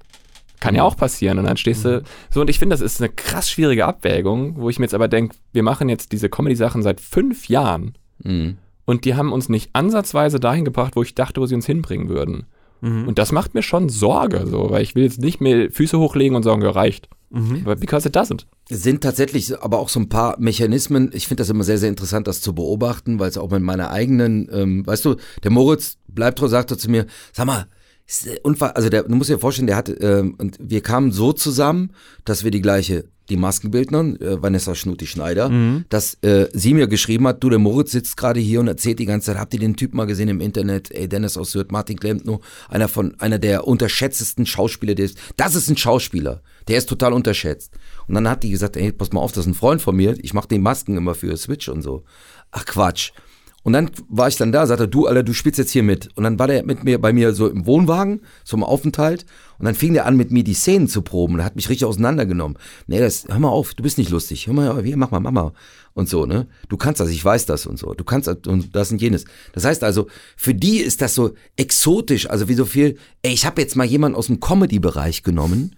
Kann ja auch passieren und dann stehst du so und ich finde, das ist eine krass schwierige Abwägung, wo ich mir jetzt aber denke, wir machen jetzt diese Comedy-Sachen seit fünf Jahren Mhm. und die haben uns nicht ansatzweise dahin gebracht, wo ich dachte, wo sie uns hinbringen würden. Mhm. Und das macht mir schon Sorge, so, weil ich will jetzt nicht mehr Füße hochlegen und sagen, ja, reicht. Mhm. Because it doesn't. Es sind tatsächlich aber auch so ein paar Mechanismen. Ich finde das immer sehr, sehr interessant, das zu beobachten, weil es auch mit meiner eigenen, ähm, weißt du, der Moritz Bleibtreu sagte zu mir, sag mal, ist, äh, Unfall, also der, du musst dir vorstellen, der hat, ähm, und wir kamen so zusammen, dass wir die gleiche, die Maskenbildnerin, äh, Vanessa Schnuti-Schneider, dass äh, sie mir geschrieben hat, du, der Moritz sitzt gerade hier und erzählt die ganze Zeit, habt ihr den Typ mal gesehen im Internet, ey, Dennis aus Sylt, Martin Klempno, einer von, einer der unterschätztesten Schauspieler, der ist, das ist ein Schauspieler, der ist total unterschätzt. Und dann hat die gesagt, ey, pass mal auf, das ist ein Freund von mir, ich mache die Masken immer für Switch und so. Ach Quatsch. Und dann war ich dann da, sagte du, Alter, du spielst jetzt hier mit. Und dann war der mit mir bei mir so im Wohnwagen, so im Aufenthalt. Und dann fing der an, mit mir die Szenen zu proben. Und hat mich richtig auseinandergenommen. Nee, das, hör mal auf, du bist nicht lustig. Hör mal, hier, mach mal, mach mal. Und so, ne? Du kannst das, ich weiß das und so. Du kannst das und das und jenes. Das heißt also, für die ist das so exotisch. Also wie so viel, ey, ich habe jetzt mal jemanden aus dem Comedy-Bereich genommen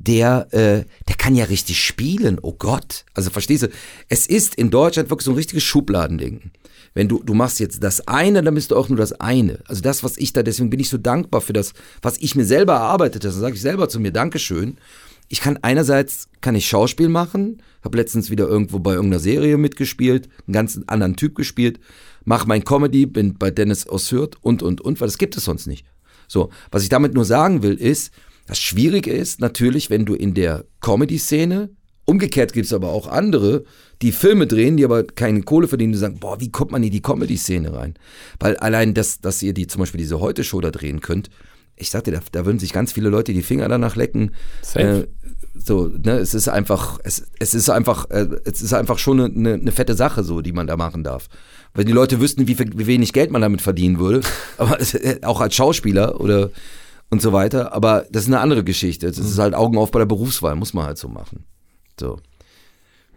der, äh, der kann ja richtig spielen. Oh Gott. Also verstehst du, es ist in Deutschland wirklich so ein richtiges Schubladendenken. Wenn du, du machst jetzt das eine, dann bist du auch nur das eine. Also das, was ich da, deswegen bin ich so dankbar für das, was ich mir selber erarbeitet habe. Dann sage ich selber zu mir, Dankeschön. Ich kann einerseits, kann ich Schauspiel machen, habe letztens wieder irgendwo bei irgendeiner Serie mitgespielt, einen ganz anderen Typ gespielt, mache mein Comedy, bin bei Dennis Ossurt und, und, und, weil das gibt es sonst nicht. So, was ich damit nur sagen will, ist, das Schwierige ist natürlich, wenn du in der Comedy-Szene, umgekehrt gibt es aber auch andere, die Filme drehen, die aber keine Kohle verdienen, die sagen, boah, wie kommt man in die Comedy-Szene rein? Weil allein das, dass ihr die zum Beispiel diese Heute-Show da drehen könnt, ich sagte, da, da würden sich ganz viele Leute die Finger danach lecken. Safe. Äh, so, ne, es ist einfach, es, es ist einfach, äh, es ist einfach schon eine, eine, fette Sache, so, die man da machen darf. Weil die Leute wüssten, wie, viel, wie wenig Geld man damit verdienen würde. Aber äh, auch als Schauspieler oder und so weiter. Aber das ist eine andere Geschichte. Das ist halt Augen auf bei der Berufswahl, muss man halt so machen. So.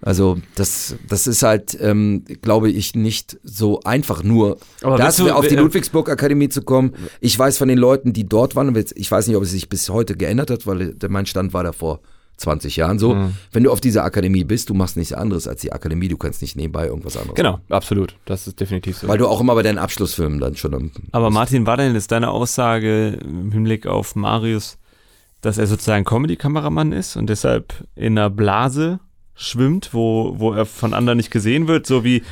Also das, das ist halt, ähm, glaube ich, nicht so einfach nur Aber das du- auf die äh, Ludwigsburg Akademie zu kommen. Ich weiß von den Leuten, die dort waren, ich weiß nicht, ob es sich bis heute geändert hat, weil mein Stand war da vor 20 Jahren so. Mhm. Wenn du auf dieser Akademie bist, du machst nichts anderes als die Akademie, du kannst nicht nebenbei irgendwas anderes. Genau, absolut. Das ist definitiv so. Weil du auch immer bei deinen Abschlussfilmen dann schon am, Aber Martin, war denn jetzt deine Aussage im Hinblick auf Marius, dass er sozusagen Comedy-Kameramann ist und deshalb in einer Blase schwimmt, wo, wo er von anderen nicht gesehen wird, so wie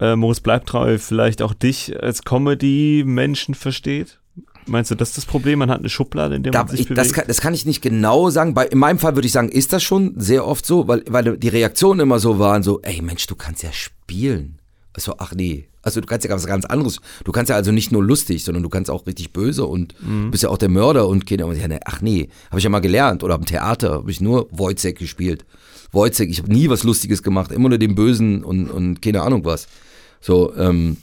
äh, Moritz Bleibtreu vielleicht auch dich als Comedy-Menschen versteht? Meinst du, das ist das Problem? Man hat eine Schublade, in der Da, man sich ich, bewegt? das, kann, das kann ich nicht genau sagen. Bei, in meinem Fall würde ich sagen, ist das schon sehr oft so, weil, weil die Reaktionen immer so waren, so, ey Mensch, du kannst ja spielen. Also, ach nee. Also du kannst ja was ganz anderes. Du kannst ja also nicht nur lustig, sondern du kannst auch richtig böse und Mhm. bist ja auch der Mörder und Kinder. Und ja, ne, ach nee, habe ich ja mal gelernt. Oder am Theater habe ich nur Wojciech gespielt. Wojciech, ich habe nie was Lustiges gemacht, immer nur den Bösen und, und keine Ahnung was. So, ähm,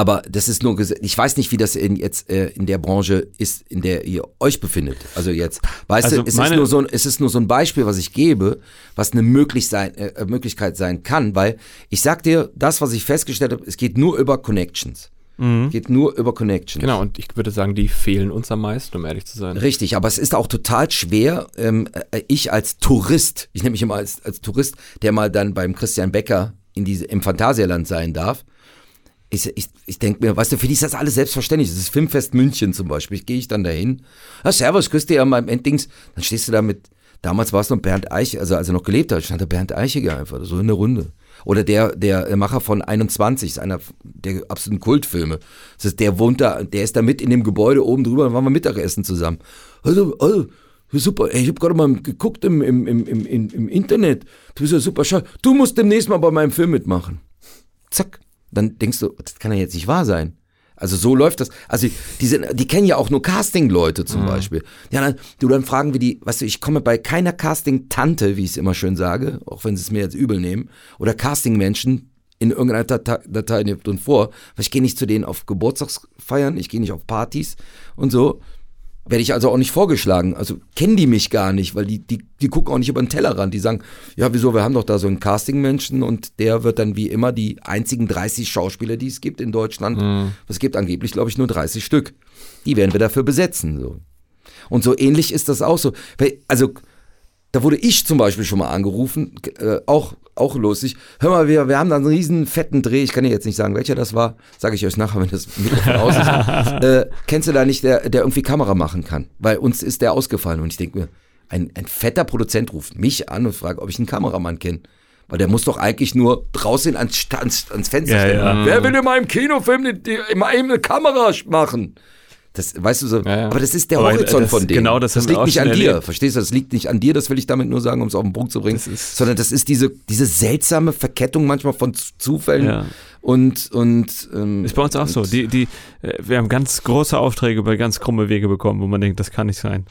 aber das ist nur, ich weiß nicht, wie das in, jetzt äh, in der Branche ist, in der ihr euch befindet. Also jetzt, weißt Also du, es ist, nur so ein, es ist nur so ein Beispiel, was ich gebe, was eine möglich sein, äh, Möglichkeit sein kann, weil ich sag dir, das, was ich festgestellt habe, es geht nur über Connections. Es geht nur über Connections. genau, und ich würde sagen, die fehlen uns am meisten, um ehrlich zu sein. Richtig, aber es ist auch total schwer, ähm, äh, ich als Tourist, ich nehme mich immer als, als Tourist, der mal dann beim Christian Becker in diese, im Phantasialand sein darf. Ich, ich, ich denke mir, weißt du, für die ist das alles selbstverständlich. Das ist Filmfest München zum Beispiel. Ich gehe ich dann dahin. Ah, servus, grüß dich ja im Enddings. Dann stehst du da mit, damals war es noch Bernd Eichiger, also als er noch gelebt hat, stand da Bernd Eichiger einfach, so in der Runde. Oder der, der Macher von 21, ist einer der absoluten Kultfilme. Das ist, der wohnt da, der ist da mit in dem Gebäude oben drüber, dann waren wir Mittagessen zusammen. Also, also, super, ich habe gerade mal geguckt im, im, im, im, im im Internet. Du bist ja super schade. Du musst demnächst mal bei meinem Film mitmachen. Zack. Dann denkst du, das kann ja jetzt nicht wahr sein. Also so läuft das. Also die, sind, die kennen ja auch nur Casting-Leute zum Beispiel. Ja, dann, du dann fragen wir die, weißt du, ich komme bei keiner Casting-Tante, wie ich es immer schön sage, auch wenn sie es mir jetzt übel nehmen, oder Casting-Menschen in irgendeiner Datei, Datei drin vor, weil ich gehe nicht zu denen auf Geburtstagsfeiern, ich gehe nicht auf Partys und so. Werde ich also auch nicht vorgeschlagen. Also kennen die mich gar nicht, weil die, die, die gucken auch nicht über den Tellerrand. Die sagen, ja, wieso, wir haben doch da so einen Casting-Menschen und der wird dann wie immer die einzigen 30 Schauspieler, die es gibt in Deutschland. Es gibt angeblich, glaube ich, nur 30 Stück. Die werden wir dafür besetzen. So. Und so ähnlich ist das auch so. Also, da wurde ich zum Beispiel schon mal angerufen, äh, auch, auch lustig. Hör mal, wir, wir haben da einen riesen fetten Dreh, ich kann dir jetzt nicht sagen, welcher das war, sage ich euch nachher, wenn das Mikrofon aus ist. äh, kennst du da nicht, der, der irgendwie Kamera machen kann? Weil uns ist der ausgefallen und ich denke mir, ein, ein fetter Produzent ruft mich an und fragt, ob ich einen Kameramann kenne. Weil der muss doch eigentlich nur draußen ans, ans, ans Fenster Ja, stellen. ja. Wer will in meinem Kinofilm die, die, immer eben eine Kamera machen? Das, weißt du so, Ja, ja. aber das ist der Aber Horizont das- von denen. genau das haben wir liegt nicht an dir, erlebt. verstehst du? Das liegt nicht an dir, das will ich damit nur sagen, um es auf den Punkt zu bringen. Das sondern das ist diese, diese seltsame Verkettung manchmal von Zufällen Ja. und, und ähm, Ist bei uns auch so. Die, die, äh, wir haben ganz große Aufträge bei ganz krumme Wege bekommen, wo man denkt, das kann nicht sein.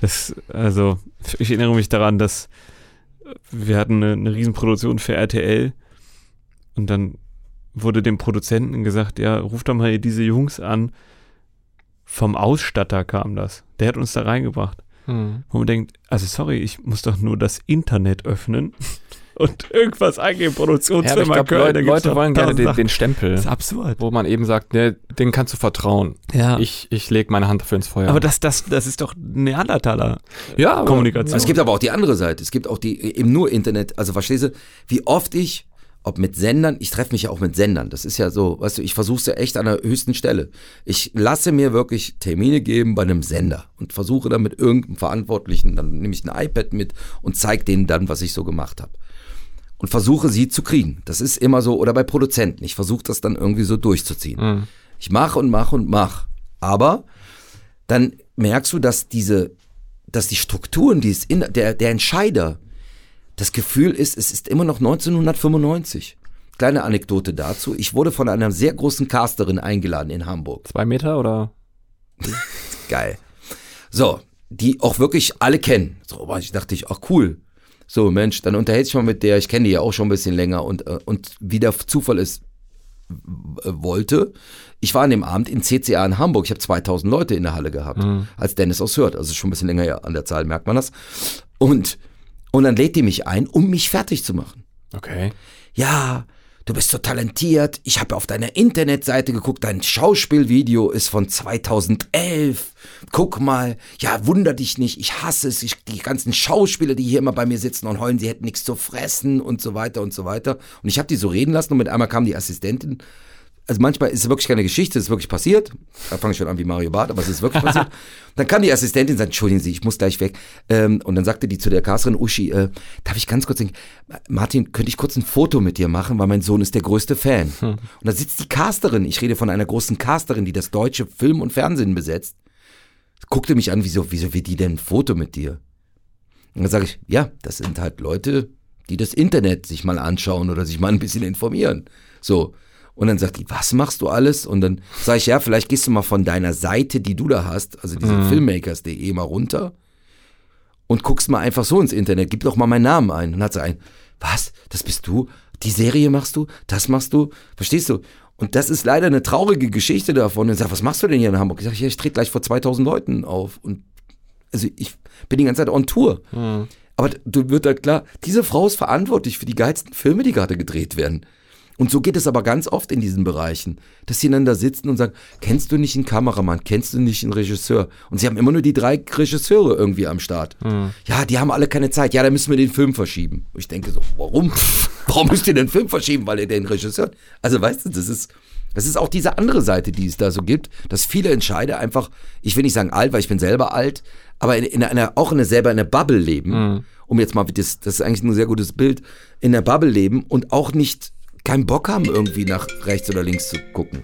Das, also, ich erinnere mich daran, dass wir hatten eine, eine Riesenproduktion für RTL und dann wurde dem Produzenten gesagt, ja, ruf doch mal hier diese Jungs an. Vom Ausstatter kam das. Der hat uns da reingebracht. Hm. Wo man denkt, also sorry, ich muss doch nur das Internet öffnen und irgendwas eingeben, Ja, aber Produktionsfirma Köln. da Leute, Leute wollen gerne den, den Stempel, Das ist absurd. wo man eben sagt, ne, den kannst du vertrauen. Ja. Ich, ich lege meine Hand dafür ins Feuer. aber das, das, das ist doch Neandertaler ja, aber- Kommunikation. Es gibt aber auch die andere Seite. Es gibt auch die eben nur Internet. Also verstehst du, wie oft ich, ob mit Sendern, ich treffe mich ja auch mit Sendern. Das ist ja so, weißt du, ich versuche es ja echt an der höchsten Stelle. Ich lasse mir wirklich Termine geben bei einem Sender und versuche dann mit irgendeinem Verantwortlichen, dann nehme ich ein iPad mit und zeige denen dann, was ich so gemacht habe. Und versuche sie zu kriegen. Das ist immer so, oder bei Produzenten. Ich versuche das dann irgendwie so durchzuziehen. Mhm. Ich mache und mache und mache. Aber dann merkst du, dass diese, dass die Strukturen, die es in, der, der Entscheider, das Gefühl ist, es ist immer noch 1995. Kleine Anekdote dazu. Ich wurde von einer sehr großen Casterin eingeladen in Hamburg. Zwei Meter oder? Geil. So, die auch wirklich alle kennen. So, ich dachte ich, ach cool. So, Mensch, dann unterhält sich mal mit der, ich kenne die ja auch schon ein bisschen länger und, äh, und wie der Zufall ist, äh, wollte, ich war an dem Abend in CCA in Hamburg, ich habe 2000 Leute in der Halle gehabt, als Dennis aus Hört, also schon ein bisschen länger an der Zahl, merkt man das. Und, und dann lädt die mich ein, um mich fertig zu machen Okay. ja, du bist so talentiert. Ich habe auf deiner Internetseite geguckt, dein Schauspielvideo ist von 2011. Guck mal, ja, wunder dich nicht, ich hasse es. Ich, die ganzen Schauspieler, die hier immer bei mir sitzen und heulen, sie hätten nichts zu fressen und so weiter und so weiter. Und ich habe die so reden lassen und mit einmal kam die Assistentin. Also manchmal ist es wirklich keine Geschichte, es ist wirklich passiert. Da fange ich schon an wie Mario Barth, aber es ist wirklich passiert. Dann kam die Assistentin und sagte, entschuldigen Sie, ich muss gleich weg. Ähm, und dann sagte die zu der Casterin, Uschi, äh, darf ich ganz kurz denken, Martin, könnte ich kurz ein Foto mit dir machen, weil mein Sohn ist der größte Fan. Und da sitzt die Casterin, ich rede von einer großen Casterin, die das deutsche Film und Fernsehen besetzt, guckte mich an, wieso, wieso will die denn ein Foto mit dir? Und dann sage ich, ja, das sind halt Leute, die das Internet sich mal anschauen oder sich mal ein bisschen informieren. So. Und dann sagt die, was machst du alles? Und dann sage ich, ja, vielleicht gehst du mal von deiner Seite, die du da hast, also diese Filmmakers.de mal runter und guckst mal einfach so ins Internet, gib doch mal meinen Namen ein. Und dann hat sie ein, was? Das bist du? Die Serie machst du? Das machst du? Verstehst du? Und das ist leider eine traurige Geschichte davon. Und ich sag, was machst du denn hier in Hamburg? Ich sag, ja, ich trete gleich vor 2000 Leuten auf. Und also ich bin die ganze Zeit on Tour. Aber du wird halt klar, diese Frau ist verantwortlich für die geilsten Filme, die gerade gedreht werden. Und so geht es aber ganz oft in diesen Bereichen, dass sie dann da sitzen und sagen, kennst du nicht einen Kameramann, kennst du nicht einen Regisseur? Und sie haben immer nur die drei Regisseure irgendwie am Start. Ja, die haben alle keine Zeit. Ja, dann müssen wir den Film verschieben. Und ich denke so, warum? Warum müsst ihr den Film verschieben? Weil ihr den Regisseur... Also weißt du, das ist... Das ist auch diese andere Seite, die es da so gibt, dass viele Entscheider einfach, ich will nicht sagen alt, weil ich bin selber alt, aber in, in einer, auch in einer, selber in einer Bubble leben, um jetzt mal, das, das ist eigentlich ein sehr gutes Bild, in der Bubble leben und auch nicht keinen Bock haben, irgendwie nach rechts oder links zu gucken.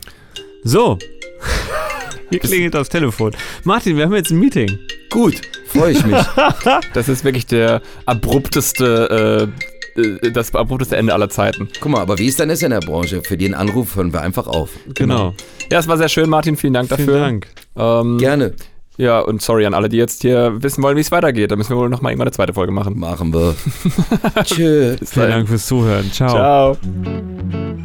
So. Hier klingelt das Telefon. Martin, wir haben jetzt ein Meeting. Gut, freue ich mich. Das ist wirklich der abrupteste, äh, äh, das abrupteste Ende aller Zeiten. Guck mal, aber wie ist denn das in der Branche? Für den Anruf hören wir einfach auf. Genau. Ja, es war sehr schön, Martin. Vielen Dank dafür. Vielen Dank. Ähm, Gerne. Ja, und sorry an alle, die jetzt hier wissen wollen, wie es weitergeht. Da müssen wir wohl noch mal irgendwann eine zweite Folge machen. Machen wir. Tschö. Vielen Dank fürs Zuhören. Ciao. Ciao.